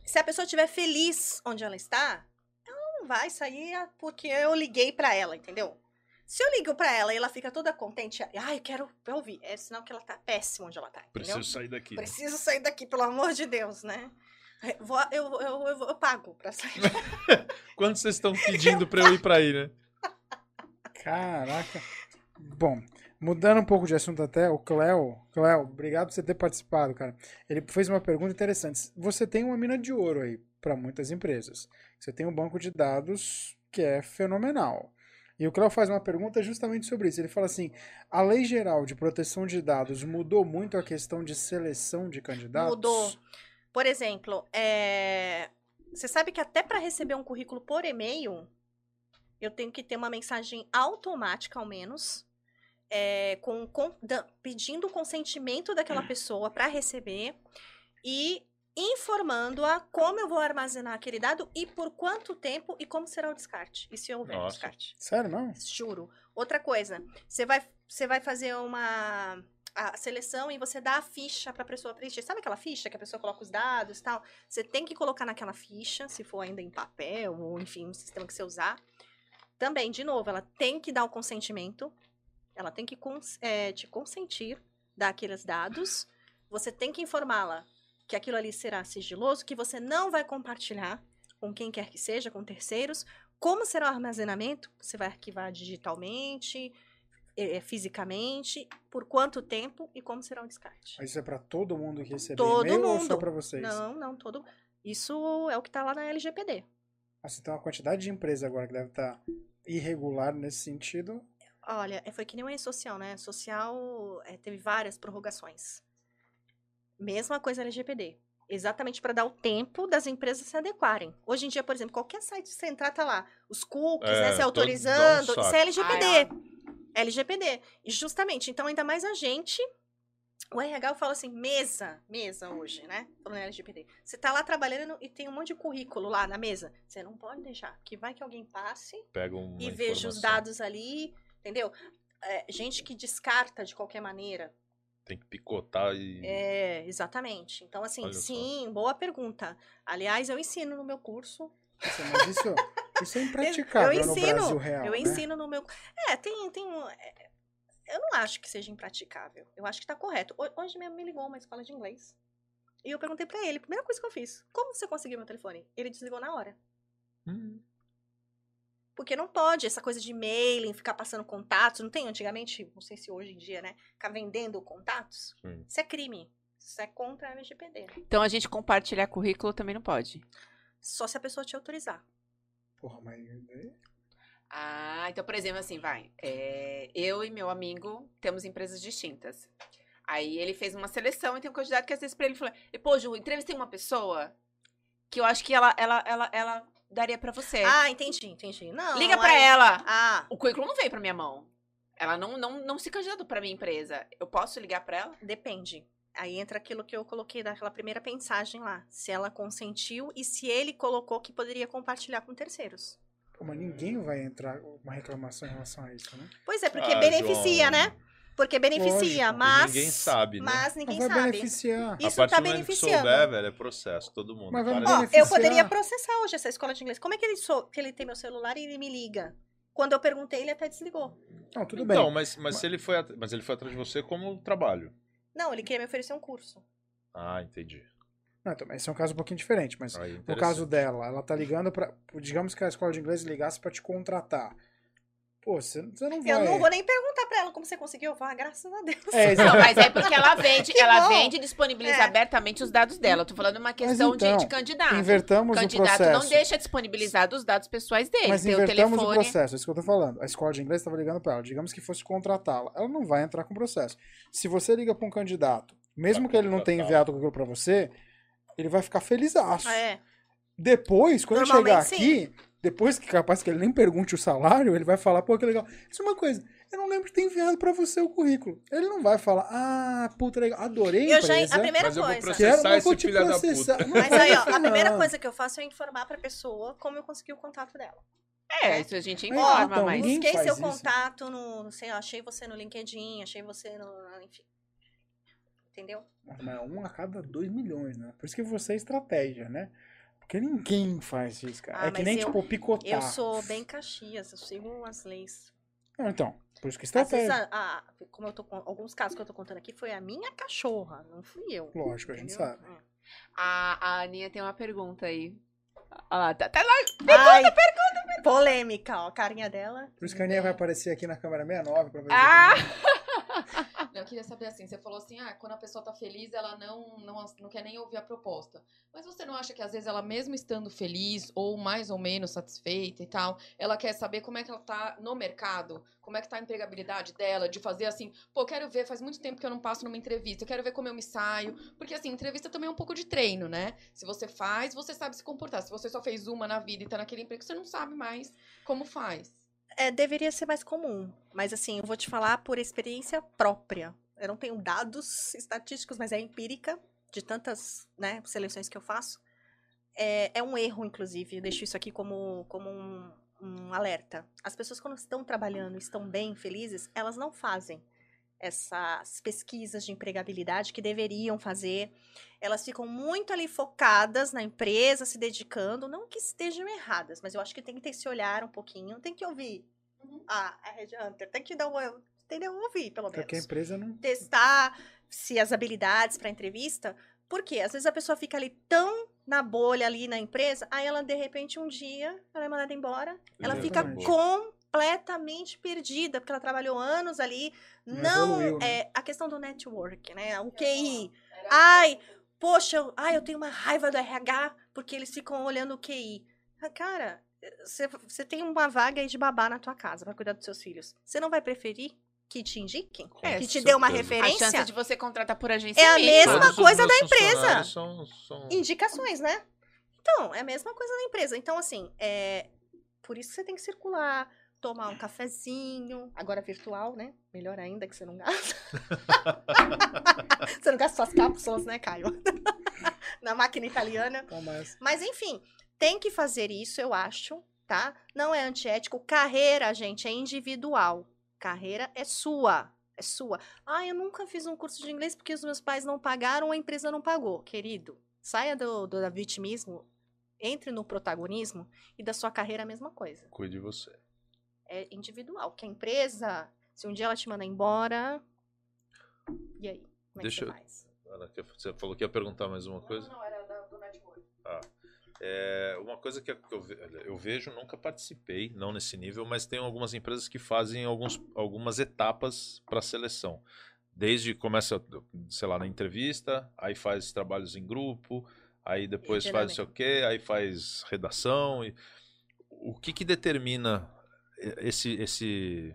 se a pessoa estiver feliz onde ela está, ela não vai sair porque eu liguei pra ela, entendeu? Se eu ligo pra ela e ela fica toda contente, ai, eu quero ouvir, é sinal que ela tá péssima onde ela tá, entendeu? Preciso sair daqui. né? Preciso sair daqui, pelo amor de Deus, né? Eu, vou- eu, eu, eu, eu pago pra sair. Quanto vocês estão pedindo pra eu ir pra aí, né? Caraca. Bom, mudando um pouco de assunto até, o Cléo. Cléo, obrigado por você ter participado, cara. Ele fez uma pergunta interessante. Você tem uma mina de ouro aí para muitas empresas. Você tem um banco de dados que é fenomenal. E o Cléo faz uma pergunta justamente sobre isso. Ele fala assim: a lei geral de proteção de dados mudou muito a questão de seleção de candidatos? Mudou. Por exemplo, é, você sabe que até para receber um currículo por e-mail, eu tenho que ter uma mensagem automática, ao menos, é, com, com- da- pedindo o consentimento daquela pessoa para receber e informando-a como eu vou armazenar aquele dado e por quanto tempo e como será o descarte. E se houver Nossa. descarte. Sério, não? Juro. Outra coisa, você vai, você vai fazer uma a seleção e você dá a ficha para a pessoa preencher. Sabe aquela ficha que a pessoa coloca os dados e tal? Você tem que colocar naquela ficha, se for ainda em papel ou enfim, um sistema que você usar. Também, de novo, ela tem que dar o consentimento. Ela tem que cons- é, te consentir daqueles dados. Você tem que informá-la que aquilo ali será sigiloso, que você não vai compartilhar com quem quer que seja, com terceiros. Como será o armazenamento? Você vai arquivar digitalmente, eh, fisicamente, por quanto tempo e como será o descarte? Isso é para todo mundo que receber Todo e-mail ou só mundo. para vocês? Não, não, todo. Isso é o que está lá na LGPD. Nossa, tem uma quantidade de empresa agora que deve estar irregular nesse sentido. Olha, é, foi que nem o E-Social, né? Social eh, teve várias prorrogações. Mesma coisa LGPD. Exatamente para dar o tempo das empresas se adequarem. Hoje em dia, por exemplo, qualquer site que você entrar, tá lá. Os cookies, É, né? Se autorizando. um isso é LGPD. Ai, LGPD. E justamente, então, ainda mais a gente. O RH fala assim, mesa, mesa hoje, né? Falando LGPD. Você tá lá trabalhando e tem um monte de currículo lá na mesa. Você não pode deixar. Que vai que alguém passe Pega uma e veja os dados ali, entendeu? É, gente que descarta de qualquer maneira. Tem que picotar e. É, exatamente. Então, assim, Olha só. sim, boa pergunta. Aliás, eu ensino no meu curso. Mas isso, isso é impraticável eu no ensino, Brasil real, eu né? ensino no meu. É, tem, tem um. é, eu não acho que seja impraticável. Eu acho que tá correto. Ho- Hoje mesmo me ligou uma escola de inglês. E eu perguntei pra ele, primeira coisa que eu fiz, como você conseguiu meu telefone? Ele desligou na hora. Hum, Porque não pode, essa coisa de mailing, ficar passando contatos, não tem antigamente, não sei se hoje em dia, né? Ficar vendendo contatos. Sim. Isso é crime. Isso é contra a LGPD. Então a gente compartilhar currículo também não pode. Só se a pessoa te autorizar. Porra, mas... Ah, então, por exemplo, assim, vai. é, eu e meu amigo temos empresas distintas. Aí ele fez uma seleção e tem um candidato que às vezes pra ele falou: Pô, Ju, entrevistei uma pessoa que eu acho que ela, ela, ela, ela daria pra você. Ah, entendi, entendi. Não. Liga pra aí- ela. Ah, O currículo não veio pra minha mão. Ela não, não, não se candidatou pra minha empresa. Eu posso ligar pra ela? depende. Aí entra aquilo que eu coloquei daquela primeira pensagem lá. Se ela consentiu e se ele colocou que poderia compartilhar com terceiros. Pô, mas ninguém vai entrar uma reclamação em relação a isso, né? Pois é, porque Ah, beneficia, João, né? Porque beneficia, Lógico. mas. Ninguém sabe, né? Mas ninguém Não vai sabe. beneficiar. Isso a partir tá do momento que beneficiando. souber, velho, é processo, todo mundo. Mas vai Para Ó, eu beneficiar. poderia processar hoje essa escola de inglês. Como é que ele, sou, que ele tem meu celular e ele me liga? Quando eu perguntei, ele até desligou. Não, tudo bem. Então, mas, mas, se ele foi at- mas ele foi atrás de você como trabalho. Não, ele queria me oferecer um curso. Ah, entendi. Não, então, esse é um caso um pouquinho diferente, mas Aí, no interessante. caso dela, ela tá ligando pra. Digamos que a escola de inglês ligasse pra te contratar. Pô, você, você não vai. Eu não vou nem perguntar pra ela como você conseguiu. Eu falo, ah, graças a Deus. É, Não, mas é porque ela vende, Que ela bom. vende e disponibiliza É. abertamente os dados dela. Eu tô falando uma questão de- então, de, candidato. Invertamos o o candidato processo. não deixa disponibilizar os dados pessoais dele. Mas o invertamos o telefone. processo, é isso que eu tô falando. A escola de inglês estava ligando para ela. Digamos que fosse contratá-la. Ela não vai entrar com o processo. Se você liga para um candidato, mesmo Pra que ele não tenha enviado aquilo para você, ele vai ficar feliz. É. Depois, quando chegar aqui, depois que capaz que ele nem pergunte o salário, ele vai falar, pô, que legal. Isso é uma coisa. Eu não lembro de ter enviado para você o currículo. Ele não vai falar, ah, puta, legal, adorei a Eu já, a primeira Mas eu vou coisa. Quero, processar mas vou esse te filho da processar. Mas aí, ó, a primeira coisa que eu faço é informar pra pessoa como eu consegui o contato dela. É, isso a gente É, informa, então, mas. ninguém Busquei seu isso. contato no, não sei, eu achei você no LinkedIn, achei você no, enfim. Entendeu? Mas é um a cada dois milhões, né? Por isso que você é estratégia, né? Porque ninguém faz isso, cara. Ah, é que nem, eu- tipo, picotar. Eu sou bem Caxias, eu sigo as leis. Não, então, por isso que Às vezes, estratégia. a, a- como eu tô com alguns casos que eu tô contando aqui, foi a minha cachorra, não fui eu. Lógico, a gente entendeu? sabe. Hum. A, a Aninha tem uma pergunta aí. Ah, tá, tá lá. Ai, polêmica, ó, a carinha dela. Por isso que a Aninha vai aparecer aqui na câmera 69 pra fazer Ah! Eu queria saber assim, você falou assim, ah, quando a pessoa tá feliz, ela não, não, não quer nem ouvir a proposta. Mas você não acha que às vezes ela, mesmo estando feliz, ou mais ou menos satisfeita e tal, ela quer saber como é que ela tá no mercado, como é que tá a empregabilidade dela, de fazer assim, pô, quero ver, faz muito tempo que eu não passo numa entrevista, eu quero ver como eu me saio. Porque assim, entrevista também é um pouco de treino, né? Se você faz, você sabe se comportar. Se você só fez uma na vida e tá naquele emprego, você não sabe mais como faz. É, deveria ser mais comum, mas assim, eu vou te falar por experiência própria. Eu não tenho dados estatísticos, mas é empírica, de tantas né, seleções que eu faço. É, é um erro, inclusive, eu deixo isso aqui como, como um, um alerta. As pessoas, quando estão trabalhando, estão bem, felizes, elas não fazem essas pesquisas de empregabilidade que deveriam fazer. Elas ficam muito ali focadas na empresa, se dedicando. Não que estejam erradas, mas eu acho que tem que ter esse olhar um pouquinho. Tem que ouvir Uhum. a, a Red Hunter. Tem que dar uma. Entendeu? Ouvir, pelo menos. Porque a empresa não. Testar se as habilidades para entrevista. Porque às vezes a pessoa fica ali tão na bolha ali na empresa, aí ela de repente um dia ela é mandada embora, ela fica Exatamente. Completamente perdida, porque ela trabalhou anos ali, Não não, evoluiu, né? é a questão do network, né? O QI. Ai, poxa, eu, ai, eu tenho uma raiva do RH porque eles ficam olhando o QI. Ah, Cara, você- você tem uma vaga aí de babá na tua casa para cuidar dos seus filhos. Você não vai preferir que te indiquem? É, que te dê uma certeza. A referência? chance de você contratar por agência É a mínima. mesma coisa da empresa. São, são... Indicações, né? Então, é a mesma coisa da empresa. Então, assim, é por isso que você tem que circular, tomar um cafezinho, agora virtual, né? Melhor ainda que você não gasta. você não gasta suas cápsulas, né, Caio? Na máquina italiana. Tá, mas... Mas enfim, tem que fazer isso, eu acho, tá? Não é antiético. Carreira, gente, é individual. Carreira é sua. É sua. Ah, eu nunca fiz um curso de inglês porque os meus pais não pagaram ou a empresa não pagou. Querido, saia do, do vitimismo, entre no protagonismo e da sua carreira a mesma coisa. Cuide de você. É individual. Que a empresa, se um dia ela te manda embora. E aí? Como Deixa é eu- que você faz? Ana, que Você falou que ia perguntar mais uma coisa? Não, não, era da- do network. É, uma coisa que eu, ve- eu vejo, nunca participei, não nesse nível, mas tem algumas empresas que fazem alguns, algumas etapas para seleção. Desde começa, sei lá, na entrevista, aí faz trabalhos em grupo, aí depois faz não sei o quê, aí faz redação. E... O que, que determina esse, esse,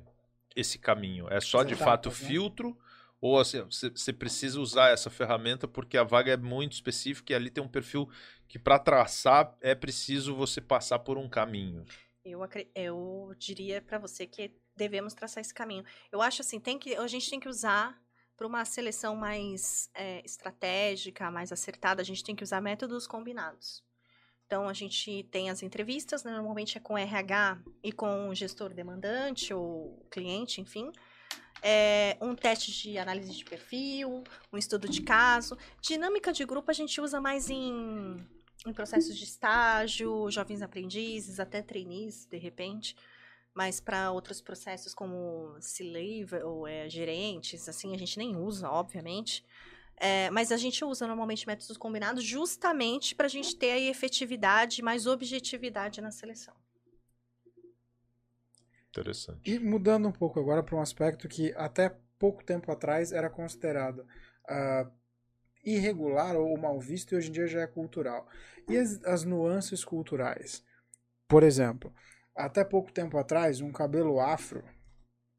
esse caminho? É só As de etapas, fato né? filtro? Ou assim, você você precisa usar essa ferramenta porque a vaga é muito específica e ali tem um perfil que para traçar é preciso você passar por um caminho. Eu, eu diria para você que devemos traçar esse caminho. Eu acho assim, tem que, a gente tem que usar para uma seleção mais é, estratégica, mais acertada, a gente tem que usar métodos combinados. Então, a gente tem as entrevistas, né, normalmente é com RH e com o gestor demandante ou cliente, enfim. É, um teste de análise de perfil, um estudo de caso. Dinâmica de grupo a gente usa mais em em processos de estágio, jovens aprendizes, até trainees, de repente. Mas para outros processos como C-level, é, gerentes, assim, a gente nem usa, obviamente. É, mas a gente usa normalmente métodos combinados justamente para a gente ter aí efetividade, mais objetividade na seleção. Interessante. E mudando um pouco agora para um aspecto que até pouco tempo atrás era considerado ah, irregular ou mal visto e hoje em dia já é cultural. E as, as nuances culturais? Por exemplo, até pouco tempo atrás, um cabelo afro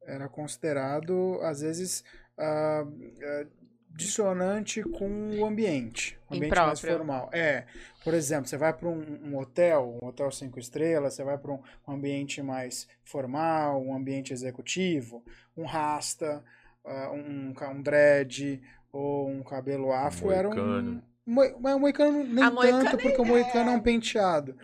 era considerado, às vezes, ah, ah, dissonante com o ambiente. O ambiente mais Impróprio. formal. É. Por exemplo, você vai para um, um hotel, um hotel cinco estrelas, você vai para um, um ambiente mais formal, um ambiente executivo, um rasta, ah, um, um dread ou um cabelo afro era um. moicano. Moi- Mas o moicano nem tanto, porque o moicano é um penteado.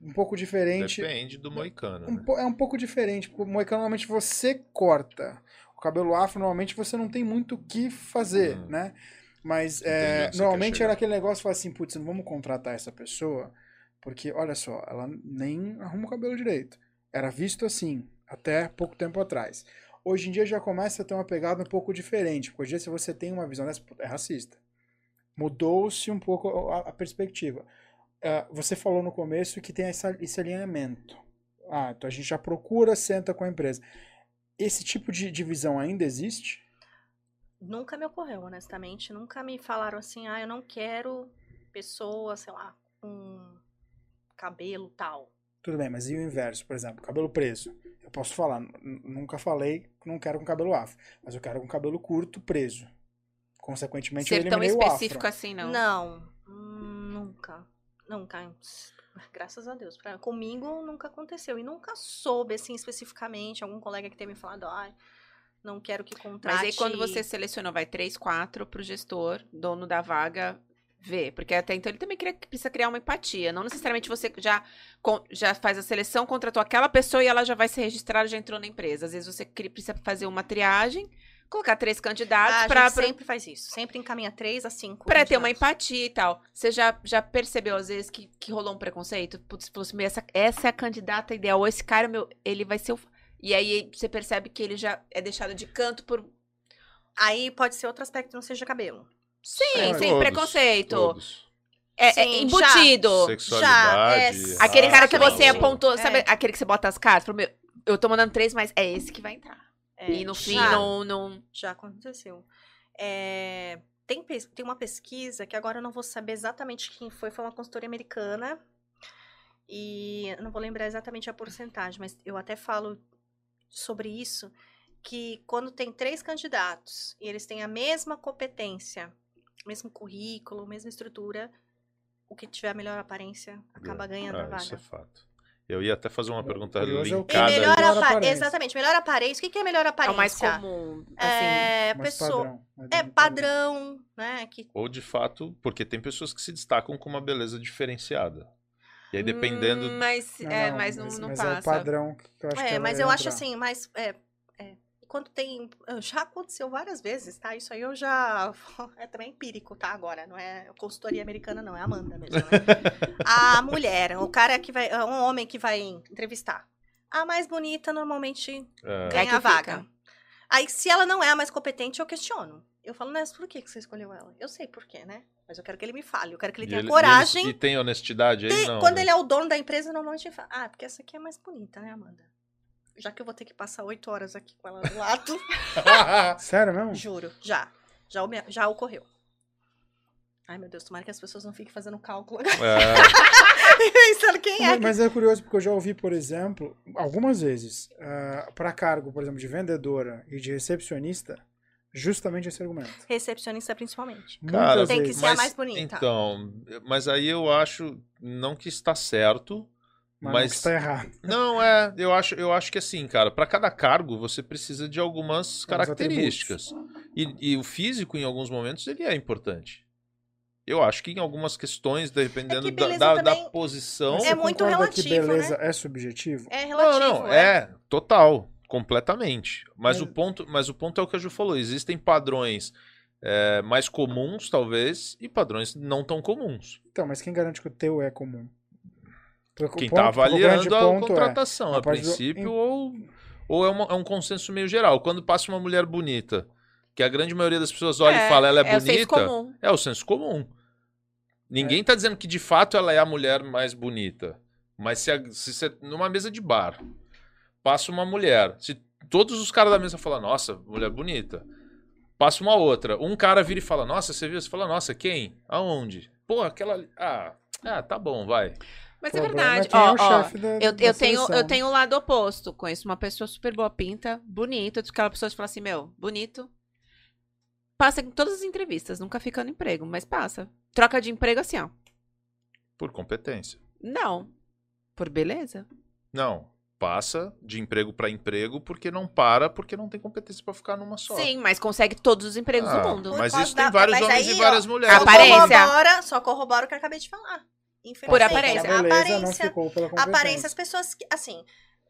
Um pouco diferente. Depende do moicano. Um né? é um pouco diferente, porque o moicano normalmente você corta. Cabelo afro, normalmente, você não tem muito o que fazer, Hum. né? Mas é, normalmente era aquele negócio, fala assim, putz, não vamos contratar essa pessoa, porque, olha só, ela nem arruma o cabelo direito. Era visto assim, até pouco tempo atrás. Hoje em dia já começa a ter uma pegada um pouco diferente, porque hoje em dia se você tem uma visão dessa, é racista. Mudou-se um pouco a, a perspectiva. Ah, você falou no começo que tem essa- esse alinhamento. Ah, então a gente já procura, senta com a empresa. Esse tipo de divisão ainda existe? Nunca me ocorreu, honestamente. Nunca me falaram assim, ah, eu não quero pessoa, sei lá, com cabelo tal. Tudo bem, mas e o inverso, por exemplo, cabelo preso? Eu posso falar, nunca falei que não quero com cabelo afro, mas eu quero com cabelo curto preso. Consequentemente, eu Ser tão eliminei o específico afro. assim, não. Não, hum, nunca. Nunca. Graças a Deus. Pra, comigo nunca aconteceu. E nunca soube, assim, especificamente, algum colega que tenha me falado, ai, não quero que contrate. Mas aí quando você selecionou, vai três, quatro pro gestor, dono da vaga, ver. Porque até então ele também cria- precisa criar uma empatia. Não necessariamente você já, já faz a seleção, contratou aquela pessoa e ela já vai se registrar, já entrou na empresa. Às vezes você precisa fazer uma triagem, colocar três candidatos Ah, a pra, gente pra, sempre faz isso. Sempre encaminha três a cinco. pra ter uma empatia e tal. Você já, já percebeu, às vezes, que, que rolou um preconceito? Putz, falou assim, "Meu, essa, essa é a candidata ideal. Ou esse cara, meu, ele vai ser o... E aí você percebe que ele já é deixado de canto por... Aí pode ser outro aspecto que não seja cabelo. Sim, É, sem Todos, preconceito. todos. É, é Sim, embutido. Sexualidade. Já, é- Aquele cara que você apontou, sabe? É. Aquele que você bota as cartas. Falou, meu, eu tô mandando três, mas é esse que vai entrar. É, e no fim, já, não, não. Já aconteceu. É, tem, tem uma pesquisa que agora eu não vou saber exatamente quem foi, foi uma consultoria americana. E não vou lembrar exatamente a porcentagem, mas eu até falo sobre isso, que quando tem três candidatos e eles têm a mesma competência, mesmo currículo, mesma estrutura, o que tiver a melhor aparência acaba ganhando a Ah, isso é vaga. fato. Eu ia até fazer uma pergunta curioso é o E linkada. Cada melhor aparência. Exatamente, melhor aparência. O que que é melhor É aparência? o mais comum. Assim, É, mais pessoa, padrão. mais é padrão. né? Que Ou de fato, porque tem pessoas que se destacam com uma beleza diferenciada. E aí, dependendo. hum, Mas, Não, é, não, mas não, mas, não mas passa. é o padrão que eu acho que É, ela mas eu acho assim, mas é, é, quando tem. Já aconteceu várias vezes, tá? Isso aí eu já. É também empírico, tá? Agora, não é consultoria americana, não, é a Amanda mesmo. Né? a mulher, o cara que vai. Um homem que vai entrevistar. A mais bonita normalmente é, ganha que a vaga. fica. Aí, se ela não é a mais competente, eu questiono. Eu falo, mas por que que você escolheu ela? Eu sei por quê, né? Mas eu quero que ele me fale. Eu quero que ele e tenha ele- coragem. E, ele- e tem honestidade aí? Tem- não. quando né? ele é o dono da empresa, normalmente ele fala, ah, porque essa aqui é mais bonita, né, Amanda? Já que eu vou ter que passar oito horas aqui com ela do lado, Sério mesmo? juro, já. Já, já ocorreu. Ai, meu Deus, tomara que as pessoas não fiquem fazendo cálculo. É, Pensando quem é. Mas, que- mas é curioso porque eu já ouvi, por exemplo, algumas vezes, para cargo, por exemplo, de vendedora e de recepcionista, justamente esse argumento. Recepcionista, principalmente. Cara, tem que vezes. ser a mais bonita. Então, mas aí eu acho não que está certo, Mas, não está errado. Não, é, eu acho, eu acho que assim, cara, para cada cargo você precisa de algumas características. E, e o físico, em alguns momentos, ele é importante. Eu acho que em algumas questões, dependendo É que da, da, da posição. É muito concorda que relativo, beleza é subjetivo? É Não, relativo, não, é. é total, completamente. Mas, Mas- o ponto, mas o ponto é o que a Ju falou: existem padrões é, mais comuns, talvez, e padrões não tão comuns. Então, mas quem garante que o teu é comum? O Quem está o avaliando a ponto é, contratação, a a partir do- princípio, em- ou, ou é, uma- é um consenso meio geral. Quando passa uma mulher bonita, que a grande maioria das pessoas olha É, e fala ela é, é o senso bonita, comum. é o senso comum. Ninguém está dizendo que de fato ela é a mulher mais bonita. Mas se, a- se você. numa mesa de bar, passa uma mulher. Se todos os caras da mesa falam, nossa, mulher bonita. Passa uma outra. Um cara vira e fala, nossa, você viu? Você fala, nossa, quem? Aonde? Pô, aquela. ali- Ah, ah tá bom, vai. Mas O é verdade. é Ó, ó, da- eu, da eu, tenho, eu tenho o lado oposto. Conheço uma pessoa super boa pinta, bonita, aquela pessoa que fala assim, meu, bonito. Passa em todas as entrevistas, nunca fica no emprego, mas passa. Troca de emprego assim, ó. Por competência. Não. Por beleza. Não. Passa de emprego pra emprego porque não para, porque não tem competência pra ficar numa só. Sim, mas consegue todos os empregos Ah, do mundo. Mas isso tem vários mas homens aí, e várias ó, mulheres. Só Aparência. corrobora, só corrobora o que eu acabei de falar. Infelizmente. Por aparência. A beleza não Aparência. ficou pela competência. Aparência, as pessoas que, assim,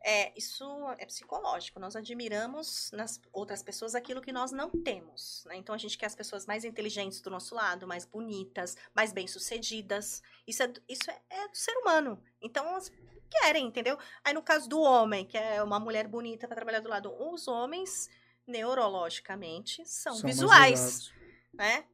é, isso é psicológico. Nós admiramos nas outras pessoas aquilo que nós não temos. né? Então a gente quer as pessoas mais inteligentes do nosso lado, mais bonitas, mais bem-sucedidas. Isso, é, do- isso é, é do ser humano. Então elas querem, entendeu? Aí no caso do homem, que é uma mulher bonita para trabalhar do lado, os homens, neurologicamente, são, São visuais, né?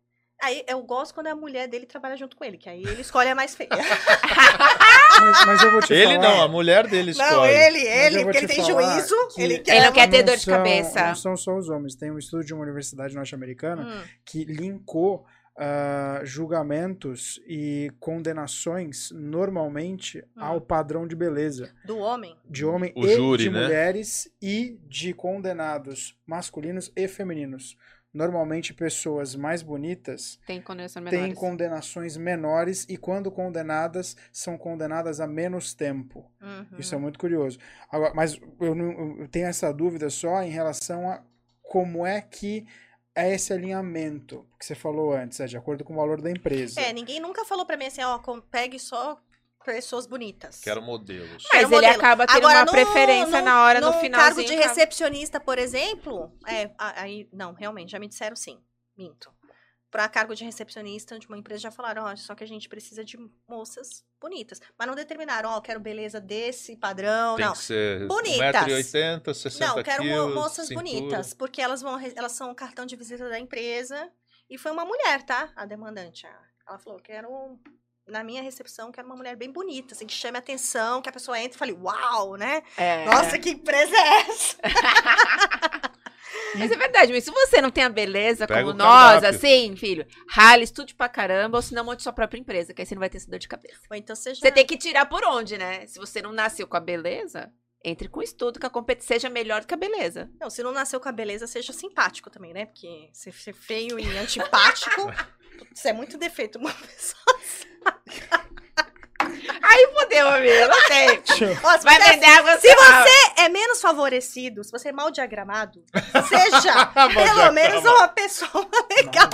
Aí eu gosto quando a mulher dele trabalha junto com ele, que aí ele escolhe a mais feia. Mas, mas eu vou te Ele falar. não, a mulher dele escolhe. Não, ele, ele, porque ele te tem falar juízo, que ele Ele quer. não quer ter dor de são- cabeça. Não são só os homens. Tem um estudo de uma universidade norte-americana Hum, que linkou ah, julgamentos e condenações normalmente Hum. ao padrão de beleza do homem. de homem O e júri, de né? mulheres e de condenados masculinos e femininos. Normalmente pessoas mais bonitas têm menores. condenações menores e quando condenadas são condenadas a menos tempo. Uhum. Isso é muito curioso. Agora, mas eu, não- eu tenho essa dúvida só em relação a como é que é esse alinhamento que você falou antes, é de acordo com o valor da empresa. É, ninguém nunca falou pra mim assim, ó, com- pegue só pessoas bonitas. Quero modelos. Mas Quero ele modelo. acaba tendo Agora, uma no- preferência no- na hora, no num finalzinho. cargo de acaba- recepcionista, por exemplo, é, aí, não, realmente, já me disseram sim, minto. Pra cargo de recepcionista de uma empresa já falaram, ó, só que a gente precisa de moças bonitas. Mas não determinaram, ó, quero beleza desse padrão, Tem não. que ser Bonitas. 1,80m, 60 Não, quero quilos, moças cintura. bonitas, porque elas vão, elas são o cartão de visita da empresa. E foi uma mulher, tá? A demandante. Ela falou, quero na minha recepção, quero uma mulher bem bonita, assim, que chame a atenção, que a pessoa entre e fale, uau, né? É. Nossa, que empresa é essa? Mas é verdade, mas se você não tem a beleza Pega como nós, assim, filho, rale, estude pra caramba, ou senão monte sua própria empresa, que aí você não vai ter essa dor de cabeça. Ou então seja... Você tem que tirar por onde, né? Se você não nasceu com a beleza, entre com estudo, que a competição seja melhor do que a beleza. Não, se não nasceu com a beleza, seja simpático também, né? Porque ser ser feio e antipático, isso é muito defeito. Uma pessoa... Aí fodeu, amigo, não tem. Ó, se Vai você- vender água Se você é menos favorecido, se você é mal diagramado, seja pelo menos uma pessoa legal.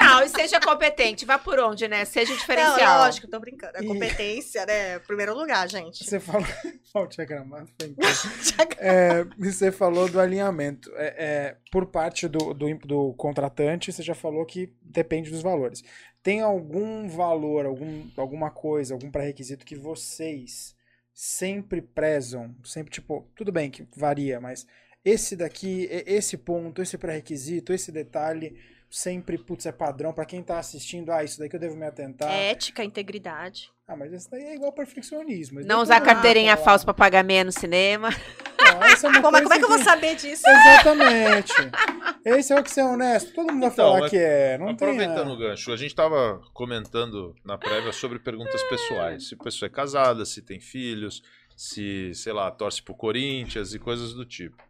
Não, e seja competente, vá por onde, né? Seja Não, diferencial. lógico, tô brincando. A E- competência, né? Primeiro lugar, gente. Você falou. Ó, o diagramado foi incrível. É, você falou do alinhamento. É, é, por parte do, do, do contratante, você já falou que depende dos valores. Tem algum valor, algum, alguma coisa, algum pré-requisito que vocês sempre prezam? Sempre, tipo, tudo bem que varia, mas esse daqui, esse ponto, esse pré-requisito, esse detalhe, sempre, putz, é padrão para quem tá assistindo. Ah, isso daí que eu devo me atentar. Ética, integridade. Ah, mas esse daí é igual perfeccionismo. Isso Não usar carteirinha fala. falsa pra pagar meia no cinema. Não, é Pô, mas como é que eu vou saber disso? Exatamente. Esse é o que você é honesto. Todo mundo vai Então, falar mas que é. Não tem. Aproveitando o gancho, a gente tava comentando na prévia sobre perguntas pessoais. Se a pessoa é casada, se tem filhos, se, sei lá, torce pro Corinthians e coisas do tipo.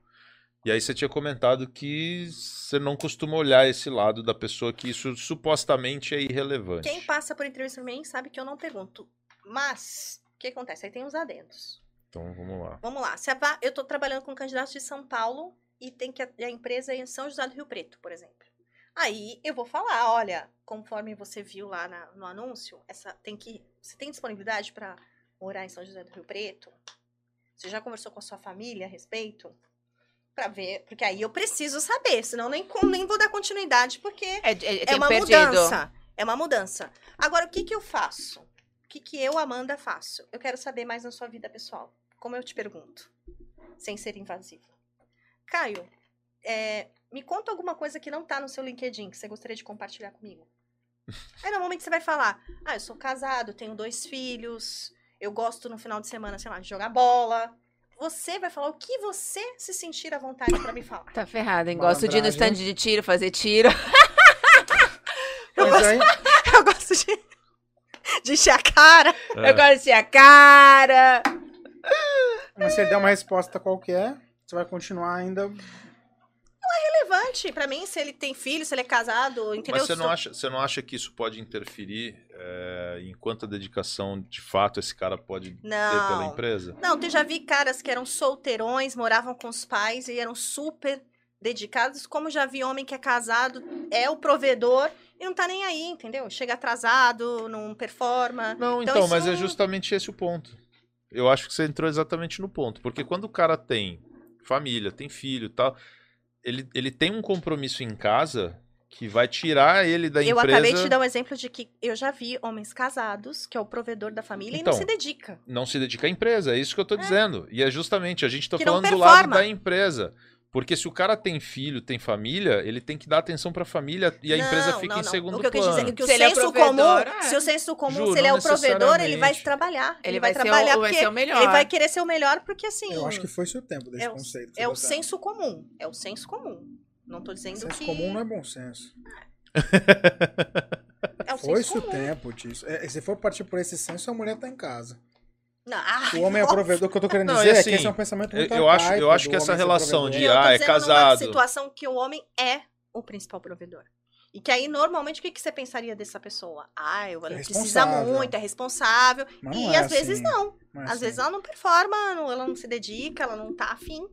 E aí você tinha comentado que você não costuma olhar esse lado da pessoa, que isso supostamente é irrelevante. Quem passa por entrevista mim sabe que eu não pergunto. Mas, o que acontece? Aí tem os adendos. Então vamos lá. Vamos lá. Se a va- eu tô trabalhando com candidatos de São Paulo e tem que a, a empresa é em São José do Rio Preto, por exemplo. Aí eu vou falar, olha, conforme você viu lá na- no anúncio, essa tem que você tem disponibilidade para morar em São José do Rio Preto? Você já conversou com a sua família a respeito? Pra ver, porque aí eu preciso saber, senão nem, nem vou dar continuidade, porque É, é, é uma perdido. mudança. É uma mudança. Agora, o que que eu faço? O que que eu, Amanda, faço? Eu quero saber mais da sua vida pessoal. Como eu te pergunto? Sem ser invasivo. Caio, é, me conta alguma coisa que não tá no seu LinkedIn que você gostaria de compartilhar comigo. Aí, normalmente, você vai falar, ah, eu sou casado, tenho dois filhos, eu gosto no final de semana, sei lá, de jogar bola. Você vai falar o que você se sentir à vontade pra me falar. Tá ferrada, hein? Gosto de ir no stand de tiro, fazer tiro. Mas aí, Eu gosto de, de encher a cara. É. Eu gosto de a cara. mas se ele der uma resposta qualquer, você vai continuar ainda. Relevante pra mim, se ele tem filho, se ele é casado, entendeu? Mas você não, acha, você não acha que isso pode interferir é, em quanta dedicação de fato esse cara pode ter pela Não. empresa? Não, eu já vi caras que eram solteirões, moravam com os pais e eram super dedicados, como já vi homem que é casado, é o provedor e não tá nem aí, entendeu? Chega atrasado, não performa. Não, Então então, mas é não- justamente esse o ponto. Eu acho que você entrou exatamente no ponto. Porque quando o cara tem família, tem filho e tal, ele, ele tem um compromisso em casa que vai tirar ele da eu empresa. acabei de te dar um exemplo de que eu já vi homens casados, que é o provedor da família, e Então, não se dedica. Não se dedica à empresa, é isso que eu tô dizendo. E é justamente, a gente tá Que não falando do lado da empresa. Porque se o cara tem filho, tem família, ele tem que dar atenção pra família e a empresa Não, fica não, em não. segundo O que eu quis dizer plano. é que o Se ele é senso provedor, comum, é. se o senso comum, Ju, se ele é o provedor, ele vai trabalhar. Ele, vai, vai, trabalhar ser o, vai porque ser o melhor. ele vai querer ser o melhor porque assim, Eu acho que foi seu tempo desse É o- conceito. é o tá senso comum, é o senso comum. Não tô dizendo Senso que comum não é bom senso. é o Foi senso seu tempo disso. É, se for partir por esse senso, a mulher tá em casa. Não, ai, O homem é provedor. O que eu tô querendo Não, dizer e é que assim, esse é um pensamento eu- muito eu acho- eu acho que essa relação de, ah, é casado. situação que o homem é o principal provedor. E que aí, normalmente, o que, que você pensaria dessa pessoa? Ah, eu- ela precisa responsável. muito, é responsável. Não e é às vezes assim. não. Não é Às assim. vezes ela não performa, não- ela não se dedica, ela não tá afim.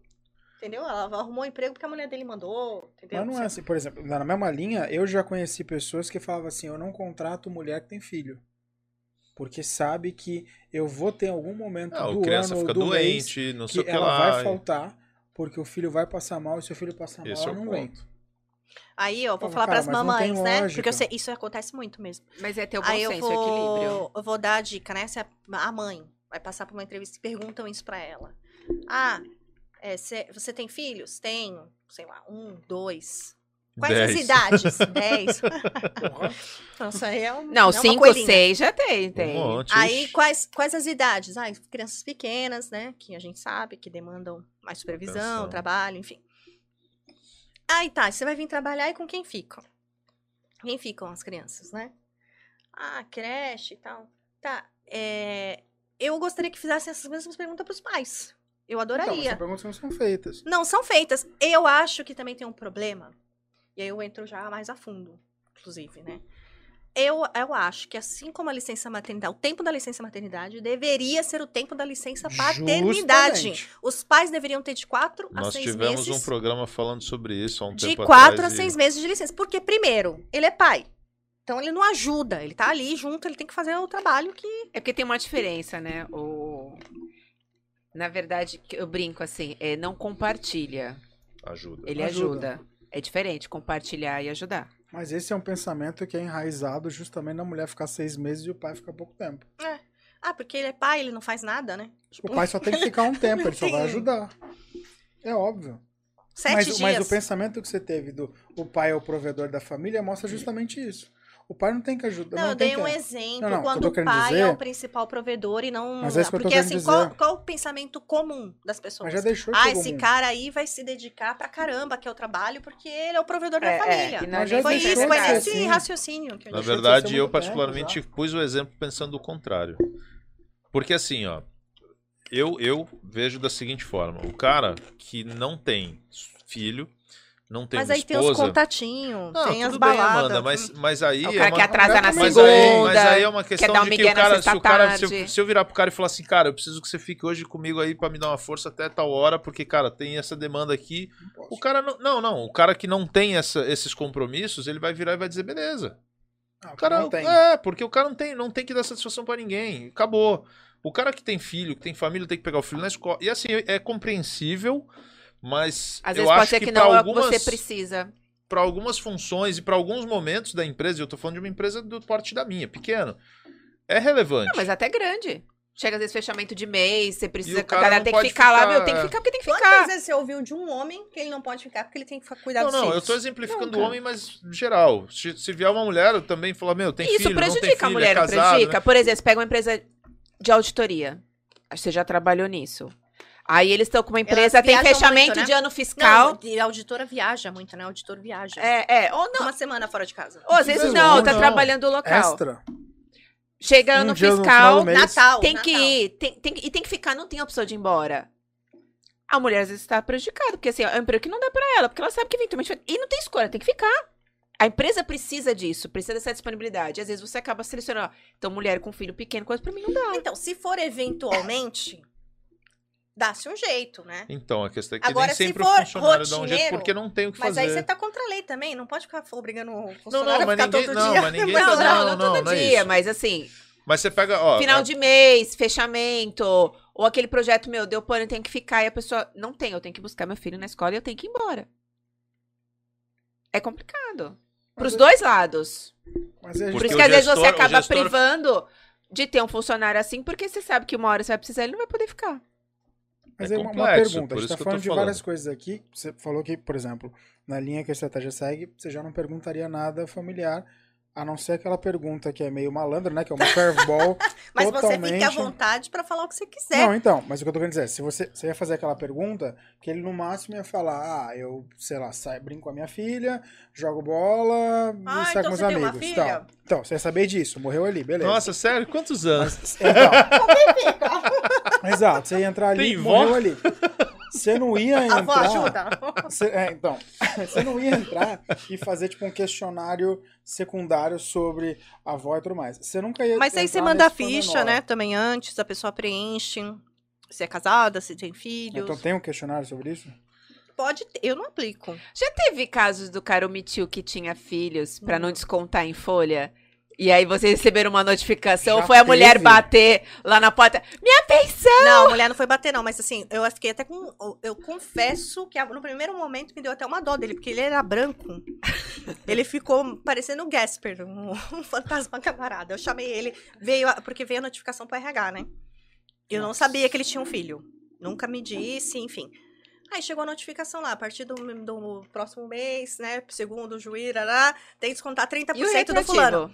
Entendeu? Ela arrumou um emprego porque a mulher dele mandou. Entendeu? Mas não é assim. Por exemplo, na mesma linha, eu já conheci pessoas que falavam assim: eu não contrato mulher que tem filho. Porque sabe que eu vou ter algum momento Não, do a criança ano ou fica do mês doente, não que sei o que ela lá. vai faltar, porque o filho vai passar mal, e se o filho passar mal, Esse é ela o não vem. Aí, ó, vou Fala, falar não tem mamães, né? lógica. Porque eu sei, isso acontece muito mesmo. Mas é ter o bom Aí eu senso, o equilíbrio. vou, eu vou dar a dica, né? Se a, a mãe vai passar por uma entrevista e perguntam isso pra ela. Ah, é, cê- você tem filhos? Tenho, sei lá, um, dois. Quais as Dez. idades? Dez. Nossa, aí é um, Não, é uma cinco, coelhinha. seis já tem, Um tem. monte. Aí, ixi. quais, quais as idades? Ah, crianças pequenas, né? Que a gente sabe que demandam mais supervisão, Atenção. trabalho, enfim. Aí tá, você vai vir trabalhar e com quem ficam? Quem ficam as crianças, né? Ah, creche e tal. Tá, é, eu gostaria que fizessem essas mesmas perguntas pros pais. Eu Então, adoraria. são perguntas que não são feitas. Não, são feitas. Eu acho que também tem um problema. E aí eu entro já mais a fundo, inclusive, né? Eu, eu acho que assim como a licença maternidade, o tempo da licença maternidade deveria ser o tempo da licença paternidade. Justamente. Os pais deveriam ter de quatro a Nós seis tivemos meses. um programa falando sobre isso há um de tempo quatro a atrás. e- seis meses de licença. Porque, primeiro, ele é pai. Então ele não ajuda. Ele tá ali junto, ele tem que fazer o trabalho que. É porque tem uma diferença, né? O... Na verdade, que eu brinco assim, é não compartilha. Ajuda. Ele Ajuda. ajuda. É diferente compartilhar e ajudar. Mas esse é um pensamento que é enraizado justamente na mulher ficar seis meses e o pai ficar pouco tempo. Ah, porque ele é pai, ele não faz nada, né? O pai só tem que ficar um tempo, ele só vai ajudar. É óbvio. Sete Mas, dias. mas o pensamento que você teve do o pai é o provedor da família mostra justamente isso. O pai não tem que ajudar. Não, Não, eu tem dei que... um exemplo Não, não, quando o pai dizer- é o principal provedor e não. Mas é isso que eu tô Porque assim, qual, dizer. qual o pensamento comum das pessoas? Mas já deixou de Ah, esse comum. cara aí vai se dedicar pra caramba, que é o trabalho, porque ele é o provedor da É, é, família. não é já Foi isso, foi nesse assim. raciocínio que eu Na verdade, eu particularmente tempo pus o exemplo pensando o contrário. Porque assim, ó, eu, eu vejo da seguinte forma: o cara que não tem filho, não tem Mas aí tem os esposa. contatinhos, não, tem as tudo bem, baladas. Amanda, mas, mas aí. O é cara uma- que atrasa na mas mas segunda, aí, mas aí é uma questão dar um de que o na cara, se, o cara se, eu, se eu virar pro cara e falar assim, cara, eu preciso que você fique hoje comigo aí pra me dar uma força até tal hora, porque, cara, tem essa demanda aqui. Não. O cara não. Não, não. O cara que não tem essa, esses compromissos, ele vai virar e vai dizer, beleza. Ah, O cara não tem. É, porque o cara não tem, não tem que dar satisfação pra ninguém. Acabou. O cara que tem filho, que tem família, tem que pegar o filho na escola. E assim, é compreensível, mas Às eu vezes acho pode ser que, que não é o que algumas, você precisa. pra algumas funções e pra alguns momentos da empresa, e eu tô falando de uma empresa do porte da minha, pequeno, é relevante. Não, mas até grande. Chega às vezes fechamento de mês, você precisa. o A cara galera não tem que pode ficar lá, ficar, meu, tem que é. ficar porque tem que Quantas ficar. vezes você ouviu de um homem que ele não pode ficar porque ele tem que cuidar Não, dos não, eu filhos? tô exemplificando Não, o cara. homem, mas geral. Se, se vier uma mulher, eu também falar, meu, tem Isso filho, não tem prejudica filho, a mulher, é não casado, prejudica? né? Por exemplo, você pega uma empresa de auditoria. Você já trabalhou nisso. Aí eles estão com uma empresa, tem fechamento muito, né? de ano fiscal. Não, e a auditora viaja muito, né? O auditor viaja. É, é. Ou não. Uma semana fora de casa. Ou às vezes Não, não, tá não. trabalhando no local. Extra. Chega Um ano fiscal, mês. Natal. tem que Natal. ir. Tem, tem, e tem que ficar, não tem opção de ir embora. A mulher às vezes tá prejudicada, porque assim, é um emprego que não dá pra ela, porque ela sabe que eventualmente vai... E não tem escolha, tem que ficar. A empresa precisa disso, precisa dessa disponibilidade. Às vezes você acaba selecionando, ó, então mulher com filho pequeno, coisa pra mim não dá. Então, se for eventualmente, dá-se um jeito, né? Então, a questão é que Agora, nem se sempre for o funcionário dá um jeito porque não tem o que Mas fazer. aí você tá contra a lei também, não pode ficar obrigando o Não, funcionário não, a mas ficar ninguém, todo não, dia. mas ninguém Não, tá, não, não, não, não, todo não é dia, isso. mas assim, Mas você pega, ó, final a- de mês, fechamento, ou aquele projeto meu, deu pano, eu tenho que ficar, e a pessoa não tem, eu tenho que buscar meu filho na escola e eu tenho que ir embora. É complicado. Pros Mas dois lados. Mas a Por isso que às vezes gestor- você acaba gestor- privando de ter um funcionário assim, porque você sabe que uma hora você vai precisar, ele não vai poder ficar. Mas É é uma, uma complexo, pergunta. A gente tá tô falando de falando. várias coisas aqui. Você falou que, por exemplo, na linha que a estratégia segue, você já não perguntaria nada familiar, a não ser aquela pergunta que é meio malandra, né? Que é uma curveball. Mas você fique à totalmente- vontade pra falar o que você quiser. Não, então, mas o que eu tô querendo dizer, é, se você, você ia fazer aquela pergunta, que ele no máximo ia falar, ah, eu, sei lá, saio, brinco com a minha filha, jogo bola Ah, e saio então com uma amigos. Tal. Então, você ia saber disso, morreu ali, beleza. Nossa, sério? Quantos anos? Então, exato, você ia entrar ali, Tem vó? morreu ali. Você não ia A avó entrar... ajuda. Você, é, então, você não ia entrar e fazer tipo um questionário secundário sobre a avó e tudo mais. Você nunca ia. Mas aí você entrar manda a ficha, pormenor. né? Também antes, a pessoa preenche. Se é casada, se tem filhos. Então tem um questionário sobre isso? Pode ter, eu não aplico. Já teve casos do cara omitiu que tinha filhos pra não descontar em folha? E aí vocês receberam uma notificação, Já ou foi a mulher teve. bater lá na porta, minha pensão! Não, a mulher não foi bater, não. Mas assim, eu fiquei até com. Eu confesso que no primeiro momento me deu até uma dó dele, porque ele era branco. Ele ficou parecendo o Gasper, um, um fantasma camarada. Eu chamei ele, veio, a- porque veio a notificação pro RH, né? Eu não sabia que ele tinha um filho. Nunca me disse, enfim. Aí chegou a notificação lá, a partir do, do próximo mês, né? Segundo o juiz, lá, tem que descontar 30% E o do fulano.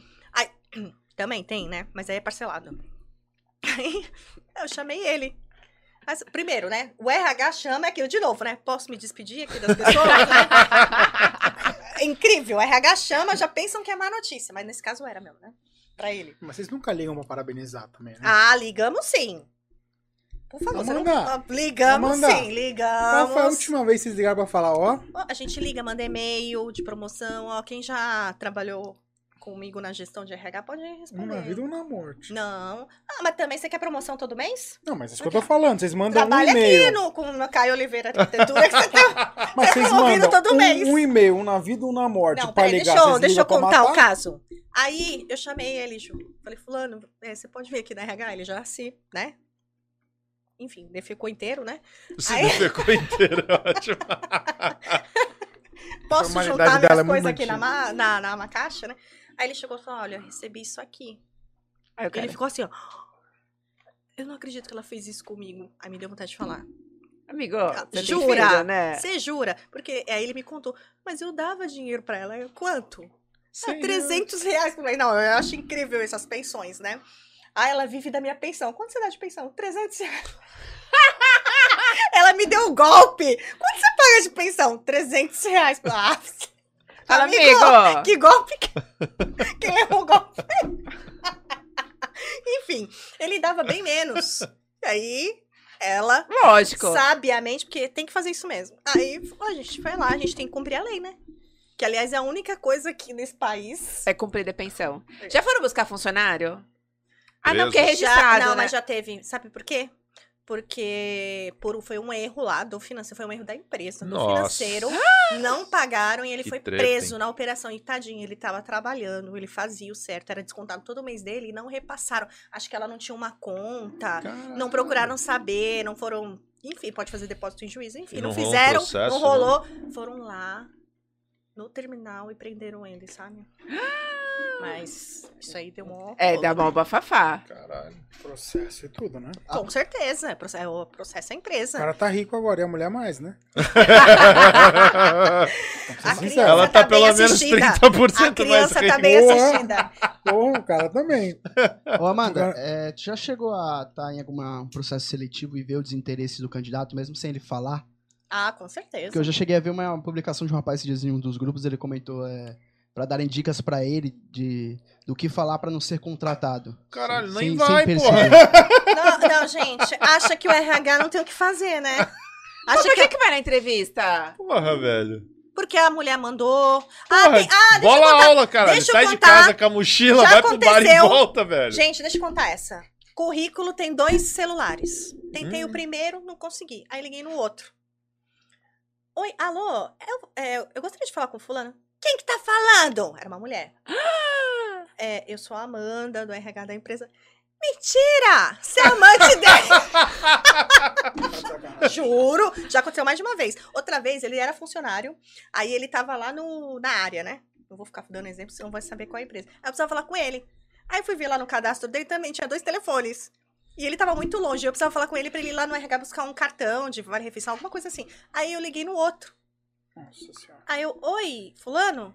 Também tem, né? Mas aí é parcelado. Aí eu chamei ele. Mas, primeiro, né? O RH chama aquilo de novo, né? Posso me despedir aqui das pessoas? é incrível. O RH chama, já pensam que é má notícia. Mas nesse caso era mesmo, né? Pra ele. Mas vocês nunca ligam pra parabenizar também, né? Ah, ligamos sim. Por favor, você não... Ah, Ligamos Amanda, sim, Qual ligamos. foi a última vez que vocês ligaram pra falar? Ó, A gente liga, manda e-mail de promoção. Ó, quem já trabalhou comigo na gestão de RH pode responder. Um na vida ou na morte? Não. Ah, mas também você quer promoção todo mês? Não, mas é isso que eu tô falando. Vocês mandam um Trabalha aqui e-mail. no, com, no Caio Oliveira Arquitetura que você tá... Mas vocês promovido mandam todo um, mês. um e-mail, um na vida ou na morte Não, pra peraí, ligar. deixa eu, deixa eu contar o caso. Aí eu chamei ele, Ju. Falei, fulano, é, você pode vir aqui na RH? Ele já se, né? Enfim, ele ficou inteiro, né? Você Aí- ficou inteiro, ótimo. Posso juntar dela é minhas muito coisas aqui na, na, na, na caixa, né? Aí ele chegou e falou, olha, eu recebi isso aqui. Aí Ele ficou assim, ó. Eu não acredito que ela fez isso comigo. Aí me deu vontade de falar. amigo, Ah, você jura? filho, né? Você jura? Porque aí ele me contou, mas eu dava dinheiro pra ela. Eu, quanto? Ah, Sim. 300 reais. Não, eu acho incrível essas pensões, né? Ah, ela vive da minha pensão. Quanto você dá de pensão? 300 reais. ela me deu um golpe. Quanto você paga de pensão? 300 reais. Ah, amigo, amigo! que golpe? que- Quem levou o golpe? Enfim, ele dava bem menos. E aí, ela Lógico. sabiamente, porque tem que fazer isso mesmo. Aí a gente foi lá, a gente tem que cumprir a lei, né? Que, aliás, é a única coisa aqui nesse país. É cumprir a pensão. Já foram buscar funcionário? Ah, não, porque é Preso. Já- registrado, não, né? mas já teve. Sabe por quê? Porque por, foi um erro lá do financeiro, foi um erro da empresa, do Nossa. financeiro. Não pagaram e ele Que foi treta, preso hein? na operação. E tadinho, ele tava trabalhando, ele fazia o certo, era descontado todo mês dele e não repassaram. Acho que ela não tinha uma conta, não procuraram saber, não foram. Enfim, pode fazer depósito em juízo, enfim, não, não fizeram, processo, não né? rolou. Foram lá no terminal e prenderam ele, sabe? Mas isso aí deu um. É, dá mó bafafá. Caralho. Processo e tudo, né? Com certeza. é proce- é O processo é a O empresa. cara tá rico agora e a mulher mais, né? A criança Ela tá, tá bem pelo menos assistida. 30% A mais criança tá rica. bem Boa. assistida. O cara também. Ô, Amanda, é, tu já chegou a estar em algum processo seletivo e ver o desinteresse do candidato, mesmo sem ele falar? Ah, com certeza. Porque eu já cheguei a ver uma publicação de um rapaz esses dias em um dos grupos, ele comentou é, para darem dicas pra ele de do que falar pra não ser contratado. Caralho, Sem- nem sem vai, perceber. porra. Não, não, gente, acha que o RH não tem o que fazer, né? Mas Acha por que que, que vai na entrevista? Porra, velho. porque a mulher mandou. Ah, Porra, tem- ah, deixa eu bola contar. aula, cara. deixa eu Sai de contar. casa com a mochila, Já vai pro bar e aconteceu. volta, velho. Gente, deixa eu contar essa. Currículo tem dois celulares. Tentei Hum. o primeiro, não consegui. Aí liguei no outro. Oi, alô? Eu, é, eu gostaria de falar com fulano. Quem que tá falando? Era uma mulher. É, eu sou a Amanda, do RH da empresa. Mentira! Você é amante dele! Juro! Já aconteceu mais de uma vez. Outra vez, ele era funcionário. Aí ele tava lá no, na área, né? Não vou ficar dando exemplo, senão vai saber qual é a empresa. Aí eu precisava falar com ele. Aí eu fui ver lá no cadastro dele também, tinha dois telefones. E ele tava muito longe. Eu precisava falar com ele pra ele ir lá no RH buscar um cartão de vale refeição, alguma coisa assim. Aí eu liguei no outro. Nossa senhora. Aí eu, oi, fulano?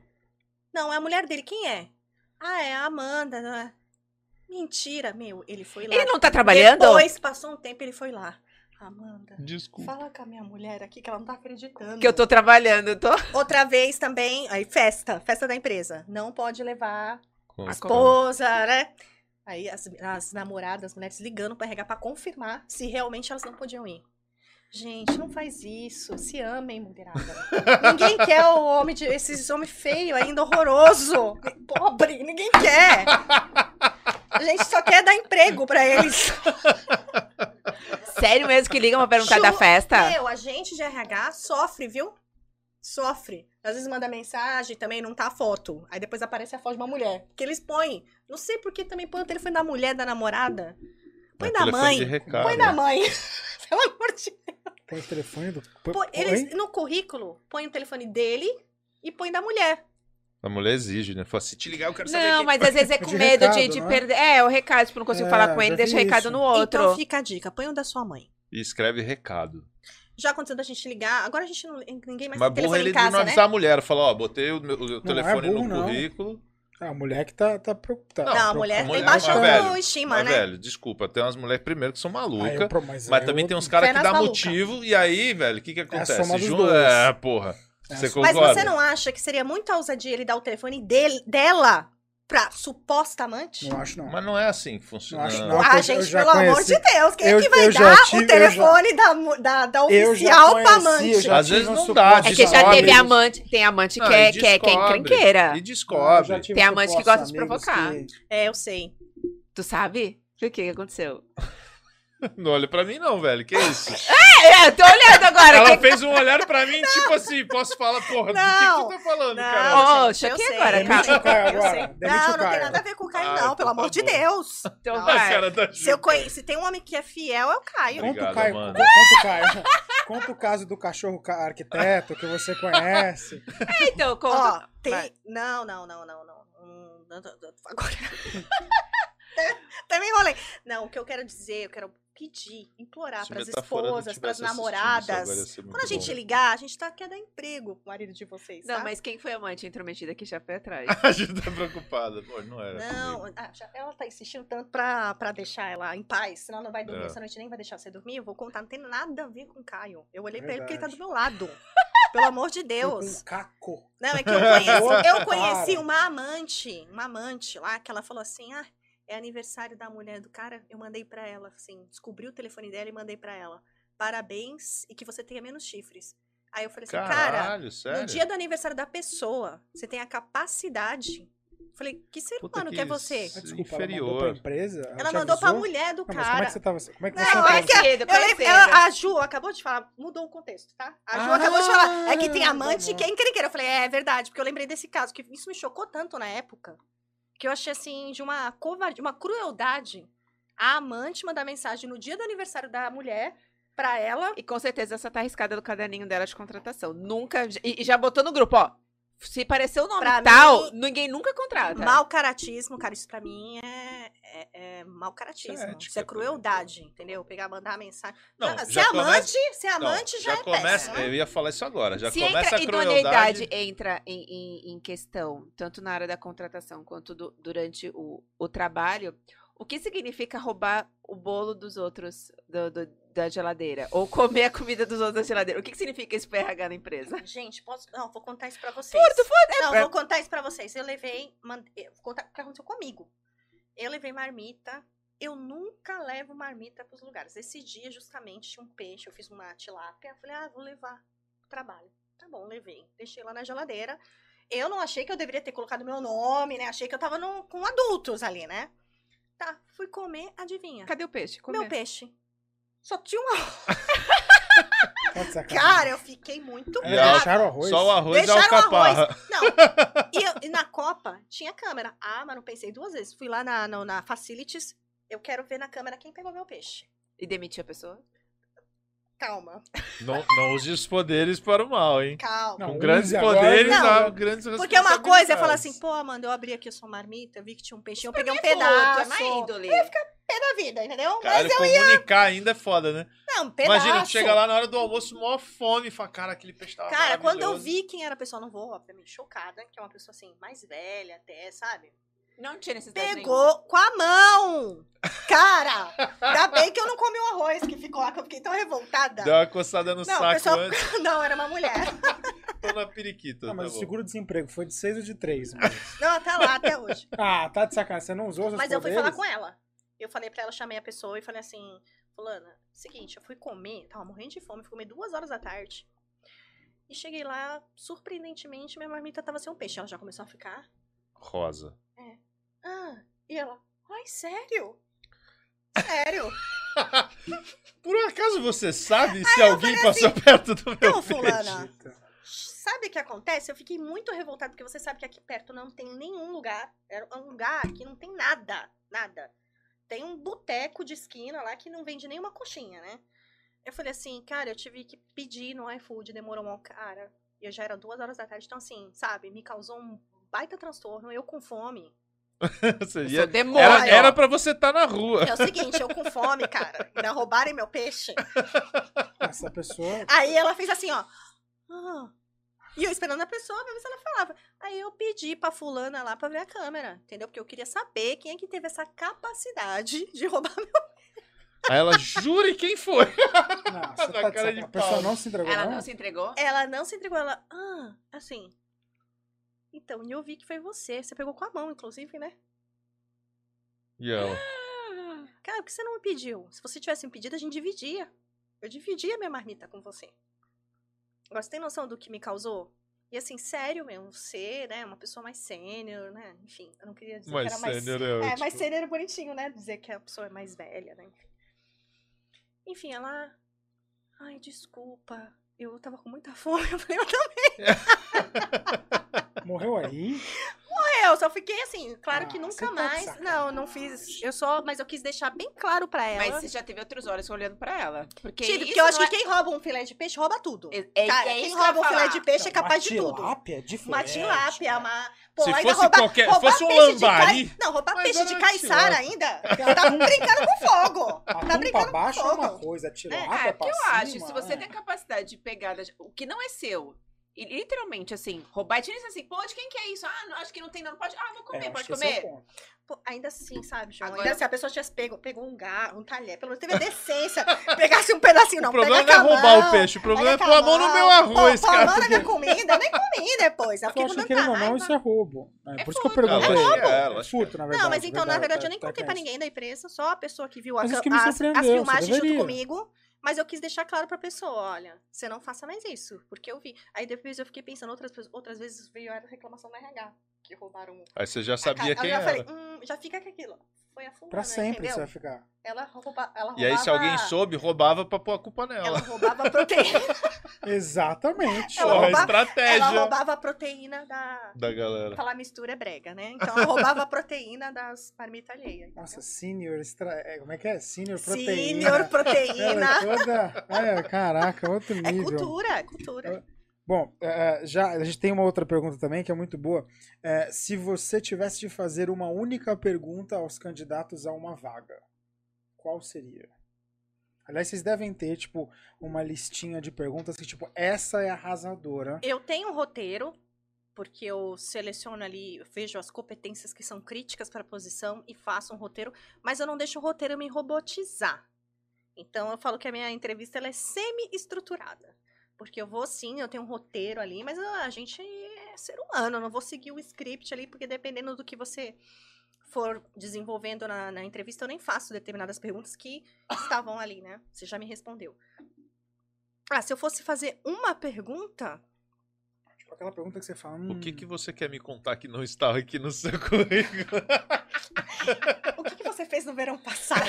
Não, é a mulher dele, quem é? Ah, é a Amanda. não é? Mentira, meu, ele foi lá. Ele não tá trabalhando? Depois, passou um tempo, ele foi lá. Amanda, Desculpa. fala com a minha mulher aqui que ela não tá acreditando. Que eu tô trabalhando, eu tô. Outra vez também, aí festa, festa da empresa. Não pode levar Com- a esposa, né? Aí as, as namoradas, as mulheres ligando pra RH pra confirmar se realmente elas não podiam ir. Gente, não faz isso. Se amem, mulherada. ninguém quer o homem de. Esses homens feios ainda, horroroso. Pobre, ninguém quer. A gente só quer dar emprego pra eles. Sério mesmo que ligam pra perguntar da Ju- festa? Meu, a gente de RH sofre, viu? Sofre. Às vezes manda mensagem também, não tá a foto. Aí depois aparece a foto de uma mulher. Que eles põem. Não sei por que também põe o telefone da mulher, da namorada. Põe É da mãe. de recado. Põe da mãe. Pelo amor de Deus. Põe o telefone do. Põe, Pô, eles, no currículo, põe o telefone dele e põe da mulher. A mulher exige, né? Fala, se te ligar, eu quero saber Não, quem... mas às vezes é com De medo de, recado, de não é? perder. É, o recado, tipo, não consigo É, falar com ele, deixa vi recado isso. no outro. Então fica a dica, põe o da sua mãe. E escreve recado. Já aconteceu da gente ligar, agora a gente não. Ninguém mais Mas tem telefone ele em de não casa, né? avisar a mulher. Fala, ó, botei o, meu- o é telefone burro, no não. currículo. É a mulher que tá, tá preocupada. Não, a mulher tem baixa velho, autoestima, né? velho, desculpa, tem umas mulheres primeiro que são Aí malucas. pro- mas Mas aí também tem uns caras que dá malucas. motivo, e aí, velho, o que que acontece? soma dos Jun- dois. É, porra. É. Você Mas você não acha que seria muita ousadia ele dar o telefone dele, dela pra suposta amante? Não acho, não. Mas não é assim que funciona. Não acho, não. Ah, eu gente, já pelo amor conheci- de Deus, quem eu- é que vai já dar tive- o telefone da, mu- da, da já oficial pra conheci, amante? eu já Às vezes não dá, É que já teve amante. Tem amante Não, que é, que é, que é encrenqueira. E já descobre. Tem amante que gosta de provocar. que- É, eu sei. Tu sabe? O que que aconteceu? Não olha pra mim, não, velho. Que isso? É, eu tô olhando agora. Ela que... fez um olhar pra mim, tipo assim, posso falar, porra, do que, Não, que tu tá falando, Não, cara? Ô, choquei sei. agora, cara. agora. Não, não tem nada a ver com o Caio, Ah, não, pelo tá amor de. Deus. Então Não. Vai. da Se, eu Ju. conhe- se tem um homem que é fiel, é o Caio. Conta o Caio. Amanda. Conta o Caio. Conta o caso do cachorro ca- arquiteto que você conhece. Então, Ó, conta. tem. Vai. Não, não, não, não, não. Hum, não, não, não, Agora. Também enrolei. Não, o que eu quero dizer, eu quero pedir, implorar para as esposas, para as namoradas. Quando a gente bom. ligar, a gente tá quer dar emprego pro marido de vocês. Não, tá? mas quem foi a amante intrometida que já foi atrás? A Ju tá preocupada. Pô, não era. Não, ela tá insistindo tanto pra, pra deixar ela em paz, senão ela não vai dormir É. essa noite, nem vai deixar você dormir. Eu vou contar, não tem nada a ver com o Caio. Eu olhei pra ele porque ele tá do meu lado. Pelo amor de Deus. Com caco. Não, é que eu conheci, eu conheci uma amante, uma amante lá, que ela falou assim: ah, é aniversário da mulher do cara. Eu mandei pra ela, assim, descobri o telefone dela e mandei pra ela. Parabéns e que você tenha menos chifres. Aí eu falei assim, cara, Caralho, sério? no dia do aniversário da pessoa, você tem a capacidade. Falei, que ser Puta humano que que é você? desculpa, Inferior. ela mandou pra empresa? Ela te mandou pra avisou? mulher do Não, mas como é cara. que você tava... Como é que Não, você é tava- que Conhecido, eu ela- a Ju acabou de falar, mudou o contexto, tá? A Ju Ah, acabou de falar. É que tem tá amante bom. que é encrenqueira. Eu falei, é, é verdade, porque eu lembrei desse caso, que isso me chocou tanto na época, que eu achei assim, de uma covardia, uma crueldade. A amante mandar mensagem no dia do aniversário da mulher pra ela. E com certeza essa tá arriscada do caderninho dela de contratação. Nunca. E, e já botou no grupo, ó. Se parecer o nome Pra tal, mim, ninguém nunca contrata. Mal caratismo, cara, isso pra mim é, é, é mau caratismo. Isso é ética Isso é crueldade, entendeu? Pegar, mandar mensagem. Não, ser já amante, começa- Não, amante já, é começa. péssimo. Eu ia falar isso agora. Já Se começa entra, a idoneidade crueldade. entra em, em- em questão, tanto na área da contratação quanto do- durante o, o trabalho, o que significa roubar o bolo dos outros do- do- da geladeira? Ou comer a comida dos outros da geladeira? O que, que significa isso para RH na empresa? Gente, posso. Não, vou contar isso pra vocês. Furto, furto. Não, é- vou contar isso pra vocês. Eu levei. Mandei, vou contar o que aconteceu comigo. Eu levei marmita. Eu nunca levo marmita pros lugares. Esse dia, justamente, tinha um peixe. Eu fiz uma tilápia. Eu falei, ah, vou levar pro trabalho. Tá bom, levei. Deixei lá na geladeira. Eu não achei que eu deveria ter colocado meu nome, né? Achei que eu tava com adultos ali, né? Tá, fui comer, adivinha? Cadê o peixe? Meu Comer. peixe. Só tinha uma. Tá. Cara, eu fiquei muito É, E a- deixaram o arroz. Só o arroz e a Deixaram o alcaparra. Não. E, eu- e na Copa tinha câmera. Ah, mas não pensei duas vezes. Fui lá na, na, na Facilities. Eu quero ver na câmera quem pegou meu peixe. E demitir a pessoa? Calma, Não, não use os poderes para o mal, hein? calma. Não, Com grandes agora, poderes, não. há grandes Porque uma coisa é falar assim, pô, Amanda, eu abri aqui a sua marmita, vi que tinha um peixinho, eu peguei um É pedaço. É má índole. Pé da vida, entendeu? Cara, Mas eu comunicar ainda é foda, né? não, um pedaço. Imagina, tu chega lá na hora do almoço, mó fome, e fala, cara, aquele peixe tava Cara, quando eu vi quem era a pessoa, não vou, obviamente, chocada, que é uma pessoa assim, mais velha até, sabe? Não tinha necessidade nenhuma. Pegou com a mão! Cara! Ainda bem que eu não comi o arroz que ficou lá, que eu fiquei tão revoltada. Deu uma coçada no Não, saco pessoal- antes, Não, era uma mulher. tô na periquita. Não, mas tá o bom. seguro-desemprego foi de 6 ou de 3? Não, tá lá até hoje. ah, tá de sacanagem. Você não usou Mas eu fui falar com ela. Eu falei pra ela, chamei a pessoa e falei assim, fulana, seguinte, eu fui comer, tava morrendo de fome, fui comer duas horas da tarde. E cheguei lá, surpreendentemente, minha marmita tava sem um peixe. Ela já começou a ficar, Rosa. ah, e ela, ai, sério? Sério? Por acaso você sabe se alguém passou perto do meu Então, peixe? fulana, sabe o que acontece? Eu fiquei muito revoltada, porque você sabe que aqui perto não tem nenhum lugar. É um lugar que não tem nada, nada. Tem um boteco de esquina lá que não vende nenhuma coxinha, né? Eu falei assim, cara, eu tive que pedir no iFood, demorou uma cara. E eu já era duas horas da tarde, então assim, sabe, me causou um baita transtorno, eu com fome. Você Eu ia- sou demônio. Era, era pra você estar na rua. É o seguinte, eu com fome, cara, ainda roubarem meu peixe. Essa pessoa. Aí ela fez assim, ó. "Ah." E eu esperando a pessoa pra ver se ela falava. Aí eu pedi pra fulana lá pra ver a câmera, entendeu? Porque eu queria saber quem é que teve essa capacidade de roubar meu. Aí ela, jure quem foi. Não, você Na tá cara de. A pessoa não se entregou, Ela não? não se entregou? Ela não se entregou, ela. Ah, assim. Então, e eu vi que foi você. Você pegou com a mão, inclusive, né? E ela, Cara, por que você não me pediu? Se você tivesse me pedido, a gente dividia. Eu dividia minha marmita com você. Agora, você tem noção do que me causou? E assim, sério mesmo, você, né, uma pessoa mais sênior, né? Enfim, eu não queria dizer mas que era mais sênior é É, ótimo. mas sênior é bonitinho, né? Dizer que a pessoa é mais velha, né? Enfim. Enfim, ela. Ai, desculpa. Eu tava com muita fome. Eu falei, eu também. Morreu aí? Eu só fiquei assim, claro que Ah, nunca você tá mais. Não, não fiz. Eu só. Mas eu quis deixar bem claro pra ela. Mas você já teve outros olhos olhando pra ela. Porque Tive, porque eu acho não que quem rouba um filé de peixe rouba tudo. É, é, Cara, é quem que rouba um filé de peixe é capaz de uma tudo. tilápia de Uma flerte, tilápia, né? uma. Pô, Se ainda fosse roubar- qualquer- roubar fosse um lambari. cai- Não, roubar peixe de uma caiçara ainda. Tá brincando com fogo. Tá pra brincando baixo com é uma fogo. coisa, tilápia Ah, é pra eu cima, acho, se você é. tem a capacidade de pegar o que não é seu, e literalmente assim, roubar, e assim, pô, de quem que é isso? Ah, não, acho que não tem, não, pode. Ah, vou comer, É, pode esse é o comer. ponto. Pô, ainda assim, sabe, João? Agora- Ainda se a pessoa tivesse pego, pegou um garro, um talher, pelo menos teve a decência, pegasse um pedacinho, não. o problema pega não é a roubar mão, o peixe, o problema é pôr a mão no meu arroz, pô, pô a cara. mão na minha comida, eu nem comi depois. Eu Eu acho que, não, raiva. isso é roubo. É, É por isso que eu perguntei. É, É furto, é. na verdade. Não, mas então, na verdade, eu nem tá- tá contei pra ninguém da empresa, só a pessoa que viu a as, filmagens junto comigo. Mas eu quis deixar claro pra pessoa, olha, você não faça mais isso, porque eu vi. Aí depois eu fiquei pensando, outras, outras vezes veio a reclamação da RH, que roubaram Aí você já sabia quem eu já era. falei, hum, já fica com aquilo. Foi a fulana, Pra sempre entendeu? você vai ficar. Ela, rouba, ela roubava... E aí, se alguém soube, roubava pra pôr a culpa Ela nela. roubava proteína. Exatamente. Ela roubava- estratégia ela roubava a proteína da... da galera. Falar mistura é brega, né? Então ela roubava a proteína das marmitas alheias. Nossa, senior extra... é, Como é que é? Senior proteína. Senior Ela proteína. é toda... É, caraca, outro É nível. cultura, é cultura. Bom, é, já a gente tem uma outra pergunta também que é muito boa. É, se você tivesse de fazer uma única pergunta aos candidatos a uma vaga, qual seria? Aliás, vocês devem ter, tipo, uma listinha de perguntas que, tipo, essa é arrasadora. Eu tenho um roteiro, porque eu seleciono ali, eu vejo as competências que são críticas para a posição e faço um roteiro, mas eu não deixo o roteiro me robotizar. Então eu falo que a minha entrevista ela é semi-estruturada. Porque eu vou sim, eu tenho um roteiro ali, mas ah, a gente é ser humano, eu não vou seguir o script ali, porque dependendo do que você for desenvolvendo na, na entrevista, eu nem faço determinadas perguntas que estavam ali, né? Você já me respondeu. Ah, se eu fosse fazer uma pergunta, Tipo, aquela pergunta que você fala. O que, "Hum, que você quer me contar que não está aqui no seu currículo? o que, que você fez no verão passado?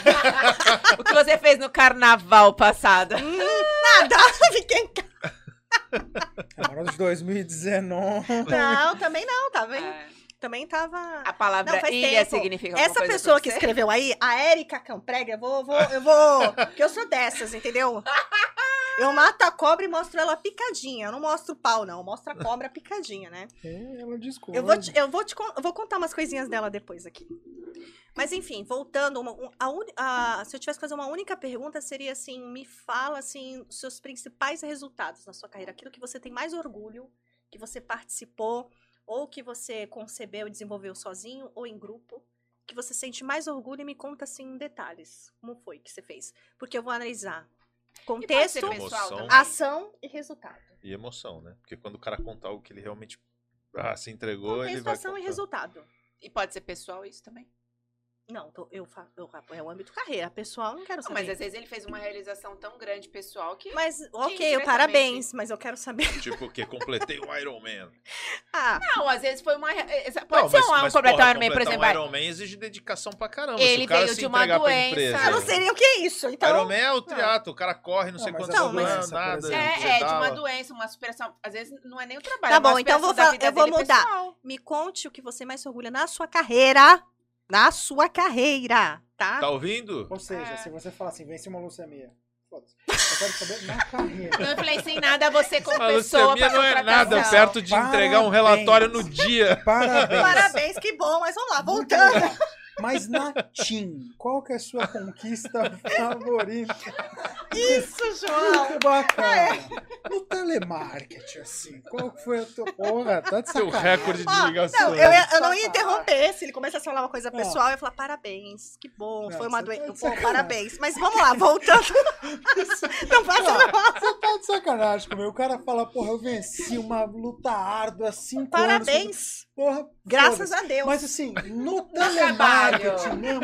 O que você fez no carnaval passado? Hum, nada! Fiquei em casa. Agora de 2019. Não, também não, tá vendo? É. Também tava. A palavra Não, faz ilha tempo. significa Essa coisa pessoa pra que você? escreveu aí, a Érica Camprega, eu vou, vou, eu vou. Porque eu sou dessas, entendeu? Eu mato a cobra e mostro ela picadinha. Eu não mostro o pau, não. Eu mostro a cobra picadinha, né? É, ela discorda. Eu vou, te, eu, vou te, eu vou contar umas coisinhas dela depois aqui. Mas enfim, voltando, uma- um- a a- se eu tivesse que fazer uma única pergunta, seria assim: me fala assim, seus principais resultados na sua carreira, aquilo que você tem mais orgulho, que você participou, ou que você concebeu e desenvolveu sozinho ou em grupo, que você sente mais orgulho e me conta assim em detalhes. Como foi que você fez? Porque eu vou analisar contexto, pessoal Emoção. ação e resultado. E emoção, né? Porque quando o cara contar algo que ele realmente ah, se entregou, ele Contexto, vai ação e contar. resultado. E pode ser pessoal isso também. Não, tô- eu faço. É o âmbito carreira. Pessoal, não quero Não, saber. mas às vezes ele fez uma realização tão grande pessoal que. Mas, ok, parabéns, mas eu quero saber. Tipo, que completei o Iron Man. Ah, Não, às vezes foi uma. exa- Pode Não, ser mas- um mas, completar porra, Iron Man, por exemplo. um. Iron Man exige dedicação pra caramba. Ele Se o cara veio se de uma doença. empresa, eu não sei nem o que é isso. Então, Iron Man é o triato, o cara corre não sei Não, mas quantos anos, por nada. exemplo. É, é, de uma doença, uma superação. Às vezes não é nem o trabalho. Tá é uma bom, então eu vou eu mudar. me conte o que você mais se orgulha na sua carreira. Na sua carreira, tá? Tá ouvindo? Ou seja, É. se você falar assim, venci uma leucemia. Foda-se. Eu quero saber na carreira. Não influencia em nada você como A pessoa leucemia não é nada perto de entregar um Parabéns. relatório no dia. Parabéns. Parabéns, que bom, mas vamos lá, Muito voltando. Mas na TIM, qual que é a sua conquista favorita? Isso, João. Muito bacana. No telemarketing, assim, qual que foi a tua... Porra, tá de Seu recorde de ligação. não, eu, eu não ia Sacanagem. interromper. Se ele começasse a falar uma coisa pessoal, eu ia falar parabéns, que bom, Não, foi uma tá doença. Pô, sacanagem. parabéns. Mas vamos lá, voltando. não passa não. Você tá de sacanagem comigo. O cara fala, porra, eu venci uma luta árdua, cinco anos. Parabéns. Porra, Graças a Deus. Mas assim, no trabalho. telemarketing mesmo.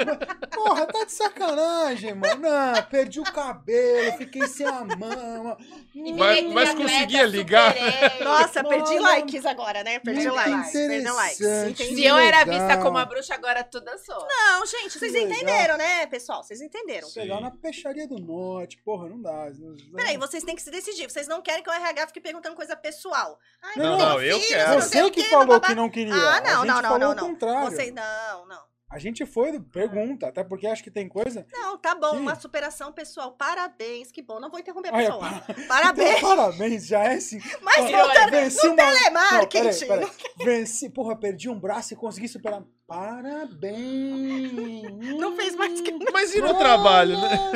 Porra, tá de sacanagem, mano. Não, perdi o cabelo, fiquei sem a mama. E Mas- mas conseguia ligar? superei. Nossa, perdi Olha, likes agora, né? Perdi likes. Perdi likes. Entendi. Se eu era vista como a bruxa, agora eu sou. Não, gente, vocês Legal. entenderam, né, pessoal? Vocês entenderam. Pegar na peixaria do norte, porra, não dá. Não, Peraí, vocês têm que se decidir. Vocês não querem que o RH fique perguntando coisa pessoal. Ai, Não, meu não, eu filho, quero. não sei Você o que falou que não queria. Ah, a não, gente não, não, falou não, o não. contrário. Vocês, não, não. A gente foi do pergunta, até porque acho que tem coisa. Não, tá bom, Que? uma superação pessoal. Parabéns, que bom. Não vou interromper a Olha, pessoa. pa- Parabéns. Então, parabéns, já é assim. Mas Ó, voltando venci no uma... Não, telemarketing. peraí, peraí. Venci, porra, perdi um braço e consegui superar. Parabéns! Não fez mais que- Mas e no trabalho, né?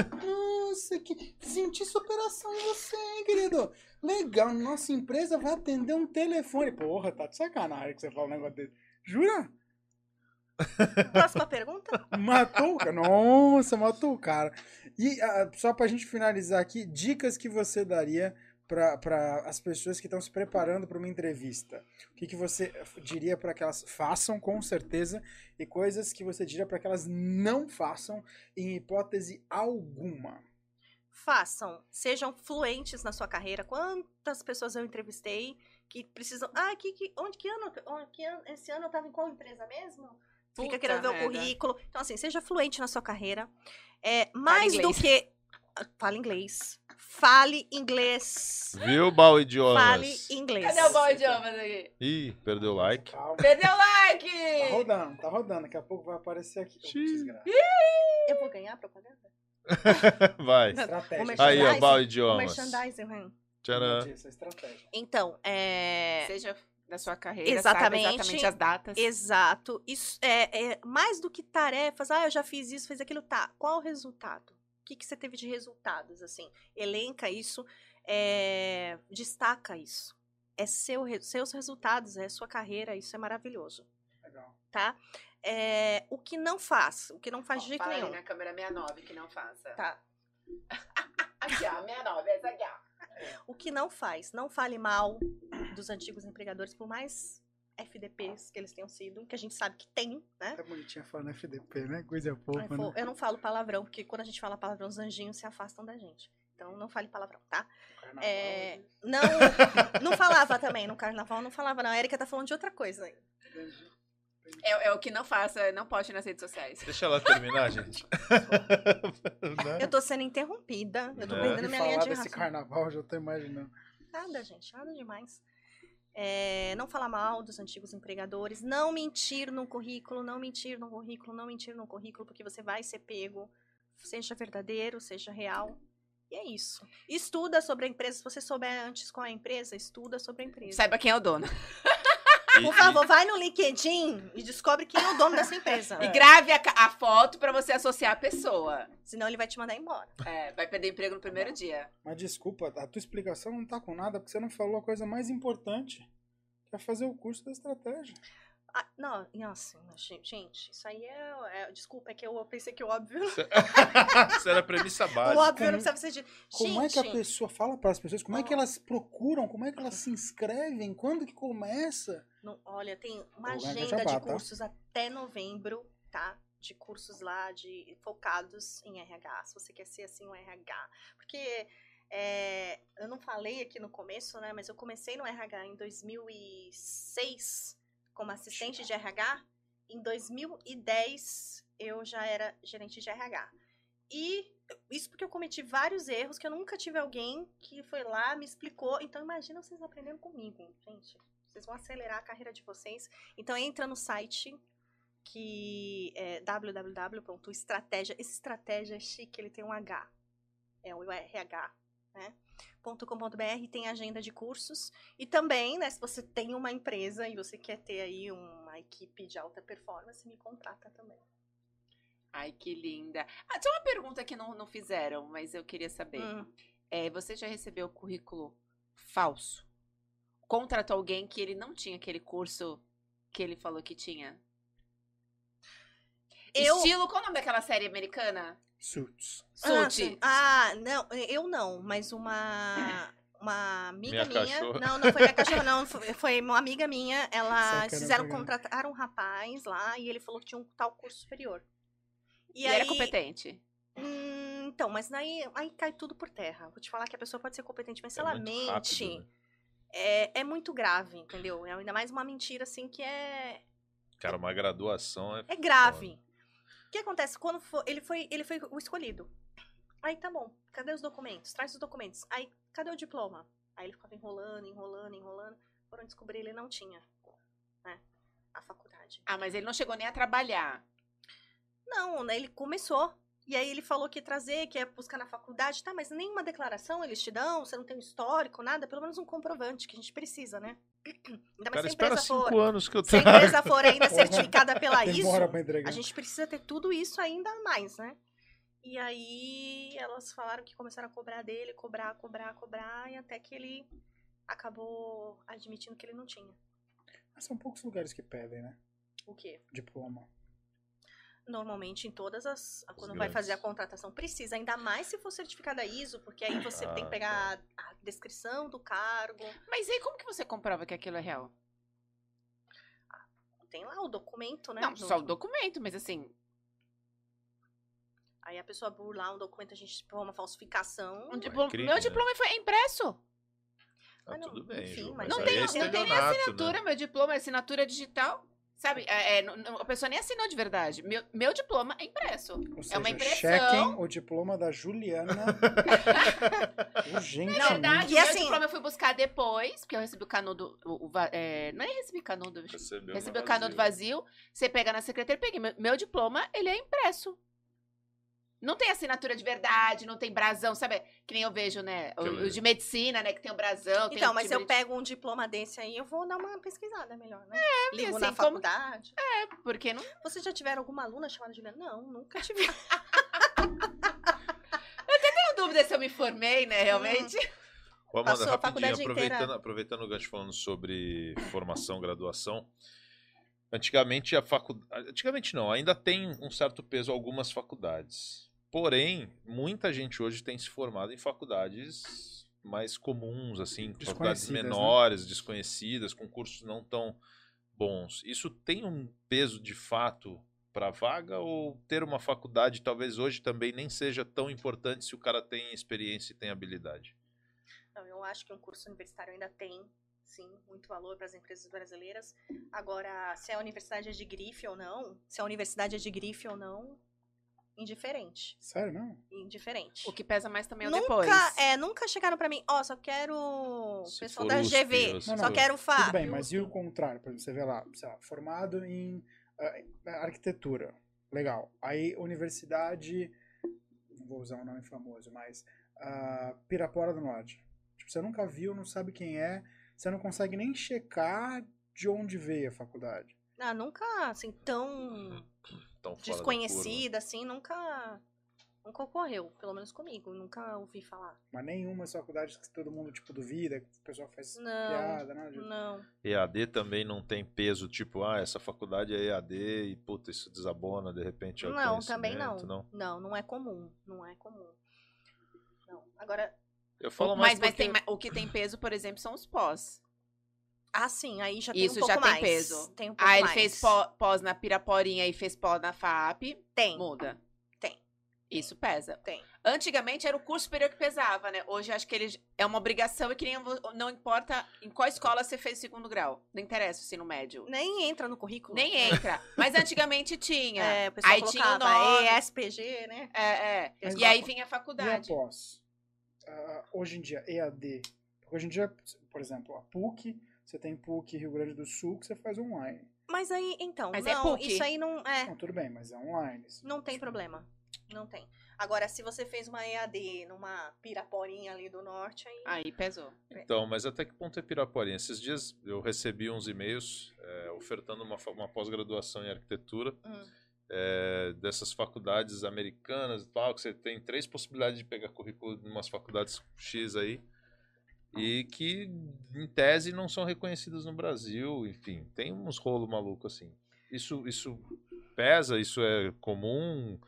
Nossa, que... senti superação em você, hein, querido? Legal, nossa empresa vai atender um telefone. Porra, tá de sacanagem que você fala um negócio desse. Jura? Próxima pergunta. Matou o cara. Nossa, matou o cara. E ah, só pra gente finalizar aqui, dicas que você daria para as pessoas que estão se preparando para uma entrevista. O que, que você diria para que elas façam, com certeza, e coisas que você diria para que elas não façam, em hipótese alguma. Façam, sejam fluentes na sua carreira. Quantas pessoas eu entrevistei que precisam. Ah, que, que, onde que ano? onde que ano- Esse ano eu tava em qual empresa mesmo? Fica Puta querendo ver o currículo. Então, assim, seja fluente na sua carreira. É, mais do que. Fale inglês. Fale inglês. Viu, Bal Idiomas? Fale inglês. Cadê o bom idiomas aqui? Ih, perdeu o like. Calma. Perdeu o Tá like! rodando, tá rodando. Daqui a pouco vai aparecer aqui. Eu vou ganhar propaganda? Vai. Estratégia. Aí, ó, Bal Idiomas. merchandising. Tcharam. Essa é a estratégia. Então, é. Seja da sua carreira, Exatamente. exatamente as datas. Exato. Isso é, é mais do que tarefas. Ah, eu já fiz isso, fiz aquilo. Tá. Qual o resultado? O que, que você teve de resultados? Assim, elenca isso, é, destaca isso. É seu, seus resultados, é sua carreira. Isso é maravilhoso, Legal. tá? É, o que não faz, o que não faz Ó, de jeito nenhum. na câmera 69 que não faça. Tá. Aqui, ó, 69, essa aqui, ó. O que não faz, não fale mal dos antigos empregadores, por mais FDPs que eles tenham sido, que a gente sabe que tem, né? Tá bonitinha falando FDP, né? Coisa Eu, pouca, vou- né? eu não falo palavrão, porque quando a gente fala palavrão, os anjinhos se afastam da gente. Então, não fale palavrão, tá? Carnaval, É, né? não, não falava também no carnaval, não falava não. A Erika tá falando de outra coisa aí. É, é o que não faça, não poste nas redes sociais. Deixa ela terminar, gente. Né? Eu tô sendo interrompida, eu tô É. perdendo De minha linha falar de desse raciocínio. carnaval, já tô imaginando. Nada, gente, nada demais. É, não falar mal dos antigos empregadores, não mentir no currículo, não mentir no currículo, não mentir no currículo, porque você vai ser pego, seja verdadeiro, seja real. E é isso. Estuda sobre a empresa, se você souber antes qual é a empresa, estuda sobre a empresa. Saiba quem é o dono. Por favor, vai no LinkedIn e descobre quem é o dono dessa empresa. E grave a, a foto pra você associar a pessoa. Senão ele vai te mandar embora. É, vai perder emprego no primeiro dia. Mas desculpa, a tua explicação não tá com nada, porque você não falou a coisa mais importante, que é fazer o curso da estratégia. Ah, não, nossa, gente, isso aí é, é- Desculpa, é que eu pensei que o óbvio. Isso era premissa O básica. óbvio Como- não precisava ser dito. Como é gente, que a pessoa fala para as pessoas? Como é que Ó. elas procuram? Como é que elas se inscrevem? Quando que começa? Não- olha, tem uma agenda de tá? cursos até novembro, tá? De cursos lá de focados em RH, se você quer ser assim um RH. Porque é, eu não falei aqui no começo, né? Mas eu comecei no RH em 2006 como assistente de RH. Em 2010 eu já era gerente de RH. E isso porque eu cometi vários erros que eu nunca tive alguém que foi lá, me explicou. Então imagina vocês aprendendo comigo, gente. Vocês vão acelerar a carreira de vocês. Então entra no site que é www.estratégia. Esse estratégia é chique, ele tem um H. É o RH, né? .com.br tem agenda de cursos e também, né, se você tem uma empresa e você quer ter aí uma equipe de alta performance, me contrata também. Ai, que linda. Ah, só uma pergunta que não, não fizeram, mas eu queria saber. Hum. É, você já recebeu currículo falso? Contratou alguém que ele não tinha aquele curso que ele falou que tinha? Eu- Estilo, qual o nome daquela série americana? Suits. Ah, Suits. sim. Ah, não, eu não, mas uma uma amiga Minha minha, cachorra. não, não foi minha cachorra não, foi, foi uma amiga minha, ela fizeram contratar um rapaz lá e ele falou que tinha um tal curso superior. E, era competente. Hum, então, mas daí aí cai tudo por terra. Vou te falar que a pessoa pode ser competente, mas se É ela mente, rápido, né? É, é muito grave, entendeu? É ainda mais uma mentira assim que é Cara, uma graduação é. é grave. O que acontece quando for, ele foi ele foi o escolhido? Aí tá bom, cadê os documentos? Traz os documentos. Aí, cadê o diploma? Aí ele ficava enrolando, enrolando, enrolando. Foram descobrir ele não tinha, né? A faculdade. Ah, mas ele não chegou nem a trabalhar. Não, né? Ele começou. E aí ele falou que ia trazer, que ia buscar na faculdade, tá? Mas nenhuma declaração eles te dão, você não tem um histórico, nada, pelo menos um comprovante que a gente precisa, né? Ainda mais Cara, se a empresa cinco for. anos que eu Se a empresa for ainda certificada pela ISO, a gente precisa ter tudo isso ainda mais, né? E aí elas falaram que começaram a cobrar dele, cobrar, cobrar, cobrar, e até que ele acabou admitindo que ele não tinha. Mas são poucos lugares que pedem, né? O quê? Diploma. Normalmente em todas as. Quando vai fazer a contratação, precisa, ainda mais se for certificada ISO, porque aí você tem Ah, que pegar a descrição do cargo, Mas aí como que você comprova que aquilo é real? tem lá o documento, né? não, só o documento, mas assim, Aí a pessoa burlar um documento, a gente põe uma falsificação. um diploma- crime, meu né? diploma foi impresso. Tá Ah, não, tudo bem, enfim, Ju, mas Não tem, é não tem nem estelionato, né? assinatura, meu diploma é assinatura digital. Sabe, é, é, não- não- a pessoa nem assinou de verdade. Meu, meu diploma é impresso. Ou seja, uma impressão. chequem o diploma da Juliana urgentemente. Na verdade, E meu assim- diploma eu fui buscar depois, porque eu recebi o canudo. O, o é, não é recebi canudo, Recebeu recebi o canudo vazio. Você pega na secretaria, peguei. Meu, meu diploma, ele é impresso. Não tem assinatura de verdade, não tem brasão, sabe? Que nem eu vejo, né? Eu O, o de medicina, né? Que tem o brasão. tem Então, mas tipo eu de- pego um diploma desse aí, eu vou dar uma pesquisada melhor, né? É, Ligo assim, na como- faculdade. Porque não. Vocês já tiveram alguma aluna chamada Juliana? Não, nunca tive. tenho dúvida se eu me formei, né? Realmente. Ô, Amanda, Passou a rapidinho, faculdade aproveitando, inteira. aproveitando o gancho falando sobre formação, graduação. Antigamente a faculdade. Antigamente não, ainda tem um certo peso algumas faculdades. Porém, muita gente hoje tem se formado em faculdades mais comuns, assim, faculdades né? menores, desconhecidas, com cursos não tão bons. Isso tem um peso de fato para a vaga ou ter uma faculdade talvez hoje também nem seja tão importante se o cara tem experiência e tem habilidade? Não, eu acho que um curso universitário ainda tem, sim, muito valor para as empresas brasileiras. Agora, se a universidade é de grife ou não, se a universidade é de grife ou não, indiferente. Sério, não? Indiferente. O que pesa mais também é o nunca, depois. é, nunca chegaram pra mim, ó, só quero o Se pessoal da USP, GV, se Não, só não. quero FAP. Tudo bem, mas e o contrário? Por exemplo, você vê lá, sei lá, formado em ah, arquitetura. Legal. Aí, universidade. Não vou usar um nome famoso, mas. ah, Pirapora do Norte. Tipo, você nunca viu, não sabe quem é, você não consegue nem checar de onde veio a faculdade. Ah, nunca, assim, tão Tão desconhecida, assim, nunca, nunca ocorreu, pelo menos comigo, nunca ouvi falar. Mas nenhuma faculdade que todo mundo, tipo, duvida, que o pessoal faz Não, piada, nada disso. não. EAD também não tem peso, tipo, ah, essa faculdade é EAD e, puta, isso desabona, de repente é Não, também não. conhecimento, não. Não, é comum, não é comum. Não. Agora, Eu falo mais mas mas porque... tem, ma- o que tem peso, por exemplo, são os pós. Ah, sim, aí já tem Isso um pouco já tem mais. peso. Tem um pouco Ah, ele mais. fez pó- pós na Piraporinha e fez pós na FAP. Tem, Muda. Tem. Isso pesa. tem. Antigamente era o curso superior que pesava, né? Hoje acho que ele é uma obrigação e que nem, não importa em qual escola você fez segundo grau. Não interessa o ensino médio. Nem entra no currículo. Nem entra. Mas antigamente tinha. É, o pessoal Aí tinha o colocava nome. ESPG, né? É, é. Mas E aí vinha a E faculdade. após? Ah, hoje em dia, EAD. Hoje em dia, por exemplo, a PUC, você tem PUC Rio Grande do Sul que você faz online. Mas aí, então, Mas é não, PUC. isso aí não é, Não, tudo bem, mas é online. não tem problema. Não tem. Agora, se você fez uma EAD numa piraporinha ali do norte, aí Aí pesou. Então, mas até que ponto é Piraporinha? Esses dias eu recebi uns e-mails é, ofertando uma, uma pós-graduação em arquitetura Hum. é, dessas faculdades americanas e tal, que você tem três possibilidades de pegar currículo de umas faculdades X aí, e que, em tese, não são reconhecidas no Brasil, enfim, tem uns rolo maluco assim. Isso, isso pesa? Isso é comum?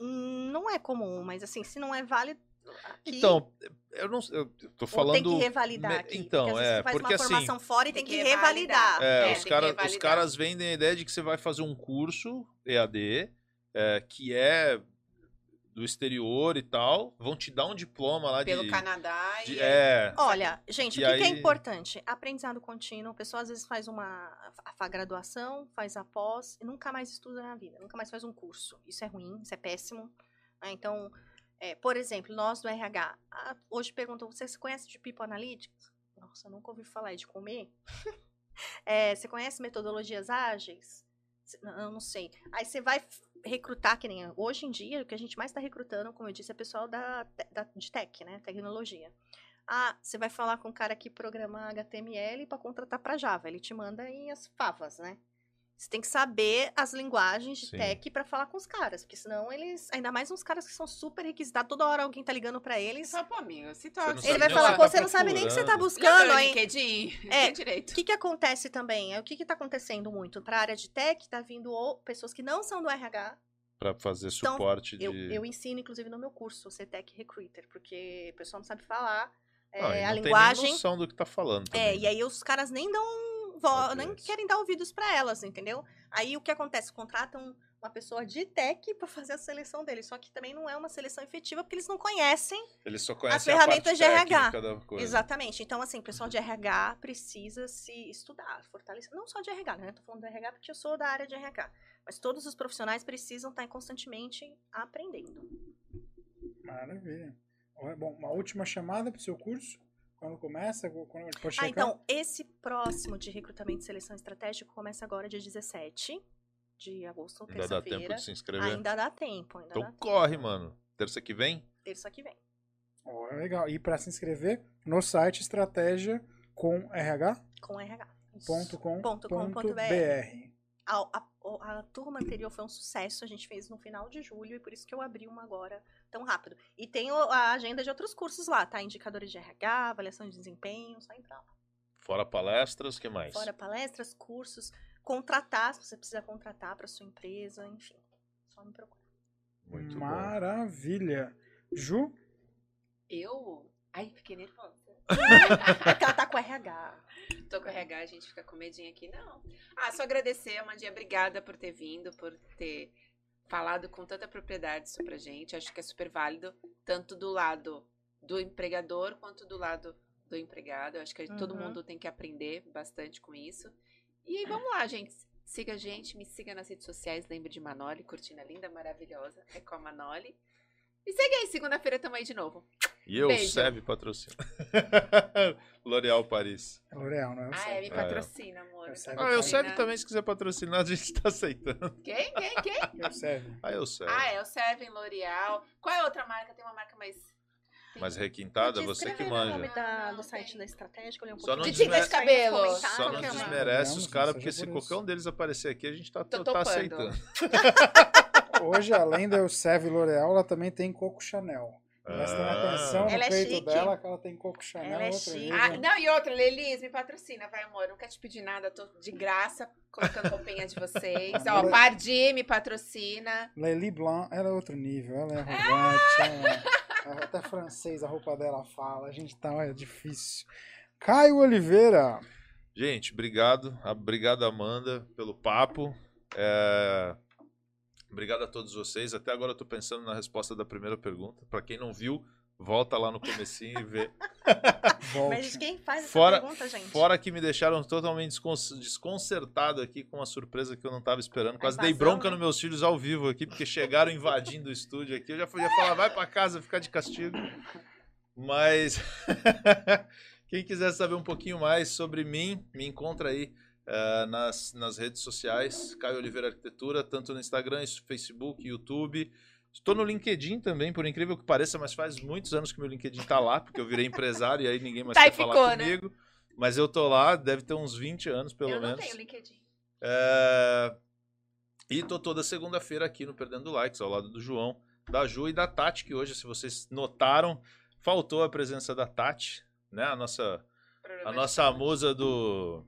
hum, não é comum, mas assim, se não é válido. Aqui, Então, eu não eu tô ou falando... tem que revalidar aqui. Então, porque às vezes é, você faz porque uma assim, formação fora e tem, tem que, que revalidar. revalidar. É, É, os, tem que cara, os caras vendem a ideia de que você vai fazer um curso EAD, é, que é do exterior e tal, vão te dar um diploma lá Pelo de. Canadá de- e. é, Olha, gente, E o que, que é aí- importante? Aprendizado contínuo. A pessoa às vezes faz uma a, a graduação, faz a pós e nunca mais estuda na vida, nunca mais faz um curso. Isso é ruim, isso é péssimo. né? Então, é, por exemplo, nós do RH, hoje perguntam, você se conhece de People Analytics? Nossa, eu nunca ouvi falar é de comer. É, você conhece metodologias ágeis? Eu não sei. Aí você vai recrutar, que nem hoje em dia, o que a gente mais está recrutando, como eu disse, é pessoal da, da, de tech, né? Tecnologia. Ah, você vai falar com um cara que programa HTML para contratar para Java. Ele te manda em as favas, né? Você tem que saber as linguagens de Sim. tech para falar com os caras, porque senão eles, ainda mais uns caras que são super requisitados, toda hora alguém tá ligando para eles. Só, pô, amigo, se toca. Ele vai falar, pô, tá você não sabe nem o que você tá buscando, hein? LinkedIn. É. Direito. O que, que acontece também? É o que está acontecendo muito para a área de tech, tá vindo ou pessoas que não são do RH. Pra fazer Então, suporte Eu, de. eu ensino, inclusive, no meu curso, ser tech recruiter, porque o pessoal não sabe falar é, Não, e a não tem nem linguagem. noção do que tá falando. É, também, e né? aí os caras nem dão Às nem querem dar ouvidos para elas, entendeu? Aí o que acontece? Contratam uma pessoa de tech para fazer a seleção deles, só que também não é uma seleção efetiva porque eles não conhecem Eles só conhecem as ferramentas de RH. Exatamente. Então, assim, o pessoal de RH precisa se estudar, fortalecer. Não só de RH, né? Tô falando de RH porque eu sou da área de RH. Mas todos os profissionais precisam estar constantemente aprendendo. Maravilha. Bom, uma última chamada pro seu curso? Quando começa? Quando pode Ah, então, esse próximo de recrutamento e seleção estratégico começa agora, dia 17. de agosto, Ainda dá tempo de se inscrever. Ainda dá tempo, ainda Então dá tempo. corre, mano. Terça que vem? Terça que vem. Ó, legal. E para se inscrever no site estratégia com rh.com.br. Com RH. Ponto com Ponto com ponto br. A, a- a turma anterior foi um sucesso, a gente fez no final de julho, e por isso que eu abri uma agora tão rápido. E tem a agenda de outros cursos lá, tá? Indicadores de RH, avaliação de desempenho, só entrar lá. Fora palestras, o que mais? Fora palestras, cursos, contratar, se você precisa contratar para sua empresa, enfim. Só me procura. Muito bom. Maravilha. Ju, Eu? Ai, fiquei nervosa. Porque ela tá com RH. Tô com RH, a gente fica com medinho aqui. Não. Ah, só agradecer, Amandinha. Obrigada por ter vindo, por ter falado com tanta propriedade isso pra gente. Acho que é super válido, tanto do lado do empregador quanto do lado do empregado. Acho que todo Uhum. mundo tem que aprender bastante com isso. E aí, vamos lá, gente. Siga a gente, me siga nas redes sociais. Lembre de Manoli, cortina linda, maravilhosa. É com a Manoli. E segue aí, segunda-feira tamo aí de novo. E eu, Beijo. Seve patrocina. L'Oréal Paris. é L'Oréal, não é? o Ah, é, me É. patrocina, amor. Eu me sei. Ah, eu patrocina. Seve também, se quiser patrocinar, a gente tá aceitando. Quem? Quem? Quem? Eu Sérgio. Ah, eu Seve. Ah, é o Seven, L'Oreal. Qual é a outra marca? Tem uma marca mais. tem- Mas requintada, você que o manja. nome da- Não, do site da Estratégica, olhei um Só não pouquinho. De tinta de desmer- cabelo. Só não desmerece Não, os não caras, porque se qualquer um deles aparecer aqui, a gente tá, tá aceitando. Hoje, além da Elseve L'Oréal, ela também tem Coco Chanel. Prestem Ah. atenção no Ela é peito chique. dela, que ela tem Coco Chanel. Ela é chique. Ah, não, e outra, Lelis, me patrocina, vai, amor. Não quero te pedir nada, tô de graça colocando roupinha de vocês. Ó. Pardi me patrocina. Lely Blanc, ela é outro nível, ela é arrogante, ela é- até francês a roupa dela fala, a gente tá, olha, difícil. Caio Oliveira, Gente, obrigado. Obrigado, Amanda, pelo papo. É, Obrigado a todos vocês. Até agora eu tô pensando na resposta da primeira pergunta. Pra quem não viu, volta lá no comecinho e vê. volte. Mas quem faz essa Fora, pergunta, gente? fora que me deixaram totalmente descon- desconcertado aqui com uma surpresa que eu não tava esperando. Quase dei bronca né? nos meus filhos ao vivo aqui, porque chegaram invadindo o estúdio aqui. Eu já podia falar, vai pra casa ficar de castigo. Mas quem quiser saber um pouquinho mais sobre mim, me encontra aí eh, nas, nas redes sociais, Caio Oliveira Arquitetura, tanto no Instagram, Facebook, YouTube. Estou no LinkedIn também, por incrível que pareça, mas faz muitos anos que meu LinkedIn tá lá, porque eu virei empresário e aí ninguém mais Tá, quer e falar ficou, né? comigo. Mas eu tô lá, deve ter uns 20 anos, pelo eu não menos. tenho LinkedIn. É, E tô toda segunda-feira aqui no Perdendo Likes, ao lado do João, da Ju e da Tati, que hoje, se vocês notaram, faltou a presença da Tati, né? A nossa, a nossa musa do,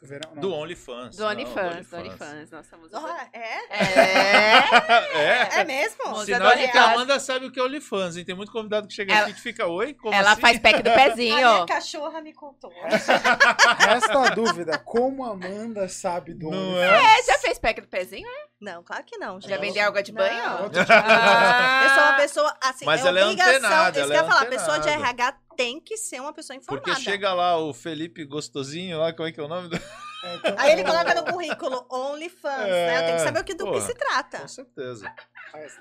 Do verão, não. do OnlyFans. Do Não, OnlyFans, do OnlyFans. Nossa música. Ah, é? É. É. É mesmo? Do de que a. Amanda sabe o que é OnlyFans, hein? Tem muito convidado que chega Ela- aqui que fica, oi, como Ela assim? faz pack do A minha pezinho. cachorra me contou. Resta a dúvida, como a Amanda sabe do Não OnlyFans? É, já fez pack do pezinho? Não, claro que não, gente. Já vendeu água de Não. banho? Outro tipo Ah. Eu sou uma pessoa, assim, Mas é ela é obrigação. antenada, isso ela que eu é ia falar, a pessoa de antenada. RH tem que ser uma pessoa informada. Porque chega lá o Felipe Gostosinho, lá, como é que é o nome do... É, então, Aí ele coloca no currículo OnlyFans, né? Eu tenho que saber o que, do que porra. se trata. Com certeza.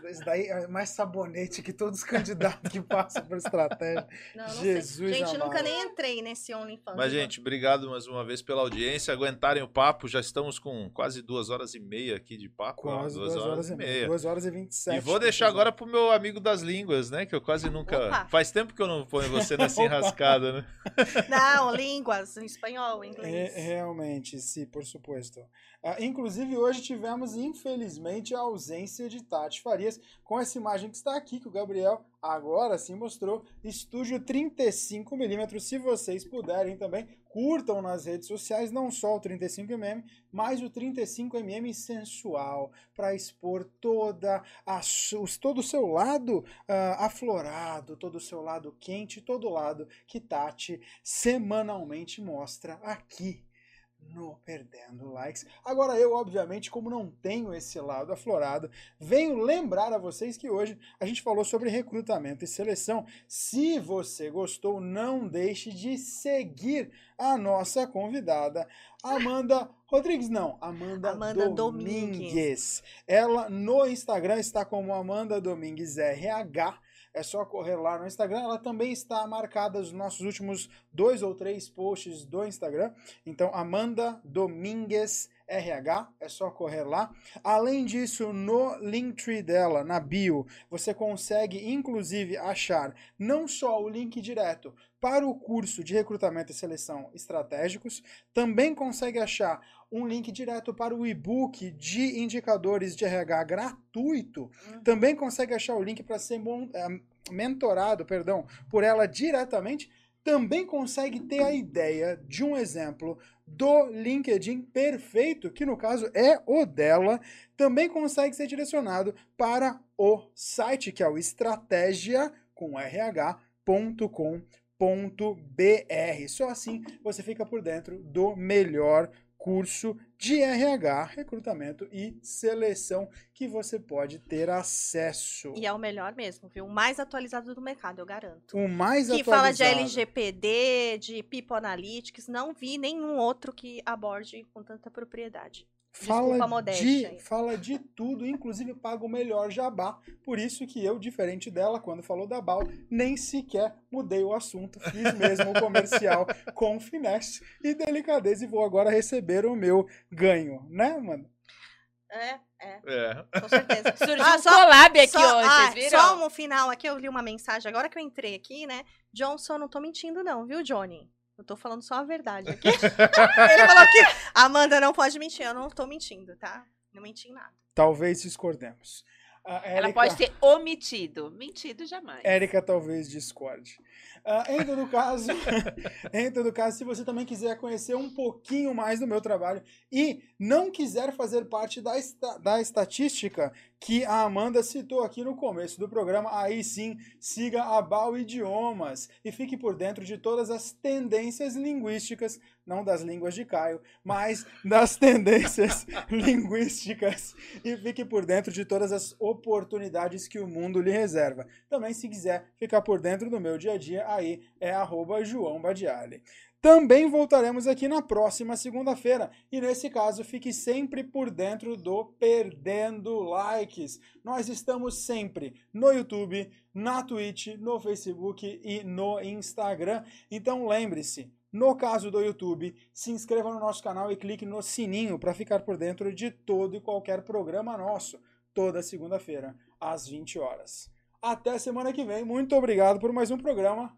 Esse daí é mais sabonete que todos os candidatos que passam por estratégia. Não, não Jesus sei. Gente, amado. nunca nem entrei nesse OnlyFans. Mas, gente, obrigado mais uma vez pela audiência. Aguentarem o papo. Já estamos com quase duas horas e meia aqui de papo. Quase duas, horas, e meia. Duas horas e vinte e sete. E vou deixar agora pro meu amigo das línguas, né? Que eu quase nunca. Opa. Faz tempo que eu não ponho você nessa enrascada, né? Não, línguas, em espanhol, em inglês. É, realmente, sim, por suposto. Ah, inclusive, hoje tivemos, infelizmente, a ausência de Tati Farias, com essa imagem que está aqui, que o Gabriel agora sim mostrou, estúdio 35mm. Se vocês puderem também, curtam nas redes sociais, não só o 35mm, mas o 35mm sensual, para expor toda a, todo o seu lado ah, aflorado, todo o seu lado quente, todo o lado que Tati semanalmente mostra aqui no Perdendo Likes. Agora eu, obviamente, como não tenho esse lado aflorado, venho lembrar a vocês que hoje a gente falou sobre recrutamento e seleção. Se você gostou, não deixe de seguir a nossa convidada, Amanda Rodrigues, não, Amanda, Amanda Domingues. Domingues. Ela no Instagram está como Amanda Domingues RH. É só correr lá no Instagram. Ela também está marcada nos nossos últimos dois ou três posts do Instagram. Então, Amanda Domingues RH, é só correr lá. Além disso, no Linktree dela, na bio, você consegue inclusive achar não só o link direto para o curso de recrutamento e seleção estratégicos, também consegue achar um link direto para o e-book de indicadores de RH gratuito. Uhum. Também consegue achar o link para ser eh, mentorado, perdão, por ela diretamente. Também consegue ter a ideia de um exemplo do LinkedIn perfeito, que no caso é o dela. Também consegue ser direcionado para o site que é o estratégia com rh.com.br. Só assim você fica por dentro do melhor curso de RH, recrutamento e seleção que você pode ter acesso. E é o melhor mesmo, viu? O mais atualizado do mercado, eu garanto. O mais Que fala de atualizado. LGPD, de People Analytics, não vi nenhum outro que aborde com tanta propriedade. Fala modéstia de, aí. fala de tudo, inclusive paga o melhor jabá. Por isso que eu, diferente dela, quando falou da Bal, nem sequer mudei o assunto. Fiz mesmo o comercial com finesse e delicadeza e vou agora receber o meu ganho, né, mano? É, é, É. com certeza. Surgiu Ah, um só- collab aqui Só, hoje, ah, viram? só no final aqui, eu li uma mensagem, agora que eu entrei aqui, né? Johnson, não tô mentindo não, viu, Johnny? Eu tô falando só a verdade aqui. Ele falou que Amanda não pode mentir, eu não tô mentindo, tá? Não menti em nada. Talvez discordemos. A Ela Érica- pode ter omitido. Mentido jamais. Érica talvez discorde. Ah, em todo caso, em todo caso, se você também quiser conhecer um pouquinho mais do meu trabalho e não quiser fazer parte da, esta- da estatística que a Amanda citou aqui no começo do programa, aí sim, siga a Bal Idiomas e fique por dentro de todas as tendências linguísticas, não das línguas de Caio, mas das tendências linguísticas e fique por dentro de todas as oportunidades que o mundo lhe reserva. Também, se quiser ficar por dentro do meu dia a dia, aí é arroba João Badiali. Também voltaremos aqui na próxima segunda-feira. E nesse caso, fique sempre por dentro do Perdendo Likes. Nós estamos sempre no YouTube, na Twitch, no Facebook e no Instagram. Então lembre-se, no caso do YouTube, se inscreva no nosso canal e clique no sininho para ficar por dentro de todo e qualquer programa nosso, toda segunda-feira, às 20 horas. Até semana que vem. Muito obrigado por mais um programa.